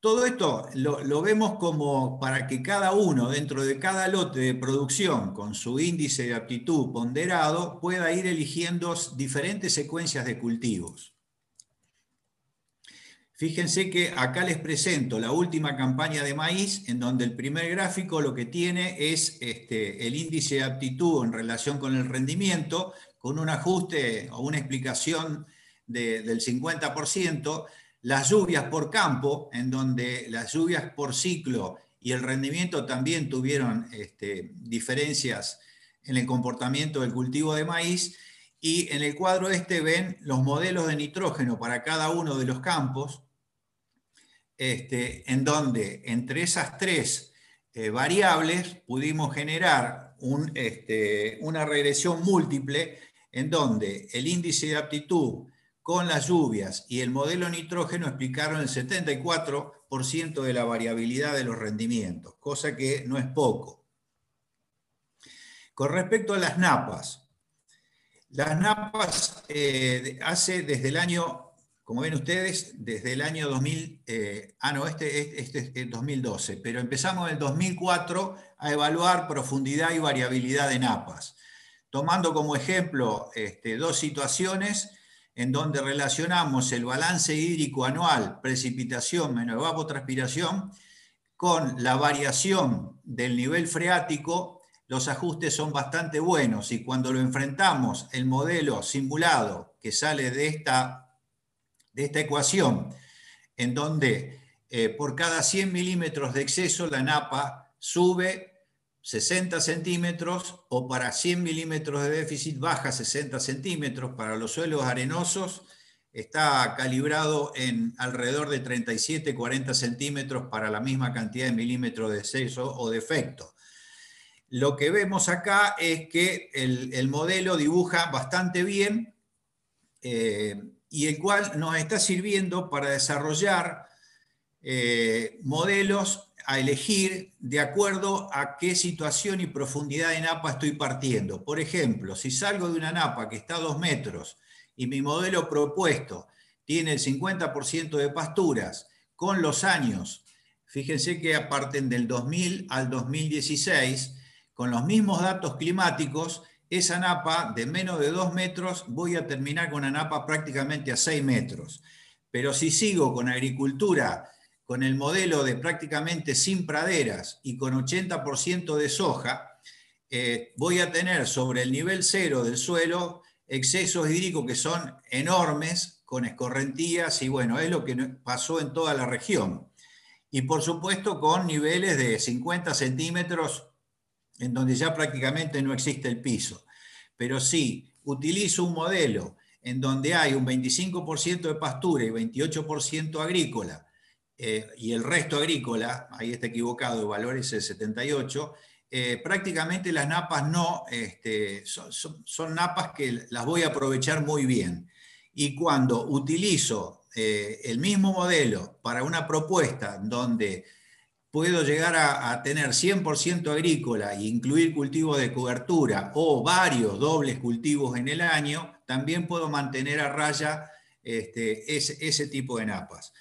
Todo esto lo, vemos como para que cada uno dentro de cada lote de producción con su índice de aptitud ponderado pueda ir eligiendo diferentes secuencias de cultivos. Fíjense que acá les presento la última campaña de maíz, en donde el primer gráfico lo que tiene es este, el índice de aptitud en relación con el rendimiento, con un ajuste o una explicación del 50%, las lluvias por campo, en donde las lluvias por ciclo y el rendimiento también tuvieron este, diferencias en el comportamiento del cultivo de maíz, y en el cuadro este ven los modelos de nitrógeno para cada uno de los campos, este, en donde entre esas tres eh, variables pudimos generar este, una regresión múltiple en donde el índice de aptitud con las lluvias y el modelo nitrógeno explicaron el 74% de la variabilidad de los rendimientos, cosa que no es poco. Con respecto a las napas, las napas eh, hace desde el año como ven ustedes, desde el año 2000, eh, ah, no, este, este, es 2012, pero empezamos en el 2004 a evaluar profundidad y variabilidad de napas, tomando como ejemplo este, dos situaciones en donde relacionamos el balance hídrico anual, precipitación menos evapotranspiración, con la variación del nivel freático, los ajustes son bastante buenos y cuando lo enfrentamos el modelo simulado que sale de esta de esta ecuación, en donde eh, por cada 100 milímetros de exceso la napa sube 60 centímetros o para 100 milímetros de déficit baja 60 centímetros. Para los suelos arenosos está calibrado en alrededor de 37-40 centímetros para la misma cantidad de milímetros de exceso o defecto. Lo que vemos acá es que el, modelo dibuja bastante bien eh, y el cual nos está sirviendo para desarrollar eh, modelos a elegir de acuerdo a qué situación y profundidad de napa estoy partiendo. Por ejemplo, si salgo de una napa que está a dos metros y mi modelo propuesto tiene el 50% de pasturas, con los años, fíjense que aparten del 2000 al 2016, con los mismos datos climáticos, esa napa de menos de 2 metros voy a terminar con una napa prácticamente a 6 metros. Pero si sigo con agricultura, con el modelo de prácticamente sin praderas y con 80% de soja, eh, voy a tener sobre el nivel cero del suelo excesos hídricos que son enormes, con escorrentías, y bueno, es lo que pasó en toda la región. Y por supuesto con niveles de 50 centímetros en donde ya prácticamente no existe el piso. Pero si utilizo un modelo en donde hay un 25% de pastura y 28% agrícola, eh, y el resto agrícola, ahí está equivocado, el valor es el 78, eh, prácticamente las napas no, este, son, napas que las voy a aprovechar muy bien. Y cuando utilizo eh, el mismo modelo para una propuesta donde puedo llegar a, tener 100% agrícola e incluir cultivos de cobertura o varios dobles cultivos en el año, también puedo mantener a raya este, ese, tipo de napas.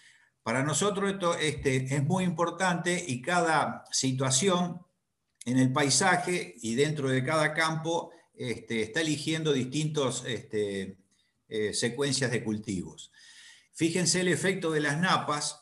Para nosotros esto este, es muy importante y cada situación en el paisaje y dentro de cada campo este, está eligiendo distintas este, eh, secuencias de cultivos. Fíjense el efecto de las napas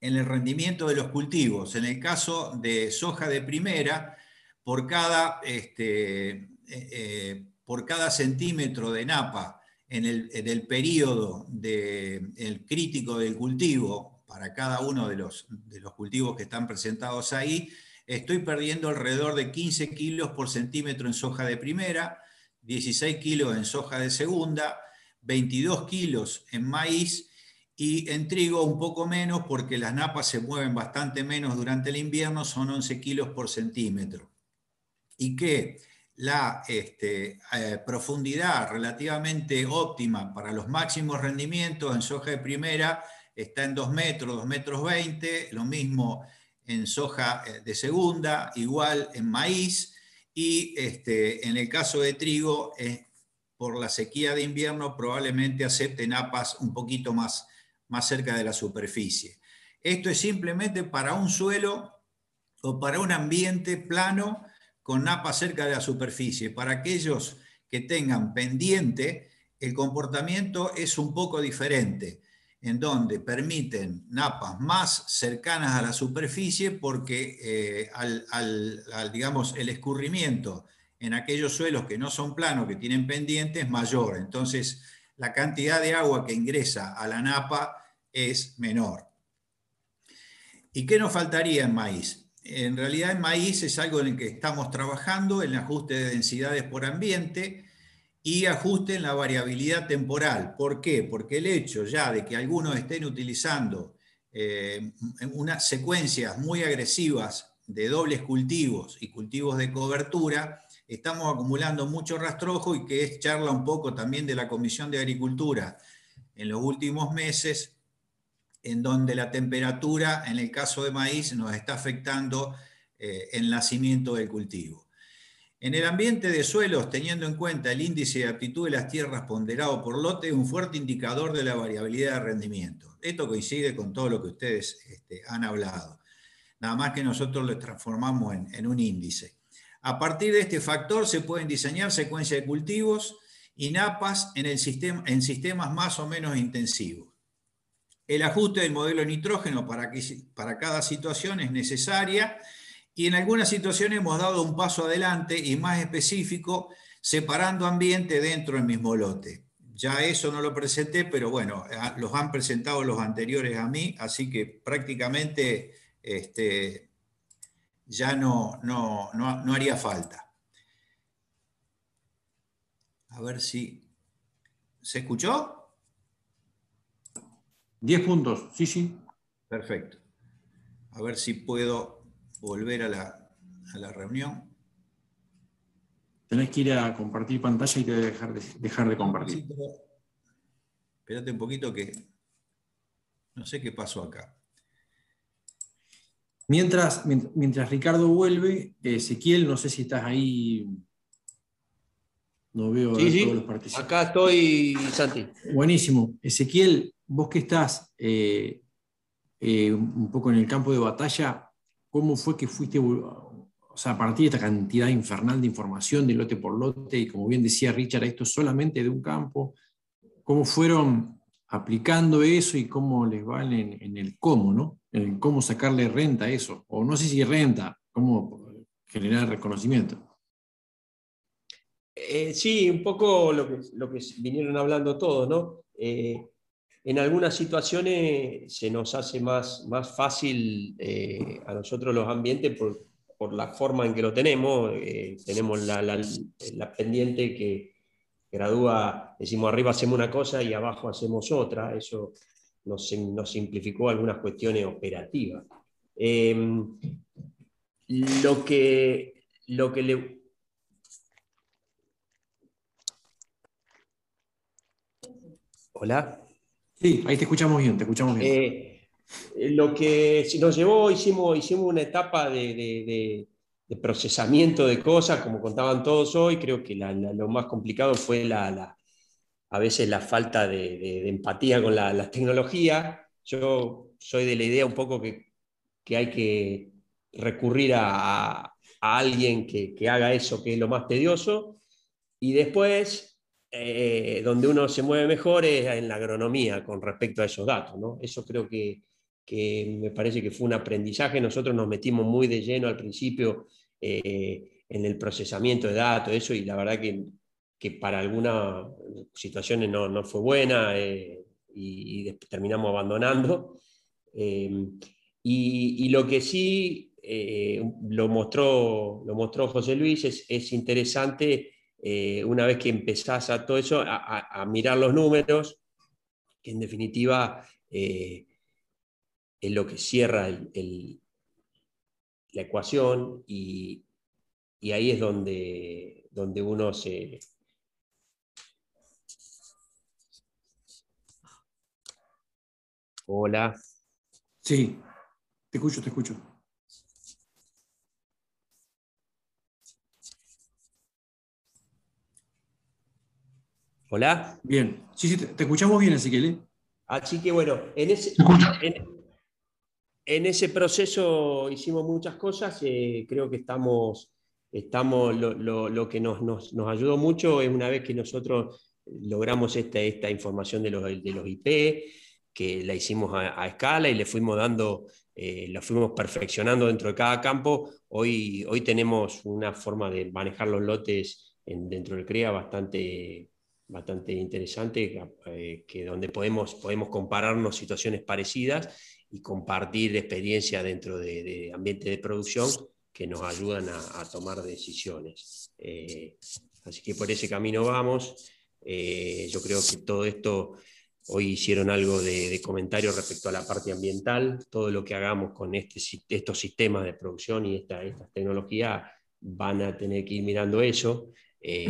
en el rendimiento de los cultivos. En el caso de soja de primera, por cada, eh, eh, por cada centímetro de napa en el, periodo de, crítico del cultivo, para cada uno de los, de los cultivos que están presentados ahí, estoy perdiendo alrededor de 15 kilos por centímetro en soja de primera, 16 kilos en soja de segunda, 22 kilos en maíz y en trigo un poco menos porque las napas se mueven bastante menos durante el invierno, son 11 kilos por centímetro. Y que la este, eh, profundidad relativamente óptima para los máximos rendimientos en soja de primera está en 2 metros, 2 metros 20, lo mismo en soja eh, de segunda, igual en maíz y este, en el caso de trigo, por la sequía de invierno probablemente acepten napas un poquito más, más cerca de la superficie. Esto es simplemente para un suelo o para un ambiente plano con napas cerca de la superficie. Para aquellos que tengan pendiente, el comportamiento es un poco diferente en donde permiten napas más cercanas a la superficie porque eh, al, digamos, el escurrimiento en aquellos suelos que no son planos, que tienen pendientes, es mayor. Entonces, la cantidad de agua que ingresa a la napa es menor. ¿Y qué nos faltaría en maíz? En realidad en maíz es algo en el que estamos trabajando, el ajuste de densidades por ambiente, y ajusten la variabilidad temporal. ¿Por qué? Porque el hecho ya de que algunos estén utilizando eh, unas secuencias muy agresivas de dobles cultivos y cultivos de cobertura, estamos acumulando mucho rastrojo y que es charla un poco también de la Comisión de Agricultura en los últimos meses, en donde la temperatura, en el caso de maíz, nos está afectando eh, el nacimiento del cultivo. En el ambiente de suelos, teniendo en cuenta el índice de aptitud de las tierras ponderado por lote, es un fuerte indicador de la variabilidad de rendimiento. Esto coincide con todo lo que ustedes este, han hablado. Nada más que nosotros lo transformamos en, un índice. A partir de este factor se pueden diseñar secuencias de cultivos y napas en, el sistema, en sistemas más o menos intensivos. El ajuste del modelo nitrógeno para, cada situación es necesaria y en algunas situaciones hemos dado un paso adelante y más específico, separando ambiente dentro del mismo lote. Ya eso no lo presenté, pero bueno, los han presentado los anteriores a mí, así que prácticamente este, ya no, no, no, haría falta. A ver si... ¿Se escuchó? Diez puntos, sí, sí. Perfecto. A ver si puedo volver a la, reunión. Tenés que ir a compartir pantalla y te dejar de, dejar de compartir. espérate un poquito que no sé qué pasó acá. Mientras, mientras Ricardo vuelve, Ezequiel, no sé si estás ahí. No veo a todos los participantes. Acá estoy, Santi. Buenísimo. Ezequiel, vos que estás eh, eh, un poco en el campo de batalla, ¿Cómo fue que fuiste, o sea, a partir de esta cantidad infernal de información de lote por lote, y como bien decía Richard, esto solamente de un campo, cómo fueron aplicando eso y cómo les vale en, el cómo, ¿no? En cómo sacarle renta a eso, o no sé si renta, cómo generar reconocimiento. Eh, sí, un poco lo que, lo que vinieron hablando todos, ¿no? Eh, en algunas situaciones se nos hace más, más fácil eh, a nosotros los ambientes por, por, la forma en que lo tenemos. Eh, tenemos la, la, pendiente que gradúa, decimos arriba hacemos una cosa y abajo hacemos otra. Eso nos, nos simplificó algunas cuestiones operativas. Em, lo, que, lo que le... Hola. Sí, ahí te escuchamos bien, te escuchamos bien. Eh, lo que nos llevó, hicimos, hicimos una etapa de, procesamiento de cosas, como contaban todos hoy, creo que lo más complicado fue la, a veces la falta de, empatía con la, tecnología. Yo soy de la idea un poco que, hay que recurrir a, alguien que, haga eso, que es lo más tedioso, y después, eh, donde uno se mueve mejor es en la agronomía con respecto a esos datos. ¿no? Eso creo que, me parece que fue un aprendizaje. Nosotros nos metimos muy de lleno al principio eh, en el procesamiento de datos, eso, y la verdad que que para algunas situaciones no, no fue buena eh, y, terminamos abandonando. Eh, y, lo que sí eh, lo, mostró, lo mostró José Luis es, es interesante una vez que empezás a todo eso, a, mirar los números, que en definitiva es lo que cierra la ecuación y, y, ahí es donde, donde uno se, Hola. Sí, te escucho, te escucho. Hola. Bien, sí, sí, te, escuchamos bien, Ezequiel. ¿eh? Así que bueno, en ese, en, ese proceso hicimos muchas cosas, eh, creo que estamos, estamos lo, que nos, nos, nos, ayudó mucho es una vez que nosotros logramos esta, esta información de los, de los IP, que la hicimos a, escala y le fuimos dando, eh, la fuimos perfeccionando dentro de cada campo. Hoy, hoy tenemos una forma de manejar los lotes en, dentro del CREA bastante, bastante interesante, eh, que donde podemos, podemos compararnos situaciones parecidas y compartir experiencia dentro de, de ambiente de producción que nos ayudan a, tomar decisiones. Eh, así que por ese camino vamos. yo creo que todo esto Hoy hicieron algo de, comentario respecto a la parte ambiental. Todo lo que hagamos con este, estos sistemas de producción y esta, estas tecnologías van a tener que ir mirando eso. Eh,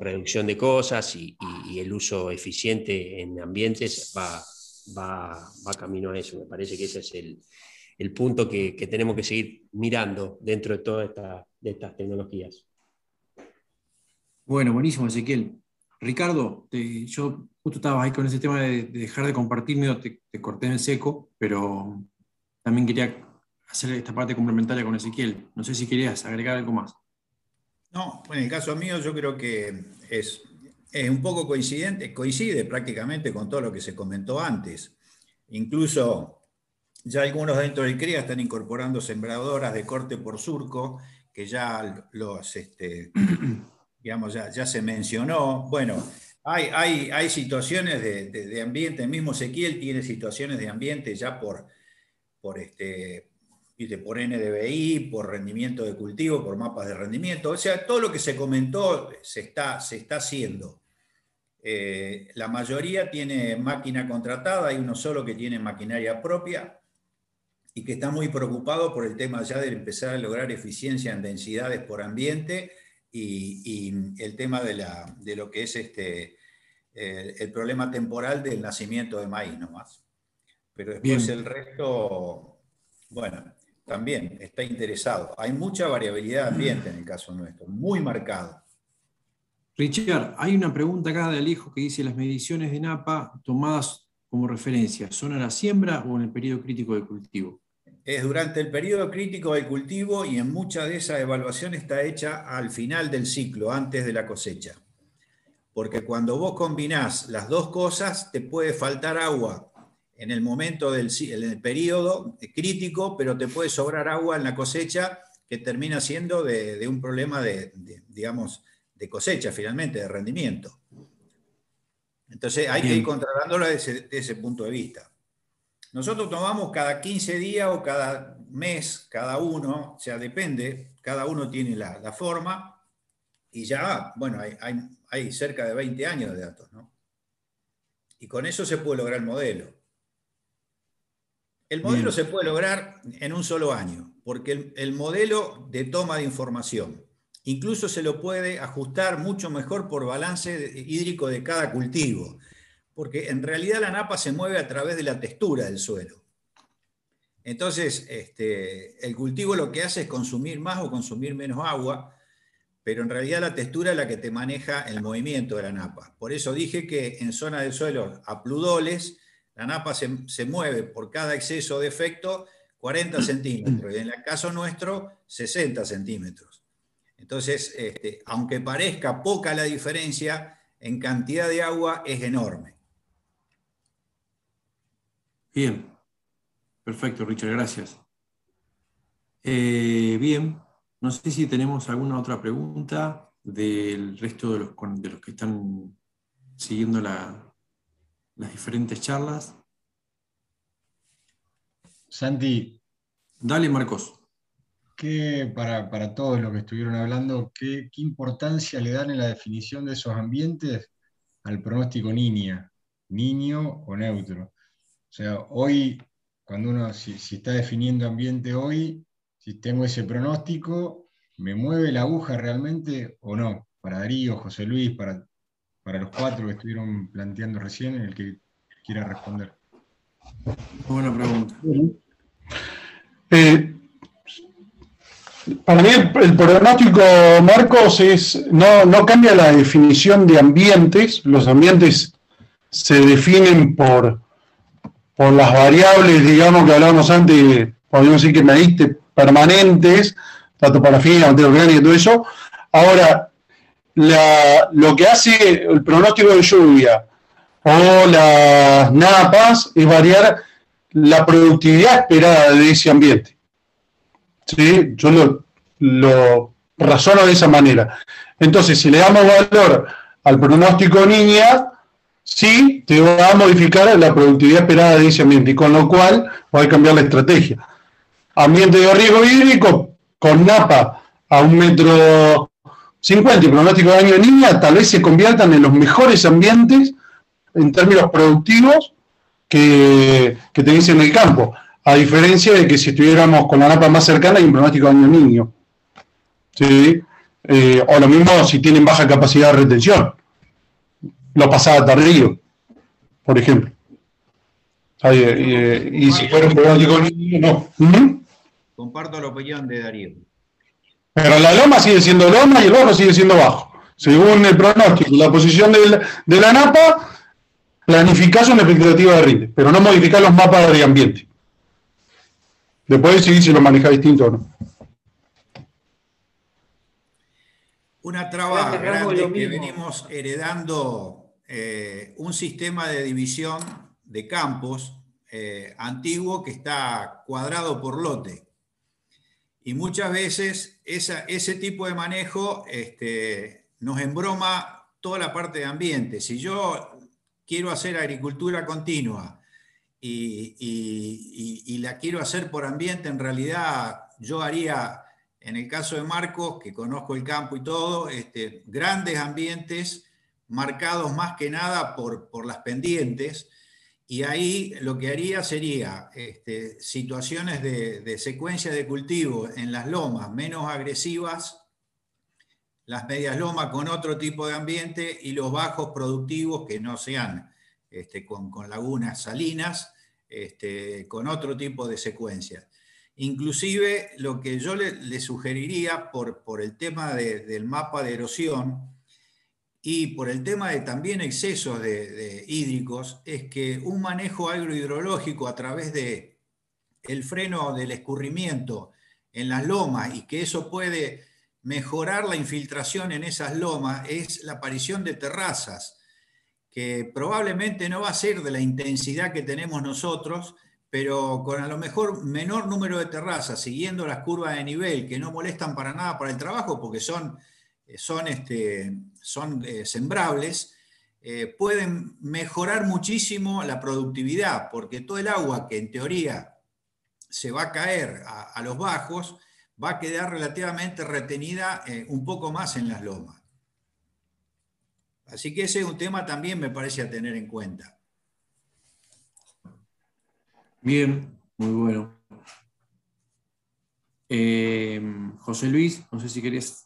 reducción de cosas y, el uso eficiente en ambientes va, va, va, camino a eso. Me parece que ese es el, el punto que, que, tenemos que seguir mirando dentro de todas esta, de estas tecnologías. Bueno, buenísimo, Ezequiel. Ricardo, yo justo estaba ahí con ese tema de, dejar de compartir, te, te, corté en el seco, pero también quería hacer esta parte complementaria con Ezequiel. No sé si querías agregar algo más. No, en el caso mío yo creo que es, es un poco coincidente, coincide prácticamente con todo lo que se comentó antes. Incluso ya algunos dentro del CRIA están incorporando sembradoras de corte por surco, que ya los, este, digamos, ya, ya se mencionó. Bueno, hay, hay, hay situaciones de, de, ambiente, el mismo Ezequiel tiene situaciones de ambiente ya por, por, este, por NDVI, por rendimiento de cultivo, por mapas de rendimiento. O sea, todo lo que se comentó se está, se está haciendo. Eh, la mayoría tiene máquina contratada, hay uno solo que tiene maquinaria propia y que está muy preocupado por el tema ya de empezar a lograr eficiencia en densidades por ambiente y, el tema de, la, de, lo que es este, el, problema temporal del nacimiento de maíz nomás. Pero después el resto, bueno, también está interesado. Hay mucha variabilidad de ambiente en el caso nuestro, muy marcado. Richard, hay una pregunta acá del hijo que dice, las mediciones de NAPA tomadas como referencia, ¿son a la siembra o en el periodo crítico de cultivo? es durante el periodo crítico del cultivo y en mucha de esa evaluación está hecha al final del ciclo, antes de la cosecha. Porque cuando vos combinás las dos cosas, te puede faltar agua en el momento del el periodo crítico, pero te puede sobrar agua en la cosecha que termina siendo de, un problema de, digamos, de cosecha finalmente, de rendimiento. Entonces hay que ir controlándolo desde ese punto de vista. Nosotros tomamos cada 15 días o cada mes, cada uno, o sea, depende, cada uno tiene la, forma y ya, bueno, hay, cerca de 20 años de datos, ¿no? Y con eso se puede lograr el modelo. El modelo se puede lograr en un solo año, porque el, modelo de toma de información, incluso se lo puede ajustar mucho mejor por balance hídrico de cada cultivo, porque en realidad la napa se mueve a través de la textura del suelo. Entonces, este, el cultivo lo que hace es consumir más o consumir menos agua, pero en realidad la textura es la que te maneja el movimiento de la napa. Por eso dije que en zona del suelo a pludoles, la napa se, mueve por cada exceso de efecto 40 centímetros y en el caso nuestro 60 centímetros. Entonces, este, aunque parezca poca la diferencia, en cantidad de agua es enorme. Bien, perfecto, Richard, gracias. Eh, bien, no sé si tenemos alguna otra pregunta del resto de los, de los que están siguiendo la, las diferentes charlas. Santi. Dale, Marcos. ¿Qué, para, para todos los que estuvieron hablando, ¿qué, importancia le dan en la definición de esos ambientes al pronóstico niña, niño o neutro? O sea, hoy, cuando uno, si, si está definiendo ambiente hoy, si tengo ese pronóstico, ¿me mueve la aguja realmente o no? Para Darío, José Luis, para para los cuatro que estuvieron planteando recién, el que quiera responder. Buena pregunta. Eh, para mí el, pronóstico, Marcos, es, no, no cambia la definición de ambientes. Los ambientes se definen por, por las variables, digamos, que hablábamos antes, podríamos decir que me diste permanentes, tanto para materia orgánica y todo eso. Ahora, lo que hace el pronóstico de lluvia o las napas es variar la productividad esperada de ese ambiente. ¿Sí? Yo lo, lo razono de esa manera. Entonces, si le damos valor al pronóstico niña, sí te va a modificar la productividad esperada de ese ambiente, y con lo cual va a cambiar la estrategia. Ambiente de riesgo hídrico, con napa a un metro 50 y pronóstico de año de niña tal vez se conviertan en los mejores ambientes en términos productivos que, que tenéis en el campo, a diferencia de que si estuviéramos con la napa más cercana y un pronóstico de año niño. ¿Sí? Eh, o lo mismo si tienen baja capacidad de retención. Lo pasaba tardío, por ejemplo. Eh, eh, y si fuera un pronóstico de niño, no. ¿Mm? Comparto la opinión de Darío. Pero la loma sigue siendo loma y el bajo sigue siendo bajo. Según el pronóstico, la posición de la napa, planificás una expectativa de rinde, pero no modificar los mapas de ambiente. Después decidir si lo maneja distinto o no. Una traba grande que venimos heredando eh, un sistema de división de campos eh, antiguo que está cuadrado por lote. Y muchas veces ese tipo de manejo este, nos embroma toda la parte de ambiente. Si yo quiero hacer agricultura continua y, la quiero hacer por ambiente, en realidad yo haría, en el caso de Marcos, que conozco el campo y todo, este, grandes ambientes marcados más que nada por, por las pendientes y ahí lo que haría sería este, situaciones de, secuencia de cultivo en las lomas menos agresivas, las medias lomas con otro tipo de ambiente y los bajos productivos que no sean este, con, lagunas salinas, este, con otro tipo de secuencia. Inclusive lo que yo le, sugeriría por el tema del mapa de erosión, y por el tema de también excesos de, hídricos, es que un manejo agrohidrológico a través de freno del escurrimiento en las lomas y que eso puede mejorar la infiltración en esas lomas es la aparición de terrazas, que probablemente no va a ser de la intensidad que tenemos nosotros, pero con a lo mejor menor número de terrazas, siguiendo las curvas de nivel, que no molestan para nada para el trabajo, porque son son, este, son eh, sembrables, eh, pueden mejorar muchísimo la productividad, porque todo el agua que en teoría se va a caer a, los bajos, va a quedar relativamente retenida un poco más en las lomas. Así que ese es un tema también me parece a tener en cuenta. Bien, Muy bueno. Eh, José Luis, no sé si querías.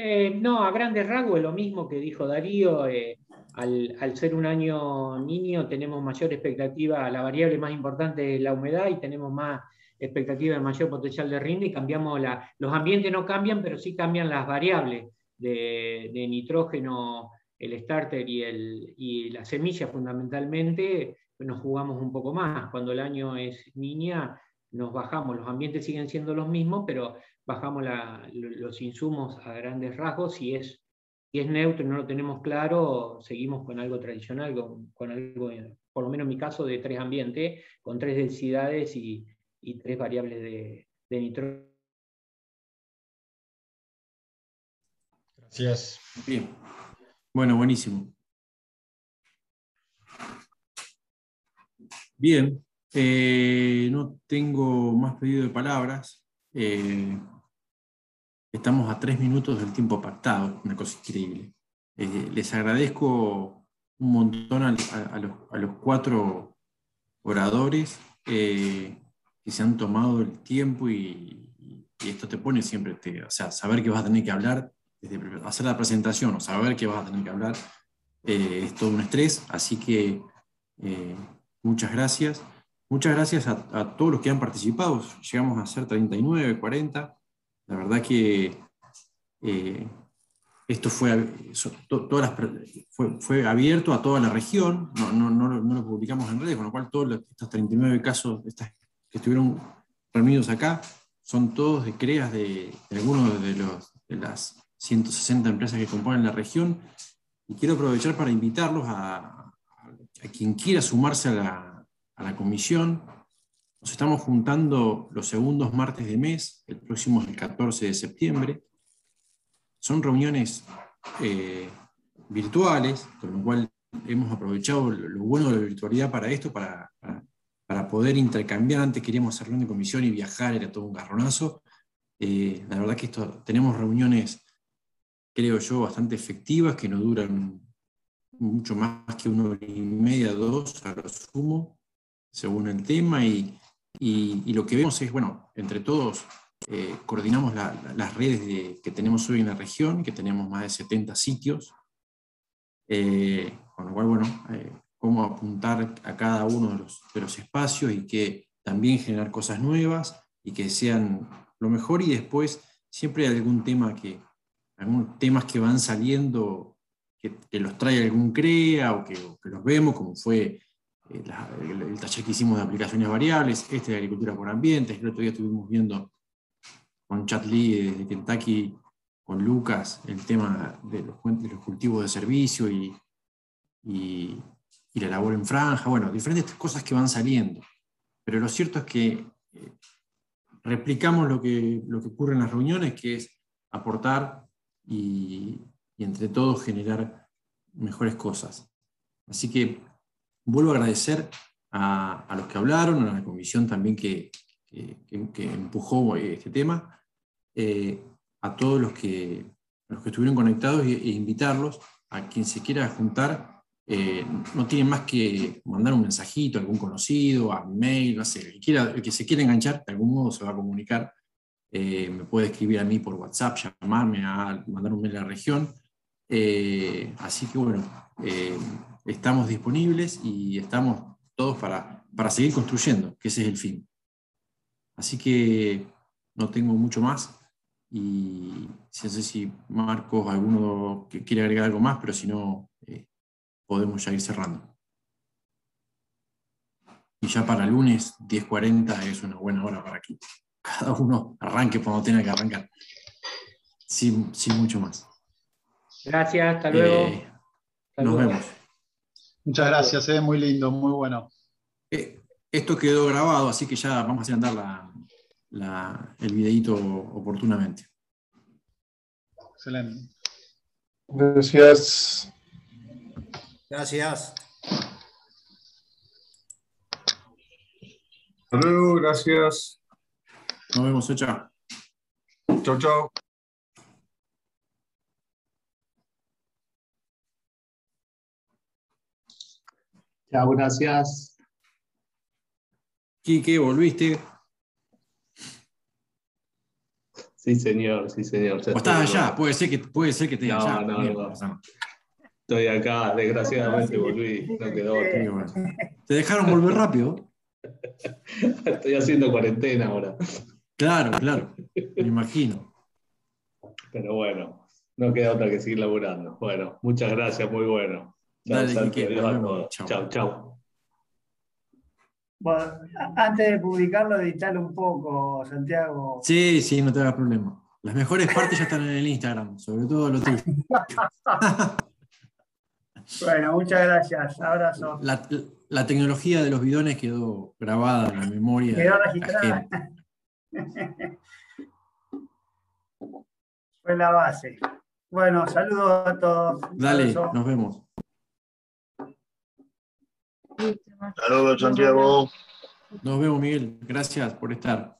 Eh, no, a grandes rasgos lo mismo que dijo Darío. Eh, al, ser un año niño tenemos mayor expectativa, la variable más importante es la humedad y tenemos más expectativa de mayor potencial de rinde y cambiamos los ambientes no cambian, pero sí cambian las variables de, nitrógeno, el starter y, y la semilla fundamentalmente, nos jugamos un poco más. Cuando el año es niña, nos bajamos, los ambientes siguen siendo los mismos, pero bajamos la, los insumos a grandes rasgos. Si es, si es neutro y no lo tenemos claro, seguimos con algo tradicional, con, con, algo, por lo menos en mi caso, de tres ambientes, con tres densidades y, y tres variables de, de nitrógeno. Gracias. Bien. Bueno, buenísimo. Bien, eh, no tengo más pedido de palabras. Eh, estamos a tres minutos del tiempo pactado, una cosa increíble. Eh, les agradezco un montón a, a, los, a los, cuatro oradores que se han tomado el tiempo y, esto te pone siempre, o sea, saber que vas a tener que hablar, hacer la presentación o saber que vas a tener que hablar, es todo un estrés, así que muchas gracias. Muchas gracias a, a, todos los que han participado. Llegamos a ser 39, 40. La verdad que eh, esto fue, fue, abierto a toda la región, no, no, no, lo publicamos en redes, con lo cual todos estos 39 casos estas, que estuvieron reunidos acá son todos de CREAS de, de algunos de, los, de las 160 empresas que componen la región. Y quiero aprovechar para invitarlos a, a quien quiera sumarse a la, a la comisión. Nos estamos juntando los segundos martes de mes, el próximo es el 14 de septiembre. Son reuniones eh, virtuales, con lo cual hemos aprovechado lo bueno de la virtualidad para esto, para, para, poder intercambiar. Antes queríamos hacer reunión de comisión y viajar, era todo un garronazo. Eh, la verdad que esto, tenemos reuniones, creo yo, bastante efectivas, que no duran mucho más que una hora y media, dos a lo sumo según el tema, y, y, lo que vemos es, bueno, entre todos eh, coordinamos la, la, las redes de, que tenemos hoy en la región, que tenemos más de 70 sitios, eh, con lo cual, bueno, eh, cómo apuntar a cada uno de los, espacios y que también generar cosas nuevas y que sean lo mejor y después siempre hay algún tema que, algunos temas que van saliendo que, que los trae algún CREA o que, o que los vemos, como fue la, el, taller que hicimos de aplicaciones variables, este de agricultura por ambientes, el otro día estuvimos viendo con Chad Lee de Kentucky, con Lucas, el tema de los, cultivos de servicio y, y, y, la labor en franja, bueno, diferentes cosas que van saliendo. Pero lo cierto es que eh, replicamos lo que, lo que ocurre en las reuniones, que es aportar y, y entre todos generar mejores cosas. Así que vuelvo a agradecer a, a, los que hablaron, a la comisión también que, que, que empujó este tema, eh, a todos los que, los que estuvieron conectados e, e, invitarlos a quien se quiera juntar. Eh, no tienen más que mandar un mensajito a algún conocido, a mail, no sé, el que, quiera, el que se quiera enganchar, de algún modo se va a comunicar. Eh, me puede escribir a mí por WhatsApp, llamarme, a mandar un mail a la región. Eh, así que bueno, estamos disponibles y estamos todos para, para seguir construyendo, que ese es el fin. Así que no tengo mucho más y no sé si Marcos, alguno que quiere agregar algo más, pero si no, eh, podemos ya ir cerrando. Y ya para lunes, 10.40 es una buena hora para que cada uno arranque cuando tenga que arrancar. Sin, sin mucho más. Gracias, hasta luego. Eh, hasta nos luego. vemos. Muchas gracias, eh, muy lindo, muy bueno. Eh, esto quedó grabado, así que ya vamos a hacer andar la, la, el videito oportunamente. Excelente. Gracias. Gracias. Hasta luego, gracias. Nos vemos, chao. Chao, chao. Chao, gracias. Quique, volviste. Sí, señor, sí, señor. O estás allá, puede ser que, puede ser que estés no, allá. No, Bien, no, pasa Estoy acá, desgraciadamente volví, no quedó otra. ¿Te dejaron volver rápido? Estoy haciendo cuarentena ahora. Claro, claro, me imagino. Pero bueno, no queda otra que seguir laburando. Bueno, muchas gracias, muy bueno. Chao, Dale, Santi, vemos. todos. Chao. Chao, chao. Bueno, antes de publicarlo, editalo un poco, Santiago. Sí, sí, no te hagas problema. Las mejores partes ya están en el Instagram, sobre todo lo tuyo. Bueno, muchas gracias. Abrazo. La, la tecnología de los bidones quedó grabada en la memoria. Quedó registrada. Fue la base. Bueno, saludos a todos. Dale, abrazo. nos vemos. Saludos, Santiago. Nos vemos, Miguel. Gracias por estar.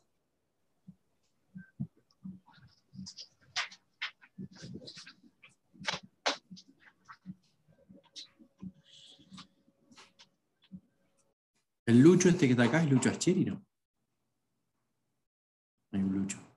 El Lucho este que está acá es Lucho Ascheri, ¿no? Hay un Lucho.